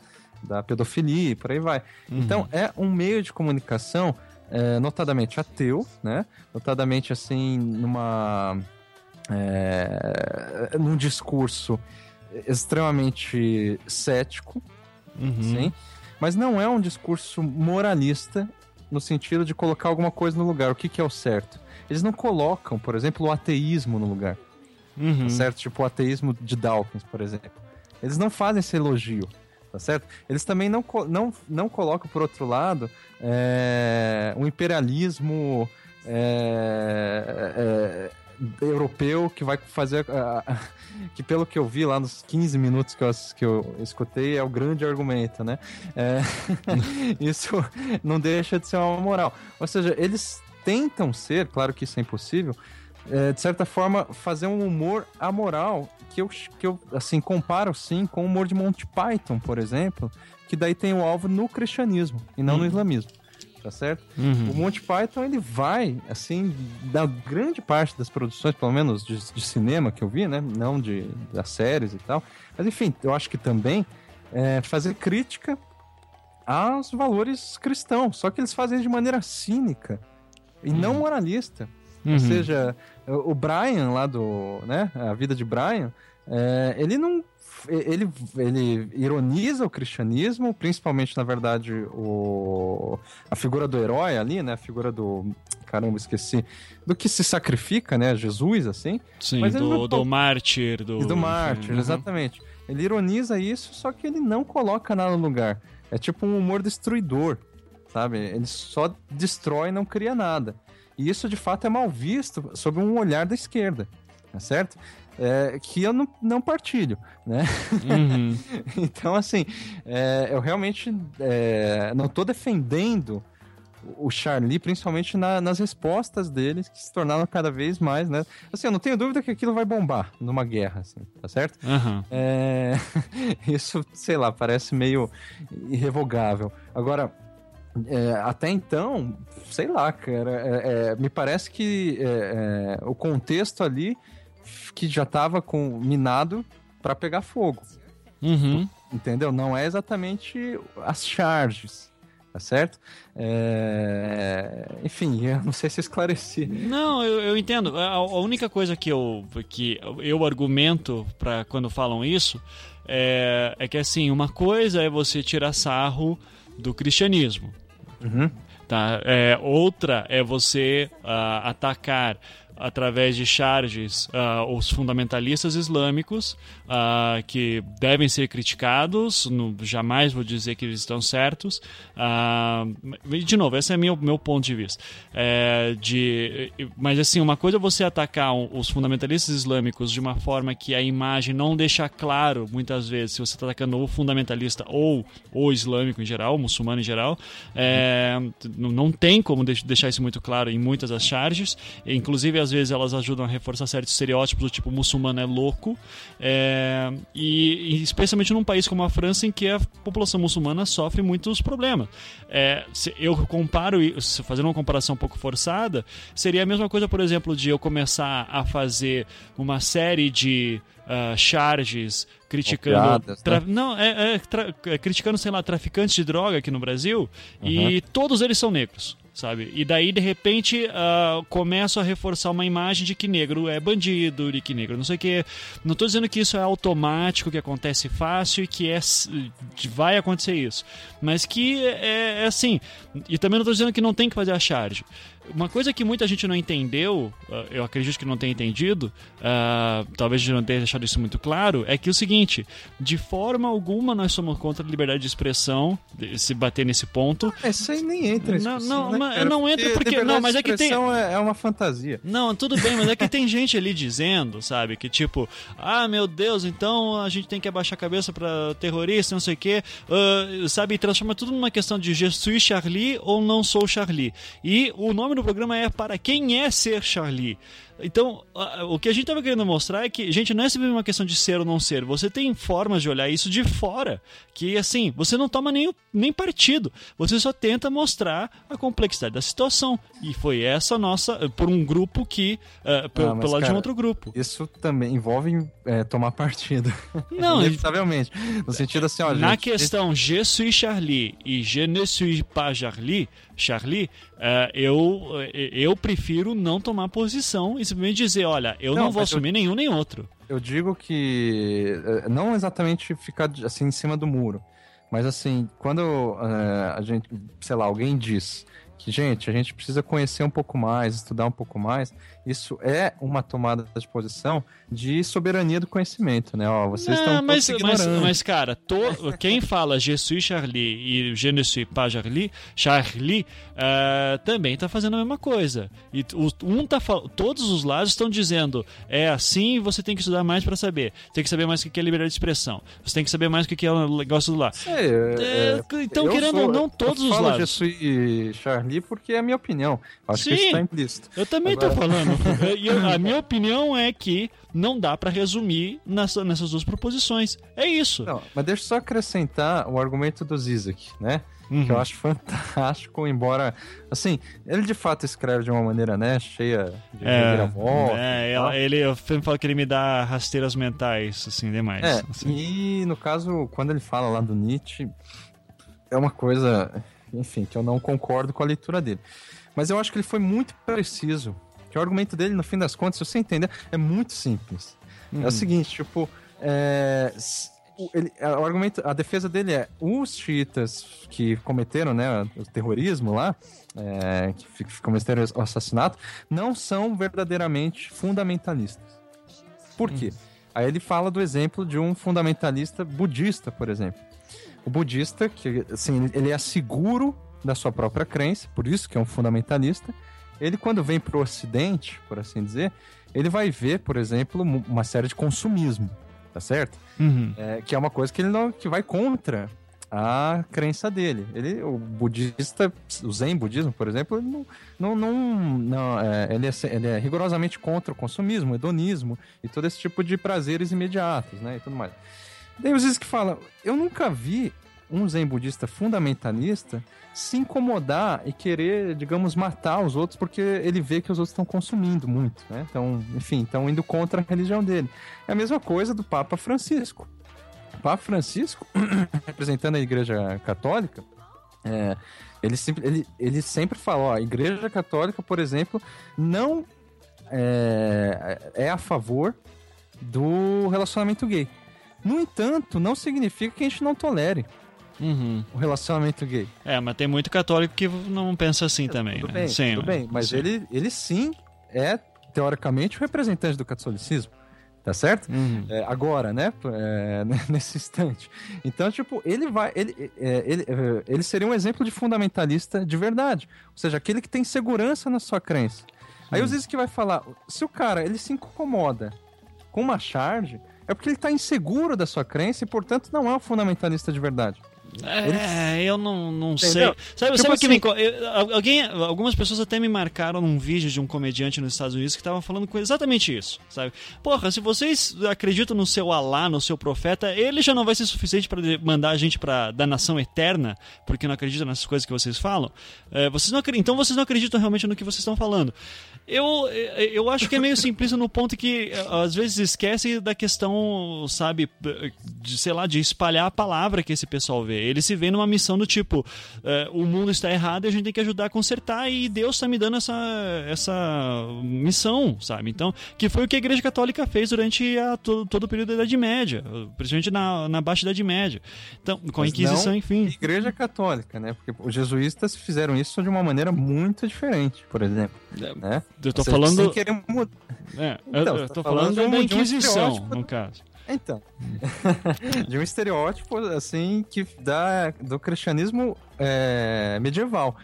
da pedofilia e por aí vai. Então é um meio de comunicação é, notadamente ateu, né? Notadamente assim, numa. É, num discurso extremamente cético, Uhum. sim, mas não é um discurso moralista no sentido de colocar alguma coisa no lugar. O que, que é o certo? Eles não colocam, por exemplo, o ateísmo no lugar, Uhum. tá certo? Tipo o ateísmo de Dawkins, por exemplo. Eles não fazem esse elogio, tá certo? Eles também não, não, não colocam, por outro lado, é, um imperialismo é, é, europeu que vai fazer. ah, que pelo que eu vi lá nos 15 minutos que eu, que eu escutei, é o grande argumento, né? É, isso não deixa de ser uma moral. Ou seja, eles tentam ser, claro que isso é impossível, é, de certa forma, fazer um humor amoral que eu, que eu assim, comparo sim com o humor de Monty Python, por exemplo, que daí tem o alvo no cristianismo e não no islamismo. Tá certo? Uhum. O Monty Python, ele vai, assim, da grande parte das produções, pelo menos de, de cinema que eu vi, né? Não de das séries e tal. Mas, enfim, eu acho que também é, fazer crítica aos valores cristãos. Só que eles fazem de maneira cínica e não moralista. Ou Uhum. seja, o o Brian lá do, né, a vida de Brian, é, ele não ele, ele ironiza o cristianismo, principalmente, na verdade, o, a figura do herói ali, né? A figura do. Caramba, esqueci. Do que se sacrifica, né? Jesus, assim. Sim, Mas do, não do mártir. Do, E do mártir, Uhum. exatamente. Ele ironiza isso, só que ele não coloca nada no lugar. É tipo um humor destruidor, sabe? Ele só destrói e não cria nada. E isso, de fato, é mal visto sob um olhar da esquerda, tá certo? É, que eu não, não partilho, né? Uhum. Então, assim, é, eu realmente é, não tô defendendo o Charlie, principalmente na- nas respostas deles, que se tornaram cada vez mais, né? Assim, eu não tenho dúvida que aquilo vai bombar numa guerra, assim, tá certo? Aham. É, Isso, sei lá, parece meio irrevogável. Agora, é, até então, sei lá, cara, é, é, me parece que é, é, o contexto ali que já tava com minado para pegar fogo, Uhum. entendeu? Não é exatamente as charges, tá certo? É, Enfim, eu não sei se esclareci. Não, eu, eu entendo. A, a única coisa que eu, que eu argumento para quando falam isso é, é que assim, uma coisa é você tirar sarro do cristianismo. Uhum. Tá? É, outra é você ah, atacar através de charges ah, os fundamentalistas islâmicos ah, que devem ser criticados no, jamais vou dizer que eles estão certos. Ah, de novo esse é meu meu ponto de vista. É, de mas assim uma coisa é você atacar os fundamentalistas islâmicos de uma forma que a imagem não deixa claro muitas vezes se você está atacando o fundamentalista ou o islâmico em geral o muçulmano em geral é, não tem como deix- deixar isso muito claro em muitas das charges. Inclusive às vezes elas ajudam a reforçar certos estereótipos do tipo muçulmano é louco é, e, e especialmente num país como a França em que a população muçulmana sofre muitos problemas. É, eu comparo fazendo uma comparação um pouco forçada seria a mesma coisa por exemplo de eu começar a fazer uma série de ah, charges criticando piadas, né? não é, é, é, criticando sei lá traficantes de droga aqui no Brasil e todos eles são negros sabe? E daí de repente ah, começo a reforçar uma imagem de que negro é bandido de que negro não sei o que não estou dizendo que isso é automático que acontece fácil e que é vai acontecer isso. Mas que é, é assim e também não estou dizendo que não tem que fazer a charge uma coisa que muita gente não entendeu, ah, eu acredito que não tenha entendido, ah, talvez a gente não tenha deixado isso muito claro, é que é o seguinte: de forma alguma nós somos contra a liberdade de expressão, de- se bater nesse ponto. Ah, Isso aí nem entra. Não, não, né, mas não entra porque- não, liberdade mas é que tem- expressão É, é uma fantasia. Não, tudo bem, mas é que tem gente ali dizendo, sabe, que tipo, ah, meu Deus, então a gente tem que abaixar a cabeça pra terrorista, não sei o quê, ah, sabe, transforma tudo numa questão de je suis Charlie ou não sou Charlie. E o nome do programa é Para Quem é Ser Charlie. Então, o que a gente estava querendo mostrar é que, gente, não é simplesmente uma questão de ser ou não ser. Você tem formas de olhar isso de fora. Que, assim, você não toma nem, nem partido. Você só tenta mostrar a complexidade da situação. E foi essa nossa, por um grupo que, uh, pelo, Ah, pelo lado de um outro grupo. Isso também envolve é, tomar partido. Não, Inevitavelmente. No sentido assim, ó, Na gente, questão Je suis Charlie e Je ne suis pas Charlie, Charlie eh, eu, eh, eu prefiro não tomar posição simplesmente dizer, olha, eu não, Não, vou mas eu- assumir nenhum nem outro. Eu digo que é, não exatamente ficar assim em cima do muro, mas assim, quando é, a gente, sei lá, alguém diz que, gente, a gente precisa conhecer um pouco mais, estudar um pouco mais, isso é uma tomada de posição de soberania do conhecimento, né? Ó, vocês estão Não, mas, mas, mas, cara, to- quem fala Je suis Charlie e Je ne suis pas Charlie, Charlie eh, também tá fazendo a mesma coisa. E um tá todos os lados estão dizendo é assim você tem que estudar mais para saber. Tem que saber mais o que é liberdade de expressão. Você tem que saber mais o que é o negócio do lá. É, é, É, então, eu querendo ou não, todos eu os falo lados. Je suis Charlie porque é a minha opinião. Acho que Sim. isso está implícito. Eu também tô Agora- falando. E a minha opinião é que não dá pra resumir nessa- nessas duas proposições. É isso. Não, mas deixa eu só acrescentar o argumento do Zizek, né? Que eu acho fantástico, embora, assim, ele de fato escreve de uma maneira, né, cheia de É, reviravolta é, ela- ele, eu sempre falo que ele me dá rasteiras mentais, assim, demais. É, assim. e no caso, quando ele fala lá do Nietzsche, é uma coisa, enfim, que eu não concordo com a leitura dele. Mas eu acho que ele foi muito preciso. Que o argumento dele, no fim das contas, se você entender, é muito simples. É o seguinte, tipo, é, o, ele- é, o argumento, a defesa dele é os xiitas que cometeram, né, o terrorismo lá, é, que cometeram o assassinato, não são verdadeiramente fundamentalistas. Por quê? Aí ele fala do exemplo de um fundamentalista budista, por exemplo. O budista, que assim, ele é seguro da sua própria crença, por isso que é um fundamentalista. Ele, quando vem para o Ocidente, por assim dizer, ele vai ver, por exemplo, uma série de consumismo, tá certo? Uhum. É, que é uma coisa que ele não, que vai contra a crença dele. Ele, o budista, o Zen budismo, por exemplo, ele não, não, não, não, é, ele, é, ele é rigorosamente contra o consumismo, o hedonismo e todo esse tipo de prazeres imediatos, né, e tudo mais. Daí os que fala, eu nunca vi um Zen budista fundamentalista se incomodar e querer, digamos, matar os outros porque ele vê que os outros estão consumindo muito, né? Então, enfim, estão indo contra a religião dele. É a mesma coisa do Papa Francisco. O Papa Francisco, representando a Igreja Católica, é, ele, sempre, ele, ele sempre fala, ó, a Igreja Católica, por exemplo, não é, é a favor do relacionamento gay. No entanto, não significa que a gente não tolere. O relacionamento gay. É, mas tem muito católico que não pensa assim também, Tudo né? bem, Sim, tudo bem, mas sim. ele, ele sim é, teoricamente, o representante do catolicismo. Tá certo? Uhum. É, agora, né? É, nesse instante. Então, tipo, ele vai. Ele, é, ele, é, ele seria um exemplo de fundamentalista de verdade. Ou seja, aquele que tem segurança na sua crença. Aí o Ziz que vai falar: se o cara ele se incomoda com uma charge, é porque ele tá inseguro da sua crença e, portanto, não é um fundamentalista de verdade. É, eu não, não sei. Sabe, Tipo sabe o que assim- me eu- al- alguém, algumas pessoas até me marcaram num vídeo de um comediante nos Estados Unidos que tava falando com exatamente isso, sabe? Porra, se vocês acreditam no seu Alá, no seu profeta, ele já não vai ser suficiente para mandar a gente pra danação eterna, porque não acreditam nessas coisas que vocês falam. É, vocês não então vocês não acreditam realmente no que vocês estão falando. Eu, eu acho que é meio simplista no ponto que às vezes esquece da questão, sabe, de, sei lá, de espalhar a palavra que esse pessoal vê. Ele se vê numa missão do tipo, é, o mundo está errado e a gente tem que ajudar a consertar e Deus está me dando essa, essa missão, sabe? Então, que foi o que a Igreja Católica fez durante a, todo, todo o período da Idade Média, principalmente na, na Baixa Idade Média. Então, com a Inquisição, não enfim. Igreja Católica, né? Porque os jesuítas fizeram isso de uma maneira muito diferente, por exemplo. Né? Eu tô falando. Sem querer mudar. É, Então, eu, eu tô tá falando, falando de um- da de um Inquisição, no caso. Então, de um estereótipo assim que da do cristianismo é, medieval,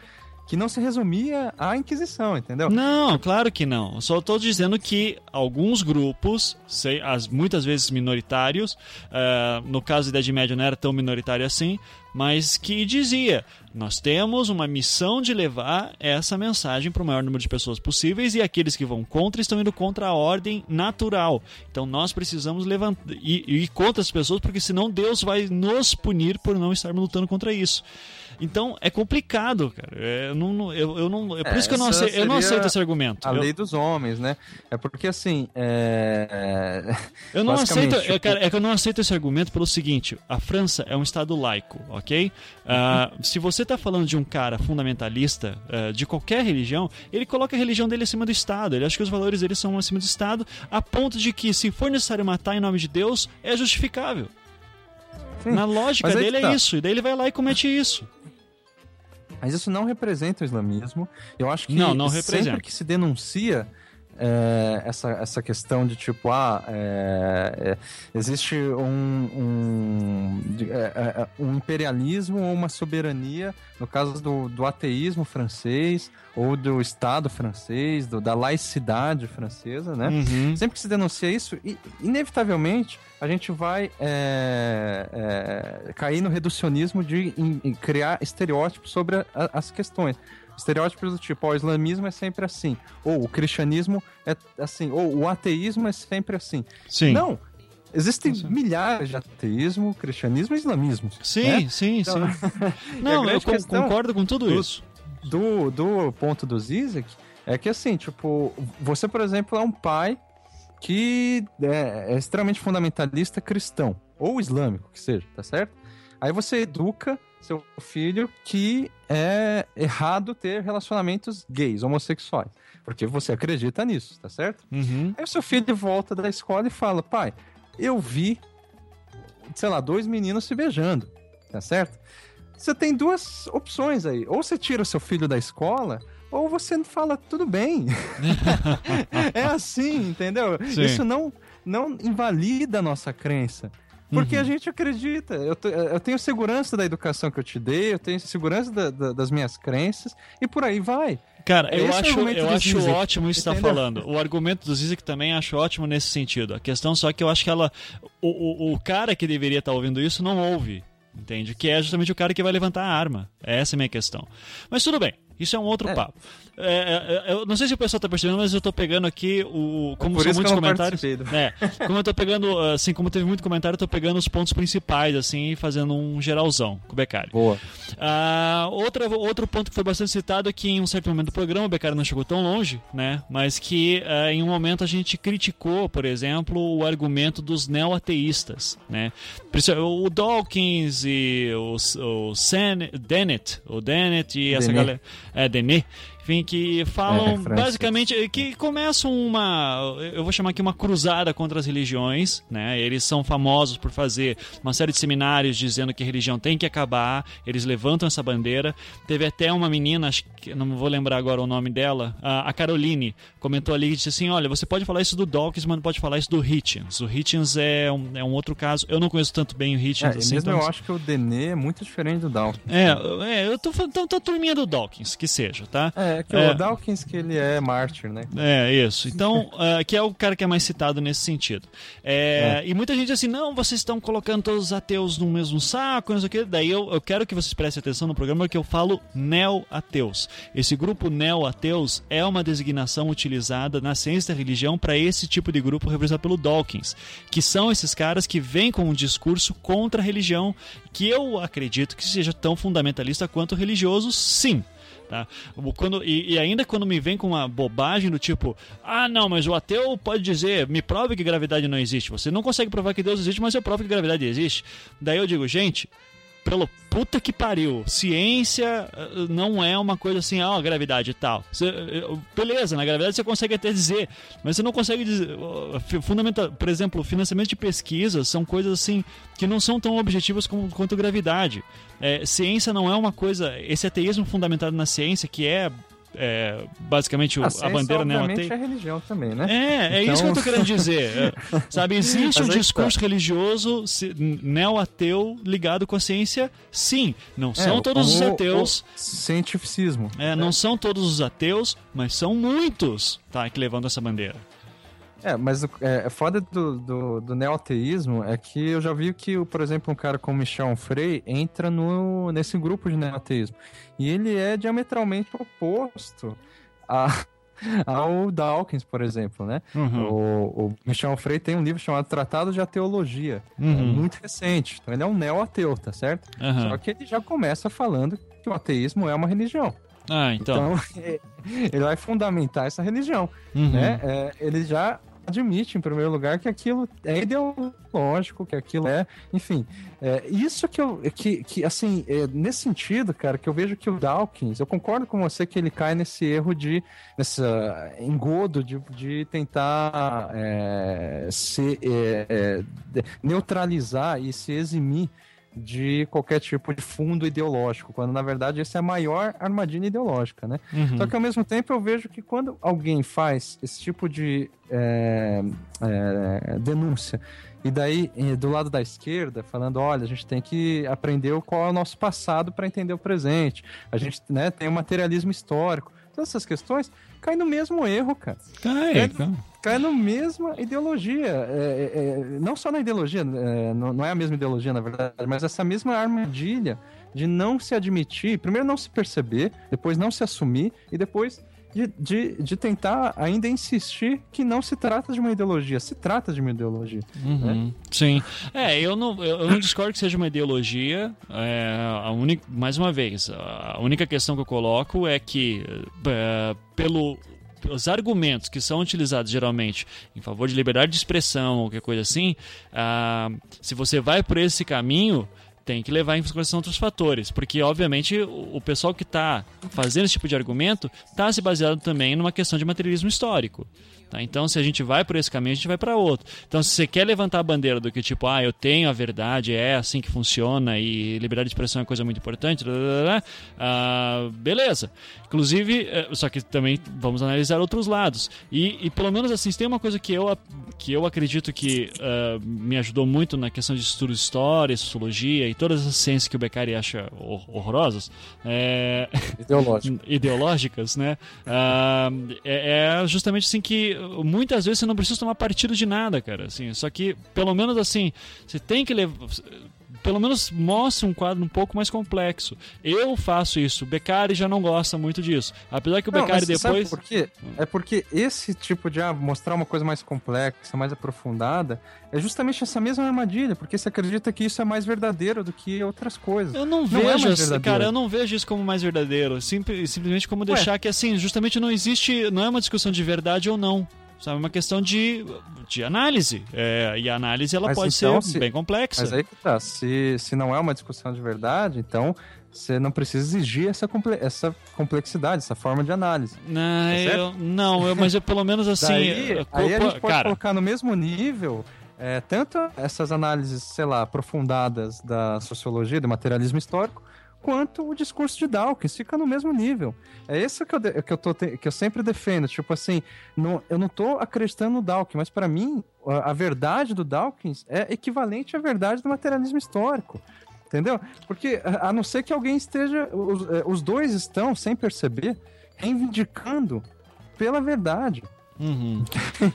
que não se resumia à Inquisição, entendeu? Não, claro que não. Só estou dizendo que alguns grupos, sei, as, muitas vezes minoritários, eh, no caso da Idade Média não era tão minoritário assim, mas que dizia: nós temos uma missão de levar essa mensagem para o maior número de pessoas possíveis e aqueles que vão contra estão indo contra a ordem natural. Então nós precisamos levantar e contra as pessoas, porque senão Deus vai nos punir por não estarmos lutando contra isso. Então é complicado, cara. É, não, eu, eu não, é por É, isso que eu não, aceito, eu não aceito esse argumento. A Eu- lei dos homens, né? É porque assim, é... Eu não aceito, tipo, cara, é que eu não aceito esse argumento pelo seguinte: a França é um estado laico, ok? Ah, se você está falando de um cara fundamentalista ah, de qualquer religião, ele coloca a religião dele acima do Estado. Ele acha que os valores dele são acima do Estado, a ponto de que, se for necessário matar em nome de Deus, é justificável. Sim, Na lógica dele é tá. isso, e daí ele vai lá e comete isso. Mas isso não representa o islamismo. Eu acho que Não, não sempre representa. que se denuncia é, essa, essa questão de tipo, ah, é, é, existe um, um, de- é, é, um imperialismo ou uma soberania, no caso do, do ateísmo francês, ou do Estado francês, do- da laicidade francesa, né? Uhum. Sempre que se denuncia isso, inevitavelmente a gente vai é, é, cair no reducionismo de em- em criar estereótipos sobre a- as questões. Estereótipos do tipo, ó, o islamismo é sempre assim, ou o cristianismo é assim, ou o ateísmo é sempre assim. Sim. Não! Existem milhares de ateísmo, cristianismo e islamismo. Sim, né? sim, Então, sim. Não, eu concordo com tudo do- isso. do, do ponto do Zizek é que assim, tipo, você, por exemplo, é um pai que é, é extremamente fundamentalista cristão, ou islâmico, que seja, tá certo? Aí você educa seu filho que é errado ter relacionamentos gays, homossexuais, porque você acredita nisso, tá certo? Uhum. Aí o seu filho volta da escola e fala, pai, eu vi, sei lá, dois meninos se beijando, tá certo? Você tem duas opções aí. Ou você tira o seu filho da escola, ou você fala, tudo bem. é assim, entendeu? Sim. Isso não, não invalida a nossa crença. Porque Uhum. a gente acredita. Eu, eu tenho segurança da educação que eu te dei, eu tenho segurança da- da- das minhas crenças, e por aí vai. Cara, É eu esse o acho, eu acho Zizek, ótimo isso que você está falando. O argumento do Zizek também acho ótimo nesse sentido. A questão só que eu acho que ela. O, o, o cara que deveria estar ouvindo isso não ouve. Entende? Que é justamente o cara que vai levantar a arma. Essa é a minha questão. Mas tudo bem, isso é um outro É. papo. É, é, eu não sei se o pessoal tá percebendo, mas eu tô pegando aqui o. Como são muitos comentários. É, como eu tô pegando, assim, como teve muito comentário, eu tô pegando os pontos principais, assim, e fazendo um geralzão com o Becari. Boa. Ah, outra, outro ponto que foi bastante citado é que em um certo momento do programa, o Beccari não chegou tão longe, né? Mas que ah, em um momento a gente criticou, por exemplo, o argumento dos neo-ateístas, né? O Dawkins e o, o Sen, Dennett, o Dennett e essa Dennett. galera... É, Dennett. Enfim, que falam É, basicamente que começam uma, eu vou chamar aqui uma cruzada contra as religiões, né? Eles são famosos por fazer uma série de seminários dizendo que a religião tem que acabar, eles levantam essa bandeira. Teve até uma menina, acho que não vou lembrar agora o nome dela, a a Caroline, comentou ali e disse assim: "Olha, você pode falar isso do Dawkins, mas não pode falar isso do Hitchens. O Hitchens é um, é um outro caso. Eu não conheço tanto bem o É, Hitchens e assim, mesmo então eu acho que o Denê é muito diferente do Dawkins. é, é, eu tô falando, então, tô turminha do Dawkins, que seja, tá? É, é que É. o Dawkins que ele é mártir, né? É, isso. Então, ah, que é o cara que é mais citado nesse sentido. É, E muita gente diz assim, não, vocês estão colocando todos os ateus no mesmo saco, não sei o quê. Daí eu, eu quero que vocês prestem atenção no programa que eu falo neo-ateus. Esse grupo neo-ateus é uma designação utilizada na ciência da religião para esse tipo de grupo representado pelo Dawkins, que são esses caras que vêm com um discurso contra a religião, que eu acredito que seja tão fundamentalista quanto religioso, sim. Tá? Quando, e, e ainda quando me vem com uma bobagem do tipo, ah, não, mas o ateu pode dizer, me prove que gravidade não existe. Você não consegue provar que Deus existe, mas eu provo que gravidade existe. Daí eu digo, gente, pelo puta que pariu, ciência eh, não é uma coisa assim, ah, gravidade e tal. Você, eh, beleza, na gravidade você consegue até dizer, mas você não consegue dizer. ó, por exemplo, financiamento de pesquisas são coisas assim que não são tão objetivas como, quanto gravidade. É, ciência não é uma coisa. Esse ateísmo fundamentado na ciência, que é, é, basicamente A, a, bandeira obviamente, neoateia. é religião também, né? É, é Então- isso que eu tô querendo dizer. É, sabe, existe um que discurso religioso se- neo-ateu ligado com a ciência? Sim. Não são É, todos os o- ateus. o cientificismo. É, não são todos os ateus, mas são muitos, tá, que levantam essa bandeira. É, mas o é, é foda do, do, do neoateísmo é que eu já vi que, por exemplo, um cara como Michel Onfray entra no, nesse grupo de neoateísmo. E ele é diametralmente oposto a, ao Dawkins, por exemplo, né? Uhum. O, o Michel Onfray tem um livro chamado Tratado de Ateologia, Uhum. é muito recente. Então ele é um neoateu, tá certo? Aham. Só que ele já começa falando que o ateísmo é uma religião. Ah, então. Então, ele vai fundamentar essa religião Uhum. né? É, ele já admite, em primeiro lugar, que aquilo é ideológico, que aquilo é, enfim, é, isso que eu, que, que assim, é, nesse sentido, cara, que eu vejo que o Dawkins, eu concordo com você que ele cai nesse erro de, nessa engodo de, de tentar é, se é, é, neutralizar e se eximir de qualquer tipo de fundo ideológico, quando na verdade essa é a maior armadilha ideológica, né? Uhum. Só que ao mesmo tempo eu vejo que quando alguém faz esse tipo de é, é, denúncia, e daí eh, do lado da esquerda, falando: olha, a gente tem que aprender qual é o nosso passado para entender o presente, a gente né, tem o materialismo histórico, todas essas questões, cai no mesmo erro, cara. Cai, É, cai. Cai na mesma ideologia. é, é, é, não só na ideologia, é, não, não é a mesma ideologia, na verdade, mas essa mesma armadilha de não se admitir, primeiro não se perceber, depois não se assumir e depois de, de, de tentar ainda insistir que não se trata de uma ideologia, se trata de uma ideologia. Uhum. Sim. É, eu não, eu eu não discordo que seja uma ideologia. É, a única, mais uma vez, a única questão que eu coloco é que, é, pelo os argumentos que são utilizados geralmente em favor de liberdade de expressão ou qualquer coisa assim, ah, se você vai por esse caminho, tem que levar em consideração outros fatores, porque obviamente o pessoal que está fazendo esse tipo de argumento está se baseado também numa questão de materialismo histórico. Tá? Então, se a gente vai por esse caminho, a gente vai para outro. Então, se você quer levantar a bandeira do que tipo, ah, eu tenho a verdade, é assim que funciona e liberdade de expressão é coisa muito importante, blá, blá, blá, ah, beleza. Inclusive, eh, só que também vamos analisar outros lados. E, e pelo menos assim, tem uma coisa que eu, que eu acredito que ah, me ajudou muito na questão de estudo de história, sociologia e todas as ciências que o Beccari acha hor- horrorosas, é, ideológicas, né? Ah, é, é justamente assim que muitas vezes você não precisa tomar partido de nada, cara. Assim, só que pelo menos assim você tem que levar pelo menos mostra um quadro um pouco mais complexo. Eu faço isso. O Beccari já não gosta muito disso. Apesar que o Não, Beccari mas sabe depois. por quê? É porque esse tipo de ah, mostrar uma coisa mais complexa, mais aprofundada, é justamente essa mesma armadilha, porque você acredita que isso é mais verdadeiro do que outras coisas. Eu não Não é vejo, essa- verdadeiro. cara, eu não vejo isso como mais verdadeiro. Simple- simplesmente como deixar que assim, justamente não existe, não é uma discussão de verdade ou não. Sabe? Uma questão de, de análise. É, e a análise ela Mas pode então, ser se- bem complexa. Mas aí que tá, se, se não é uma discussão de verdade, então você não precisa exigir essa, comple- essa complexidade, essa forma de análise. Não, Tá eu, não eu, mas eu pelo menos assim. Daí, eu- aí a gente pode cara, colocar no mesmo nível é, tanto essas análises, sei lá, aprofundadas da sociologia, do materialismo histórico, quanto o discurso de Dawkins, fica no mesmo nível. É isso que eu, que eu, tô que eu sempre defendo, tipo assim, não, eu não tô acreditando no Dawkins, mas para mim, a, a verdade do Dawkins é equivalente à verdade do materialismo histórico. Entendeu? Porque, a não ser que alguém esteja. Os, eh, os dois estão, sem perceber, reivindicando pela verdade. Uhum.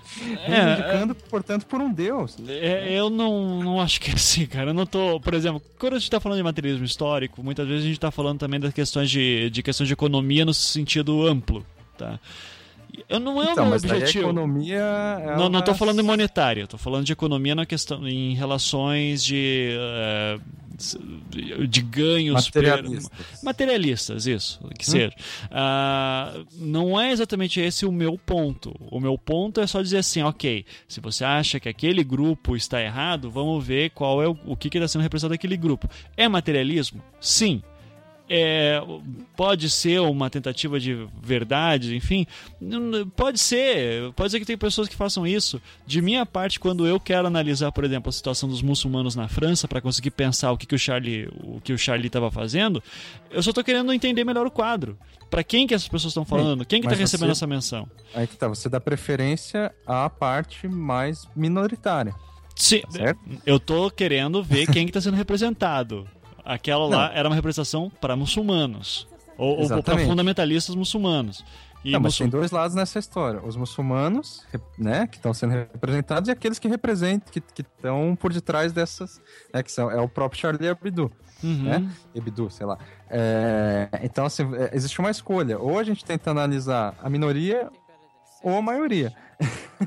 É, Reivindicando, portanto, por um Deus. É, eu não, não acho que é assim, cara. Eu não tô. Por exemplo, quando a gente tá falando de materialismo histórico, muitas vezes a gente tá falando também das questões de, de questões de economia no sentido amplo, tá? Eu não é o Então, meu daí a objetivo. economia. Não, não tô ela- falando em monetária, tô falando de economia na questão, em relações de, eh, de ganhos per- Materialistas. materialistas, isso, que seja. Ah, não é exatamente esse o meu ponto. O meu ponto é só dizer assim, ok, se você acha que aquele grupo está errado, vamos ver qual é o, o que está sendo representado naquele grupo. É materialismo? Sim. É, pode ser uma tentativa de verdade, enfim, pode ser, pode ser que tem pessoas que façam isso. De minha parte, quando eu quero analisar, por exemplo, a situação dos muçulmanos na França para conseguir pensar o que, que o Charlie, o que o Charlie estava fazendo, eu só tô querendo entender melhor o quadro. Para quem que essas pessoas estão falando? Quem que tá mas recebendo essa menção? Aí que tá, você dá preferência à parte mais minoritária. Sim, Certo? eu tô querendo ver quem que tá sendo representado. Aquela lá era uma representação para muçulmanos. Ou, ou para fundamentalistas muçulmanos. E não, mas muçul- tem dois lados nessa história. Os muçulmanos, né, que estão sendo representados, e aqueles que representam, que estão por detrás dessas, né, que são, é o próprio Charlie Hebdo, Uhum. né? Hebdo, sei lá. É, então, assim, é, existe uma escolha. Ou a gente tenta analisar a minoria ou a maioria.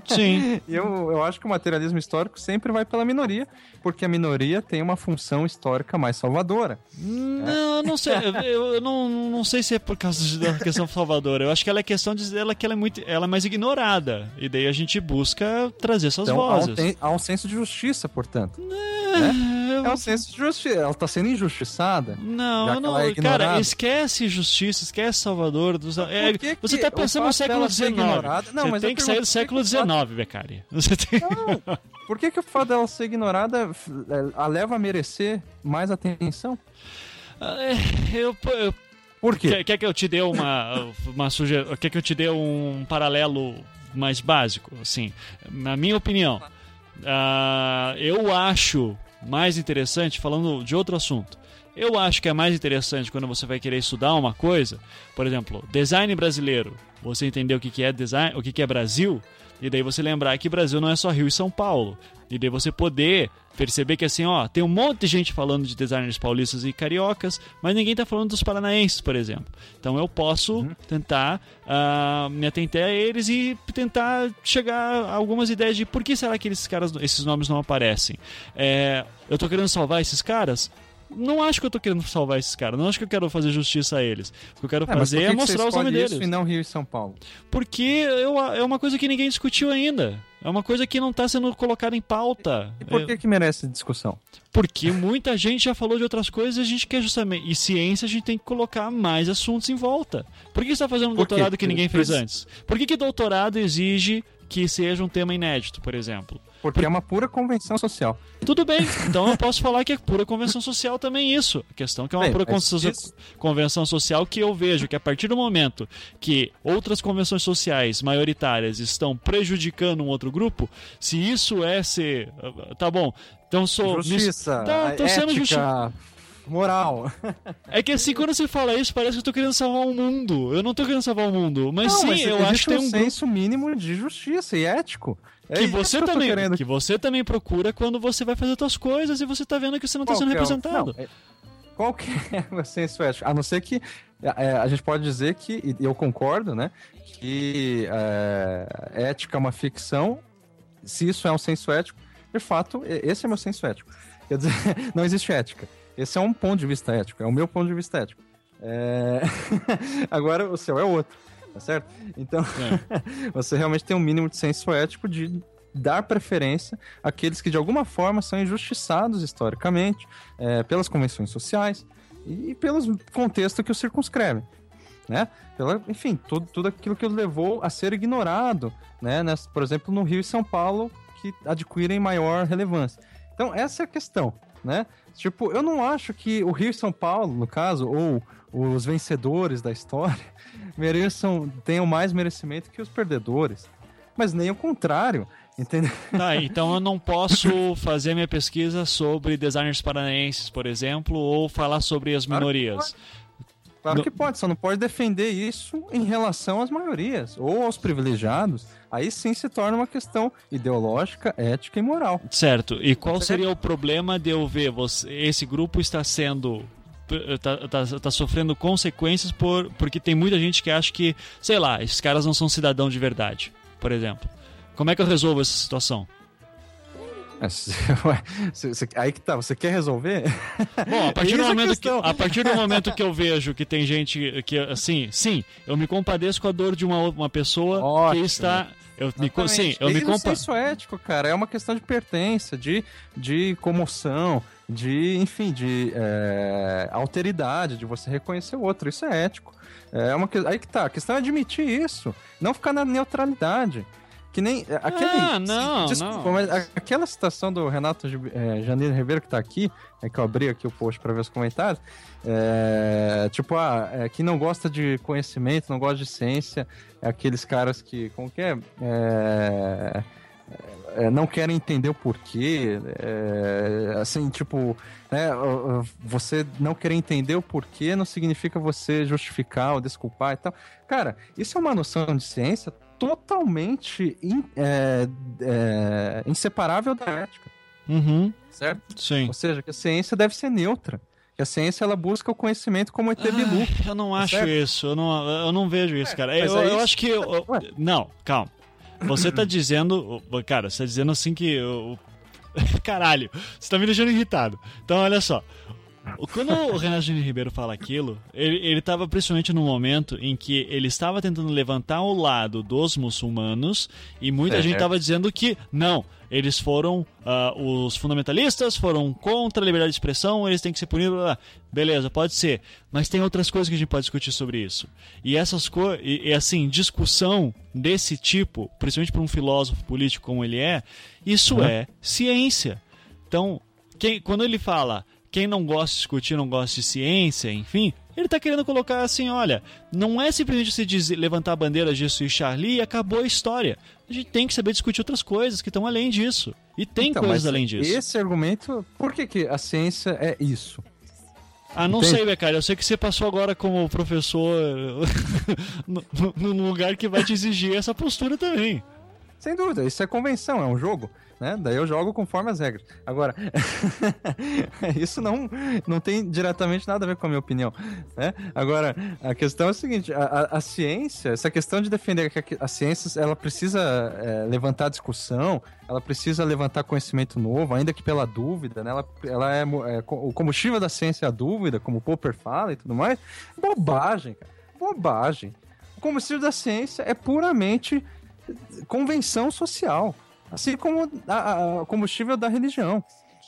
Sim. Eu, eu acho que o materialismo histórico sempre vai pela minoria, porque a minoria tem uma função histórica mais salvadora. Não, eu não sei. Eu, eu não, não sei se é por causa da questão salvadora. Eu acho que ela é questão de ela que ela é muito, ela é mais ignorada. E daí a gente busca trazer essas Então há um, vozes. há um senso de justiça, portanto. Eu- É um senso de justiça. Ela está sendo injustiçada. Não, não. é cara, esquece justiça, esquece Salvador. Dos, é, que você que tá pensando no século XIX. Não, você mas tem que sair do século o fato- XIX, Beccari. Você tem... Por que, que o fato dela ser ignorada é, a leva a merecer mais atenção? É, eu, eu Por quê? Quer, quer que eu te dê uma, uma suge... Quer que eu te dê um paralelo mais básico? Assim, na minha opinião, ah, eu acho mais interessante, falando de outro assunto, eu acho que é mais interessante quando você vai querer estudar uma coisa, por exemplo, design brasileiro. Você entender o que, é design, o que é Brasil, e daí você lembrar que Brasil não é só Rio e São Paulo. E daí você poder perceber que assim, ó, tem um monte de gente falando de designers paulistas e cariocas, mas ninguém tá falando dos paranaenses, por exemplo. Então eu posso tentar ah, me atentar a eles e tentar chegar a algumas ideias de por que será que esses caras, esses nomes não aparecem. É, eu tô querendo salvar esses caras? Não acho que eu tô querendo salvar esses caras, não acho que eu quero fazer justiça a eles. O que eu quero É, fazer é mostrar os nomes deles. e não Rio e São Paulo? Porque eu, é uma coisa que ninguém discutiu ainda. É uma coisa que não está sendo colocada em pauta. E por que, que merece discussão? Porque muita gente já falou de outras coisas e a gente quer justamente. E ciência a gente tem que colocar mais assuntos em volta. Por que você está fazendo um doutorado que ninguém fez antes? Por que, que doutorado exige que seja um tema inédito, por exemplo? Porque é uma pura convenção social. Tudo bem, então eu posso falar que é pura convenção social também isso. A questão é que é uma Bem, pura convenção, social que eu vejo que a partir do momento que outras convenções sociais maioritárias estão prejudicando um outro grupo, se isso é ser. Tá bom, então sou. Justiça, Tá, tô sendo ética, justi- moral. É que assim, quando você fala isso, parece que eu tô querendo salvar o mundo. Eu não tô querendo salvar o mundo. Mas Não, sim, mas eu acho que tem um um senso mínimo de justiça e ético. É que você tô também querendo. que você também procura quando você vai fazer suas coisas e você tá vendo que você não tá Qual sendo que é representado. não, é- Qual que é o senso ético? A não ser que é, a gente pode dizer que, e eu concordo, né, que é, ética é uma ficção. Se isso é um senso ético, de fato, esse é meu senso ético. Quer dizer, não existe ética. Esse é um ponto de vista ético, é o meu ponto de vista ético. É, Agora o seu é outro. Tá certo? Então, você realmente tem um mínimo de senso ético de dar preferência àqueles que de alguma forma são injustiçados historicamente, é, pelas convenções sociais e pelos contextos que o circunscrevem. Né? Pela, enfim, tudo, tudo aquilo que levou a ser ignorado, né? Por exemplo, no Rio e São Paulo, que adquirem maior relevância. Então, essa é a questão, né? Tipo, eu não acho que o Rio e São Paulo, no caso, ou os vencedores da história, mereçam, tenham mais merecimento que os perdedores. Mas nem o contrário. Entendeu? Tá, então eu não posso fazer minha pesquisa sobre designers paranaenses, por exemplo, ou falar sobre as minorias. Claro No- que pode, só não pode defender isso em relação às maiorias ou aos privilegiados. Aí sim se torna uma questão ideológica, ética e moral. Certo. E qual seria o problema de eu ver você, esse grupo está sendo tá, tá, tá sofrendo consequências por porque tem muita gente que acha que, sei lá, esses caras não são cidadãos de verdade, por exemplo. Como é que eu resolvo essa situação? aí que tá, você quer resolver? Bom, a partir, do a momento que, a partir do momento que eu vejo que tem gente que, assim, sim, eu me compadeço com a dor de uma, uma pessoa Ótimo. que está. Eu me, sim, eu me Eis o compa senso ético, cara, é uma questão de pertença, de, de comoção, de, enfim, de é, alteridade, de você reconhecer o outro. Isso é ético. É uma. Aí que tá, a questão é admitir isso, não ficar na neutralidade. Que nem. é, Aquele, Ah, não, Desculpa, não. mas aquela citação do Renato é, Janeiro Ribeiro que tá aqui, é que eu abri aqui o post para ver os comentários. É, tipo, ah, é, quem não gosta de conhecimento, não gosta de ciência, é aqueles caras que. Como que é? É, é, não querem entender o porquê. é, assim, tipo, né, você não querer entender o porquê não significa você justificar ou desculpar e tal. Cara, isso é uma noção de ciência totalmente in- é, é, inseparável da ética, Uhum, certo? sim. Ou seja, que a ciência deve ser neutra. Que a ciência ela busca o conhecimento como ET Bilu. Ai, eu não acho certo? isso, eu não, eu não vejo isso, cara. mas Eu, é eu isso acho que. eu- Ué. não, calma. Você tá dizendo. Cara, você tá dizendo assim que. eu- Caralho, você tá me deixando irritado. Então, olha só. Quando o Renato Ribeiro fala aquilo, ele, ele tava principalmente num momento em que ele estava tentando levantar o lado dos muçulmanos e muita Certo. gente tava dizendo que não, eles foram, ah, os fundamentalistas foram contra a liberdade de expressão, eles têm que ser punidos, blá, blá. beleza, pode ser, mas tem outras coisas que a gente pode discutir sobre isso. E essas coisas, e, e assim, discussão desse tipo, principalmente para um filósofo político como ele é, isso é ciência. Então, quem, quando ele fala quem não gosta de discutir, não gosta de ciência, enfim, ele tá querendo colocar assim, olha, não é simplesmente você dizer, levantar a bandeira disso e Charlie e acabou a história. A gente tem que saber discutir outras coisas que estão além disso. E tem Então, coisas além disso. Esse argumento, por que, que a ciência é isso? Ah, não Entende? sei, Becari. Eu sei que você passou agora como professor num lugar que vai te exigir essa postura também. Sem dúvida, isso é convenção, é um jogo, né? Daí eu jogo conforme as regras. Agora, isso não, não tem diretamente nada a ver com a minha opinião, né? Agora, a questão é a seguinte, a, a- a ciência, essa questão de defender que a, a ciência, ela precisa é, levantar discussão, ela precisa levantar conhecimento novo, ainda que pela dúvida, né? Ela, ela é, é, o combustível da ciência é a dúvida, como o Popper fala e tudo mais. Bobagem, cara. Bobagem. O combustível da ciência é puramente convenção social. Assim como a, a- combustível da religião.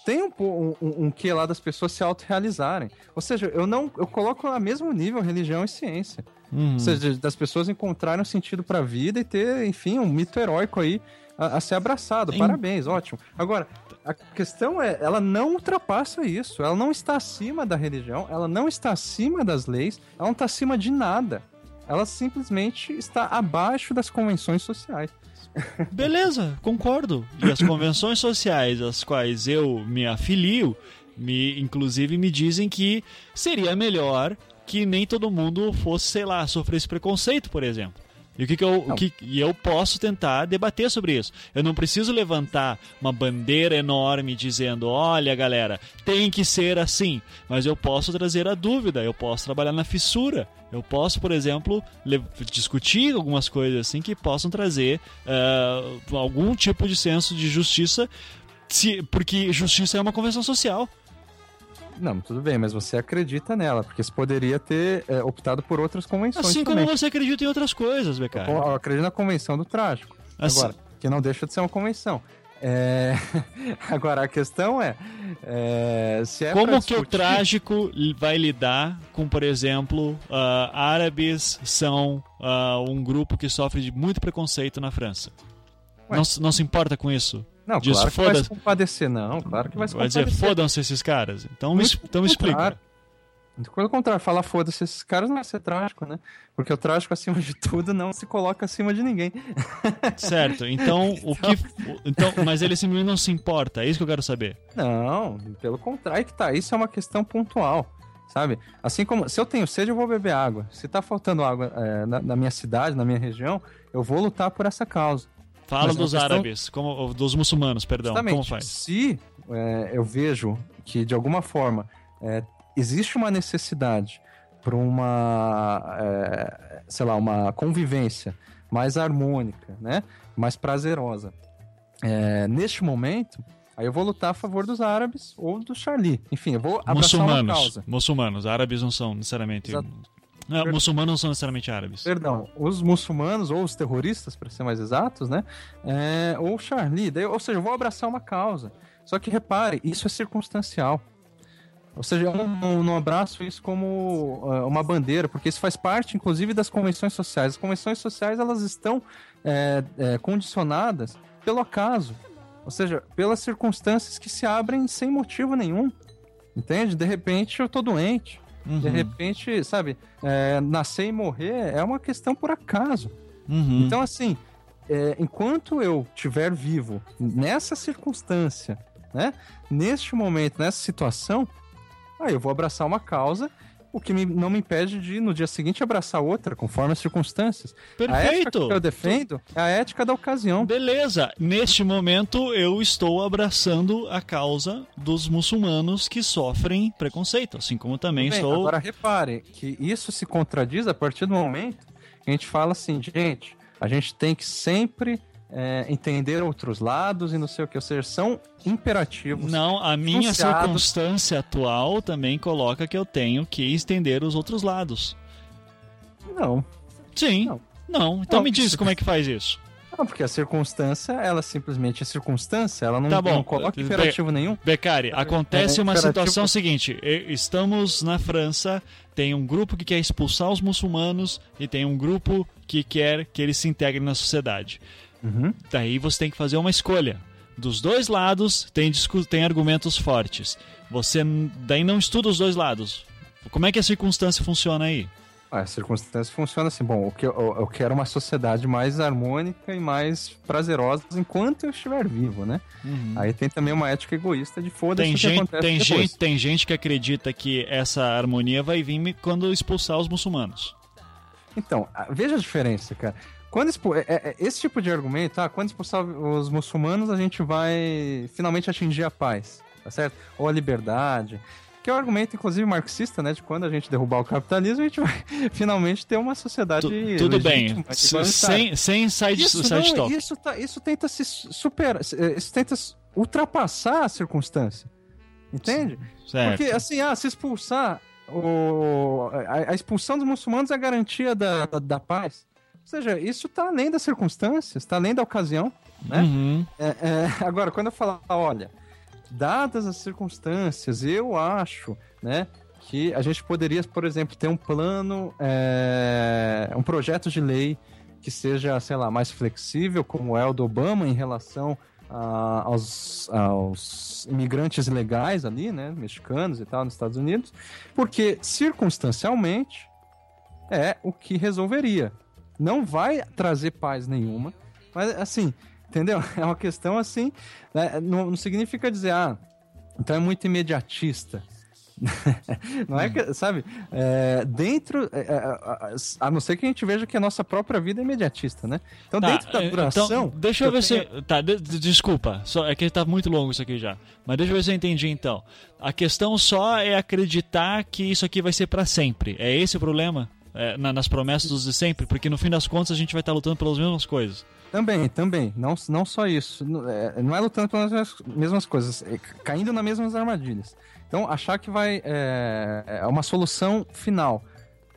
Tem um, um, um quê lá das pessoas se autorrealizarem. Ou seja, eu não eu coloco a mesmo nível religião e ciência. Uhum. Ou seja, das pessoas encontrarem um sentido para a vida e ter, enfim, um mito heróico aí a, a ser abraçado. Em- Parabéns, ótimo. Agora, a questão é, ela não ultrapassa isso. Ela não está acima da religião, ela não está acima das leis, ela não está acima de nada. Ela simplesmente está abaixo das convenções sociais. Beleza, concordo. E as convenções sociais às quais eu me afilio, me, inclusive me dizem que seria melhor que nem todo mundo fosse, sei lá, sofrer esse preconceito, por exemplo. E o que, que eu, o que, e eu posso tentar debater sobre isso. Eu não preciso levantar uma bandeira enorme dizendo: olha, galera, tem que ser assim. Mas eu posso trazer a dúvida, eu posso trabalhar na fissura. Eu posso, por exemplo, discutir algumas coisas assim que possam trazer ah, algum tipo de senso de justiça, se- porque justiça é uma convenção social. Não, tudo bem, mas você acredita nela, porque você poderia ter é, optado por outras convenções Assim também. como você acredita em outras coisas, BK. Eu, eu acredito na convenção do trágico. Assim- Agora, que não deixa de ser uma convenção. É, Agora, a questão é, é, se é Como que o discutir- trágico vai lidar com, por exemplo, ah, árabes são ah, um grupo que sofre de muito preconceito na França? Ué. Não, não se importa com isso? Não, claro que vai se compadecer, não, claro que vai se Vai dizer, compadecer. fodam-se esses caras. Então me, Muito então explica. Pelo contrário, falar foda-se esses caras não é ser trágico, né? Porque o trágico, acima de tudo, não se coloca acima de ninguém. Certo, então o que. Então, mas ele simplesmente não se importa, é isso que eu quero saber. Não, pelo contrário, aí que tá. Isso é uma questão pontual, sabe? Assim como se eu tenho sede, eu vou beber água. Se tá faltando água é, na, na minha cidade, na minha região, eu vou lutar por essa causa. Fala uma dos árabes, como, dos muçulmanos, perdão. Justamente, Como faz? se é, eu vejo que de alguma forma é, existe uma necessidade para uma, é, sei lá, uma convivência mais harmônica, né, mais prazerosa, é, neste momento, aí eu vou lutar a favor dos árabes ou do Charlie. Enfim, eu vou abraçar uma Muçulmanos. causa. Muçulmanos. Árabes não são necessariamente. Exato. Não, muçulmanos não são necessariamente árabes. Perdão, os muçulmanos ou os terroristas, para ser mais exatos, né? É, ou Charlie, daí, ou seja, eu vou abraçar uma causa. Só que repare, isso é circunstancial. Ou seja, eu não, não abraço isso como ah, uma bandeira, porque isso faz parte, inclusive, das convenções sociais. As convenções sociais elas estão é, é, condicionadas pelo acaso, ou seja, pelas circunstâncias que se abrem sem motivo nenhum. Entende? De repente eu tô doente. De Uhum. repente, sabe, é, nascer e morrer é uma questão por acaso. Uhum. Então, assim, é, enquanto eu estiver vivo nessa circunstância, né, neste momento, nessa situação, aí eu vou abraçar uma causa, o que me- não me impede de, no dia seguinte, abraçar outra, conforme as circunstâncias. A ética Perfeito! que eu defendo é a ética da ocasião. Beleza, neste momento eu estou abraçando a causa dos muçulmanos que sofrem preconceito, assim como também Bem, estou. Agora, repare que isso se contradiz a partir do momento que a gente fala assim, gente, a gente tem que sempre é, entender outros lados e não sei o que, ou seja, são imperativos. Não, a minha enunciados. circunstância atual também coloca que eu tenho que estender os outros lados. Não, Sim. Não. Não. Então Não, me diz como é que faz isso. não, porque a circunstância, ela simplesmente é circunstância, ela não, Tá bom. não coloca Be- imperativo nenhum. Becari, acontece é, uma imperativo- situação seguinte: estamos na França, tem um grupo que quer expulsar os muçulmanos e tem um grupo que quer que eles se integrem na sociedade. Uhum. Daí você tem que fazer uma escolha. Dos dois lados tem, tem argumentos fortes. Você daí não estuda os dois lados. Como é que a circunstância funciona aí? Ah, A circunstância funciona assim, bom, o que eu, eu quero uma sociedade mais harmônica e mais prazerosa enquanto eu estiver vivo, né? Aí tem também uma ética egoísta de foda-se Tem que gente, acontece tem, depois. gente, tem gente que acredita que essa harmonia vai vir quando expulsar os muçulmanos. Então, veja a diferença, cara. Quando expu- é- é- esse tipo de argumento, ah, quando expulsar os muçulmanos, a gente vai finalmente atingir a paz, tá certo? Ou a liberdade. Que é o argumento, inclusive, marxista, né? De quando a gente derrubar o capitalismo, a gente vai finalmente ter uma sociedade. Tu- tudo bem. Sem, sem side, Isso, side não, talk. isso, tá- isso tenta se superar, isso tenta ultrapassar a circunstância. Entende? Certo. Porque, assim, ah, se expulsar, o, a, a expulsão dos muçulmanos é a garantia da, da, da paz. Ou seja, isso está além das circunstâncias, está além da ocasião. Né? Uhum. É, é, agora, quando eu falar, olha, dadas as circunstâncias, eu acho, né, que a gente poderia, por exemplo, ter um plano, é, um projeto de lei que seja, sei lá, mais flexível, como é o do Obama em relação a- aos, aos imigrantes ilegais ali, né, mexicanos e tal, nos Estados Unidos, porque circunstancialmente é o que resolveria. Não vai trazer paz nenhuma, mas assim, entendeu? É uma questão assim, né, não, não significa dizer, ah, então é muito imediatista. não é que, sabe, é, dentro, é, é, a, não ser que a gente veja que a nossa própria vida é imediatista, né? Então, Tá, dentro da eh, duração. Então, deixa eu ver se. tenho- Tá, de- de- desculpa. Só, é que tá muito longo isso aqui já. Mas deixa eu ver se eu entendi então. A questão só é acreditar que isso aqui vai ser pra sempre. É esse o problema? É, na- nas promessas de sempre? Porque no fim das contas a gente vai estar lutando pelas mesmas coisas. Também, também. Não, não só isso. Não é, não é lutando pelas mesmas- coisas, é caindo nas mesmas armadilhas. Então, achar que vai. É, é uma solução final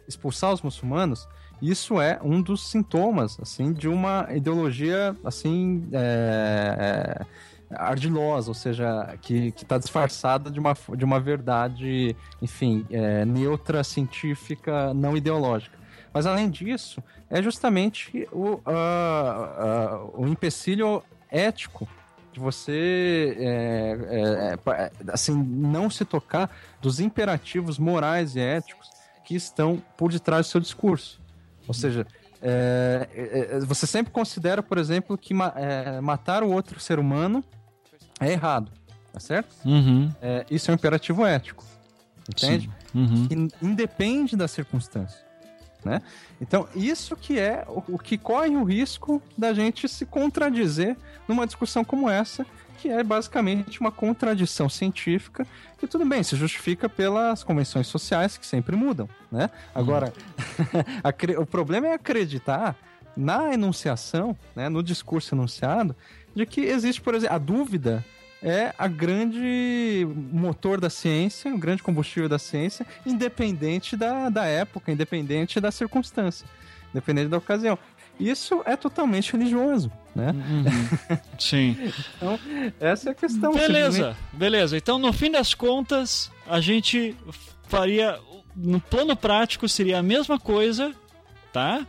expulsar os muçulmanos, isso é um dos sintomas, assim, de uma ideologia, assim. é, é, ardilosa, ou seja, que está disfarçada de uma, de uma verdade, enfim, é, neutra, científica, não ideológica. Mas além disso, é justamente o, ah, ah, o empecilho ético de você é, é, é, assim não se tocar dos imperativos morais e éticos que estão por detrás do seu discurso. Ou seja, é, é, é, você sempre considera, por exemplo, que é, matar o outro ser humano é errado, tá certo? Uhum. É, isso é um imperativo ético, entende? Uhum. que independe da circunstância. Né? Então, isso que é o, o que corre o risco da gente se contradizer numa discussão como essa, que é basicamente uma contradição científica, que tudo bem, se justifica pelas convenções sociais que sempre mudam. Né? Agora, acre- o problema é acreditar na enunciação, né, no discurso enunciado, de que existe, por exemplo, a dúvida é a grande motor da ciência, o grande combustível da ciência, independente da, da época, independente da circunstância, independente da ocasião. Isso é totalmente religioso, né? Uhum. Sim. Essa é a questão. Beleza, beleza. Então, no fim das contas, a gente faria. No plano prático, seria a mesma coisa, tá?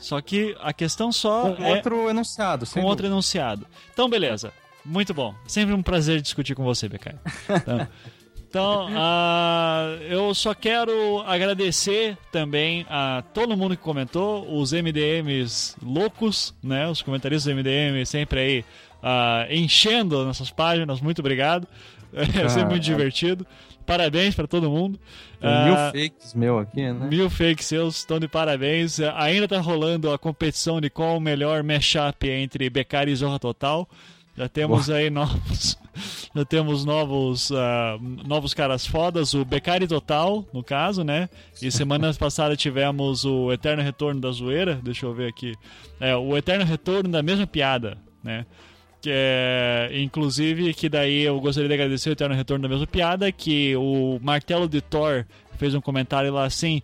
Só que a questão só Com é outro enunciado, com outro dúvida. enunciado. Então, beleza. Muito bom. Sempre um prazer discutir com você, Beccaria. Então, então, ah, eu só quero agradecer também a todo mundo que comentou, os MDMs loucos, né? Os comentaristas do MDM sempre aí ah, enchendo nossas páginas. Muito obrigado. É sempre muito divertido. Parabéns para todo mundo. Mil Ah, fakes meu aqui, né? Mil fakes seus estão de parabéns. Ainda tá rolando a competição de qual o melhor mashup entre Beccari e Zorra Total. Já temos aí novos. Já temos novos, ah, novos caras fodas, o Beccari Total, no caso, né? E semanas passadas tivemos o Eterno Retorno da Zoeira. Deixa eu ver aqui. É, o Eterno Retorno da mesma piada, né? Que é, inclusive, que daí eu gostaria de agradecer o Eterno Retorno da mesma piada, que o Martelo de Thor fez um comentário lá assim.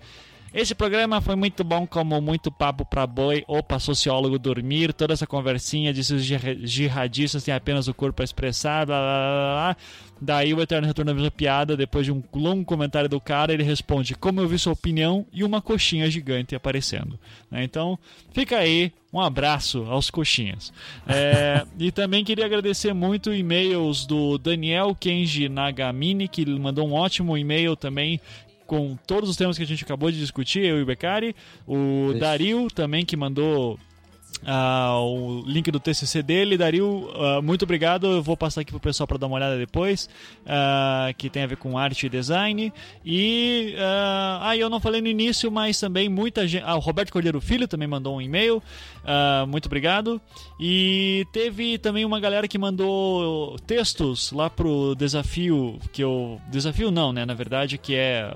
Esse programa foi muito bom, como muito papo pra boi, opa, sociólogo dormir, toda essa conversinha de se os jihad- jihadistas têm apenas o corpo a expressar, blá blá blá blá. Daí o Eterno Retorno da mesma piada, depois de um longo comentário do cara, ele responde: Como eu vi sua opinião e uma coxinha gigante aparecendo. Né? Então, fica aí, um abraço aos coxinhas. É, e também queria agradecer muito e-mails do Daniel Kenji Nagamini, que mandou um ótimo e-mail também com todos os temas que a gente acabou de discutir, eu e o Beccari. O Isso. Dario também, que mandou ah, o link do TCC dele. Dario, ah, muito obrigado. Eu vou passar aqui pro pessoal para dar uma olhada depois, ah, que tem a ver com arte e design. E ah, eu não falei no início, mas também muita gente. Ah, o Roberto Cordeiro Filho também mandou um e-mail. Ah, muito obrigado. E teve também uma galera que mandou textos lá pro desafio que eu desafio não, né? Na verdade, que é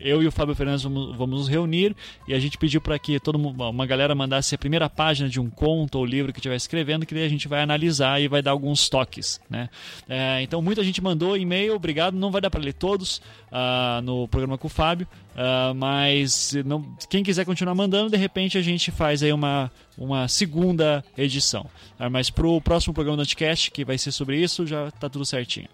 eu e o Fábio Fernandes vamos, vamos nos reunir e a gente pediu para que todo mundo, uma galera mandasse a primeira página de um conto ou livro que estiver escrevendo, que daí a gente vai analisar e vai dar alguns toques, né? É, então muita gente mandou e-mail, obrigado. Não vai dar para ler todos ah, no programa com o Fábio, ah, mas não, quem quiser continuar mandando, de repente a gente faz aí uma uma segunda edição. tá? Mas pro próximo programa do Anticast, que vai ser sobre isso, já tá tudo certinho.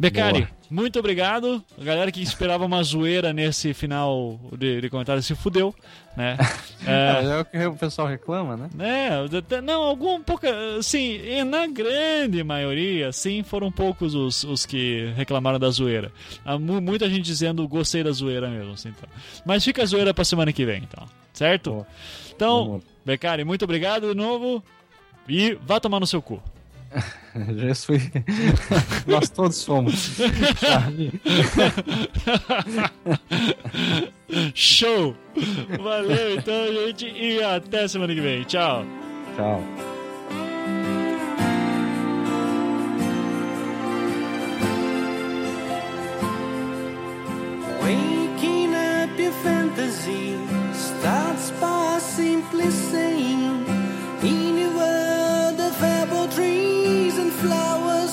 Becari, Boa. muito obrigado. A galera que esperava uma zoeira nesse final de, de comentário se fudeu, né? É, É, é o que o pessoal reclama, né? é, não, algum pouca, sim, e na grande maioria, sim, foram poucos os, os que reclamaram da zoeira. Há mu- muita gente dizendo gostei da zoeira mesmo, assim, então. Mas fica a zoeira pra semana que vem, então, certo? Boa. Então, Boa. Becari, muito obrigado de novo e vá tomar no seu cu. Já fui. Nós todos somos. Show! Valeu então, gente, e até semana que vem. Tchau! Tchau. Waking up your fantasy starts by simply saying, Universe. flowers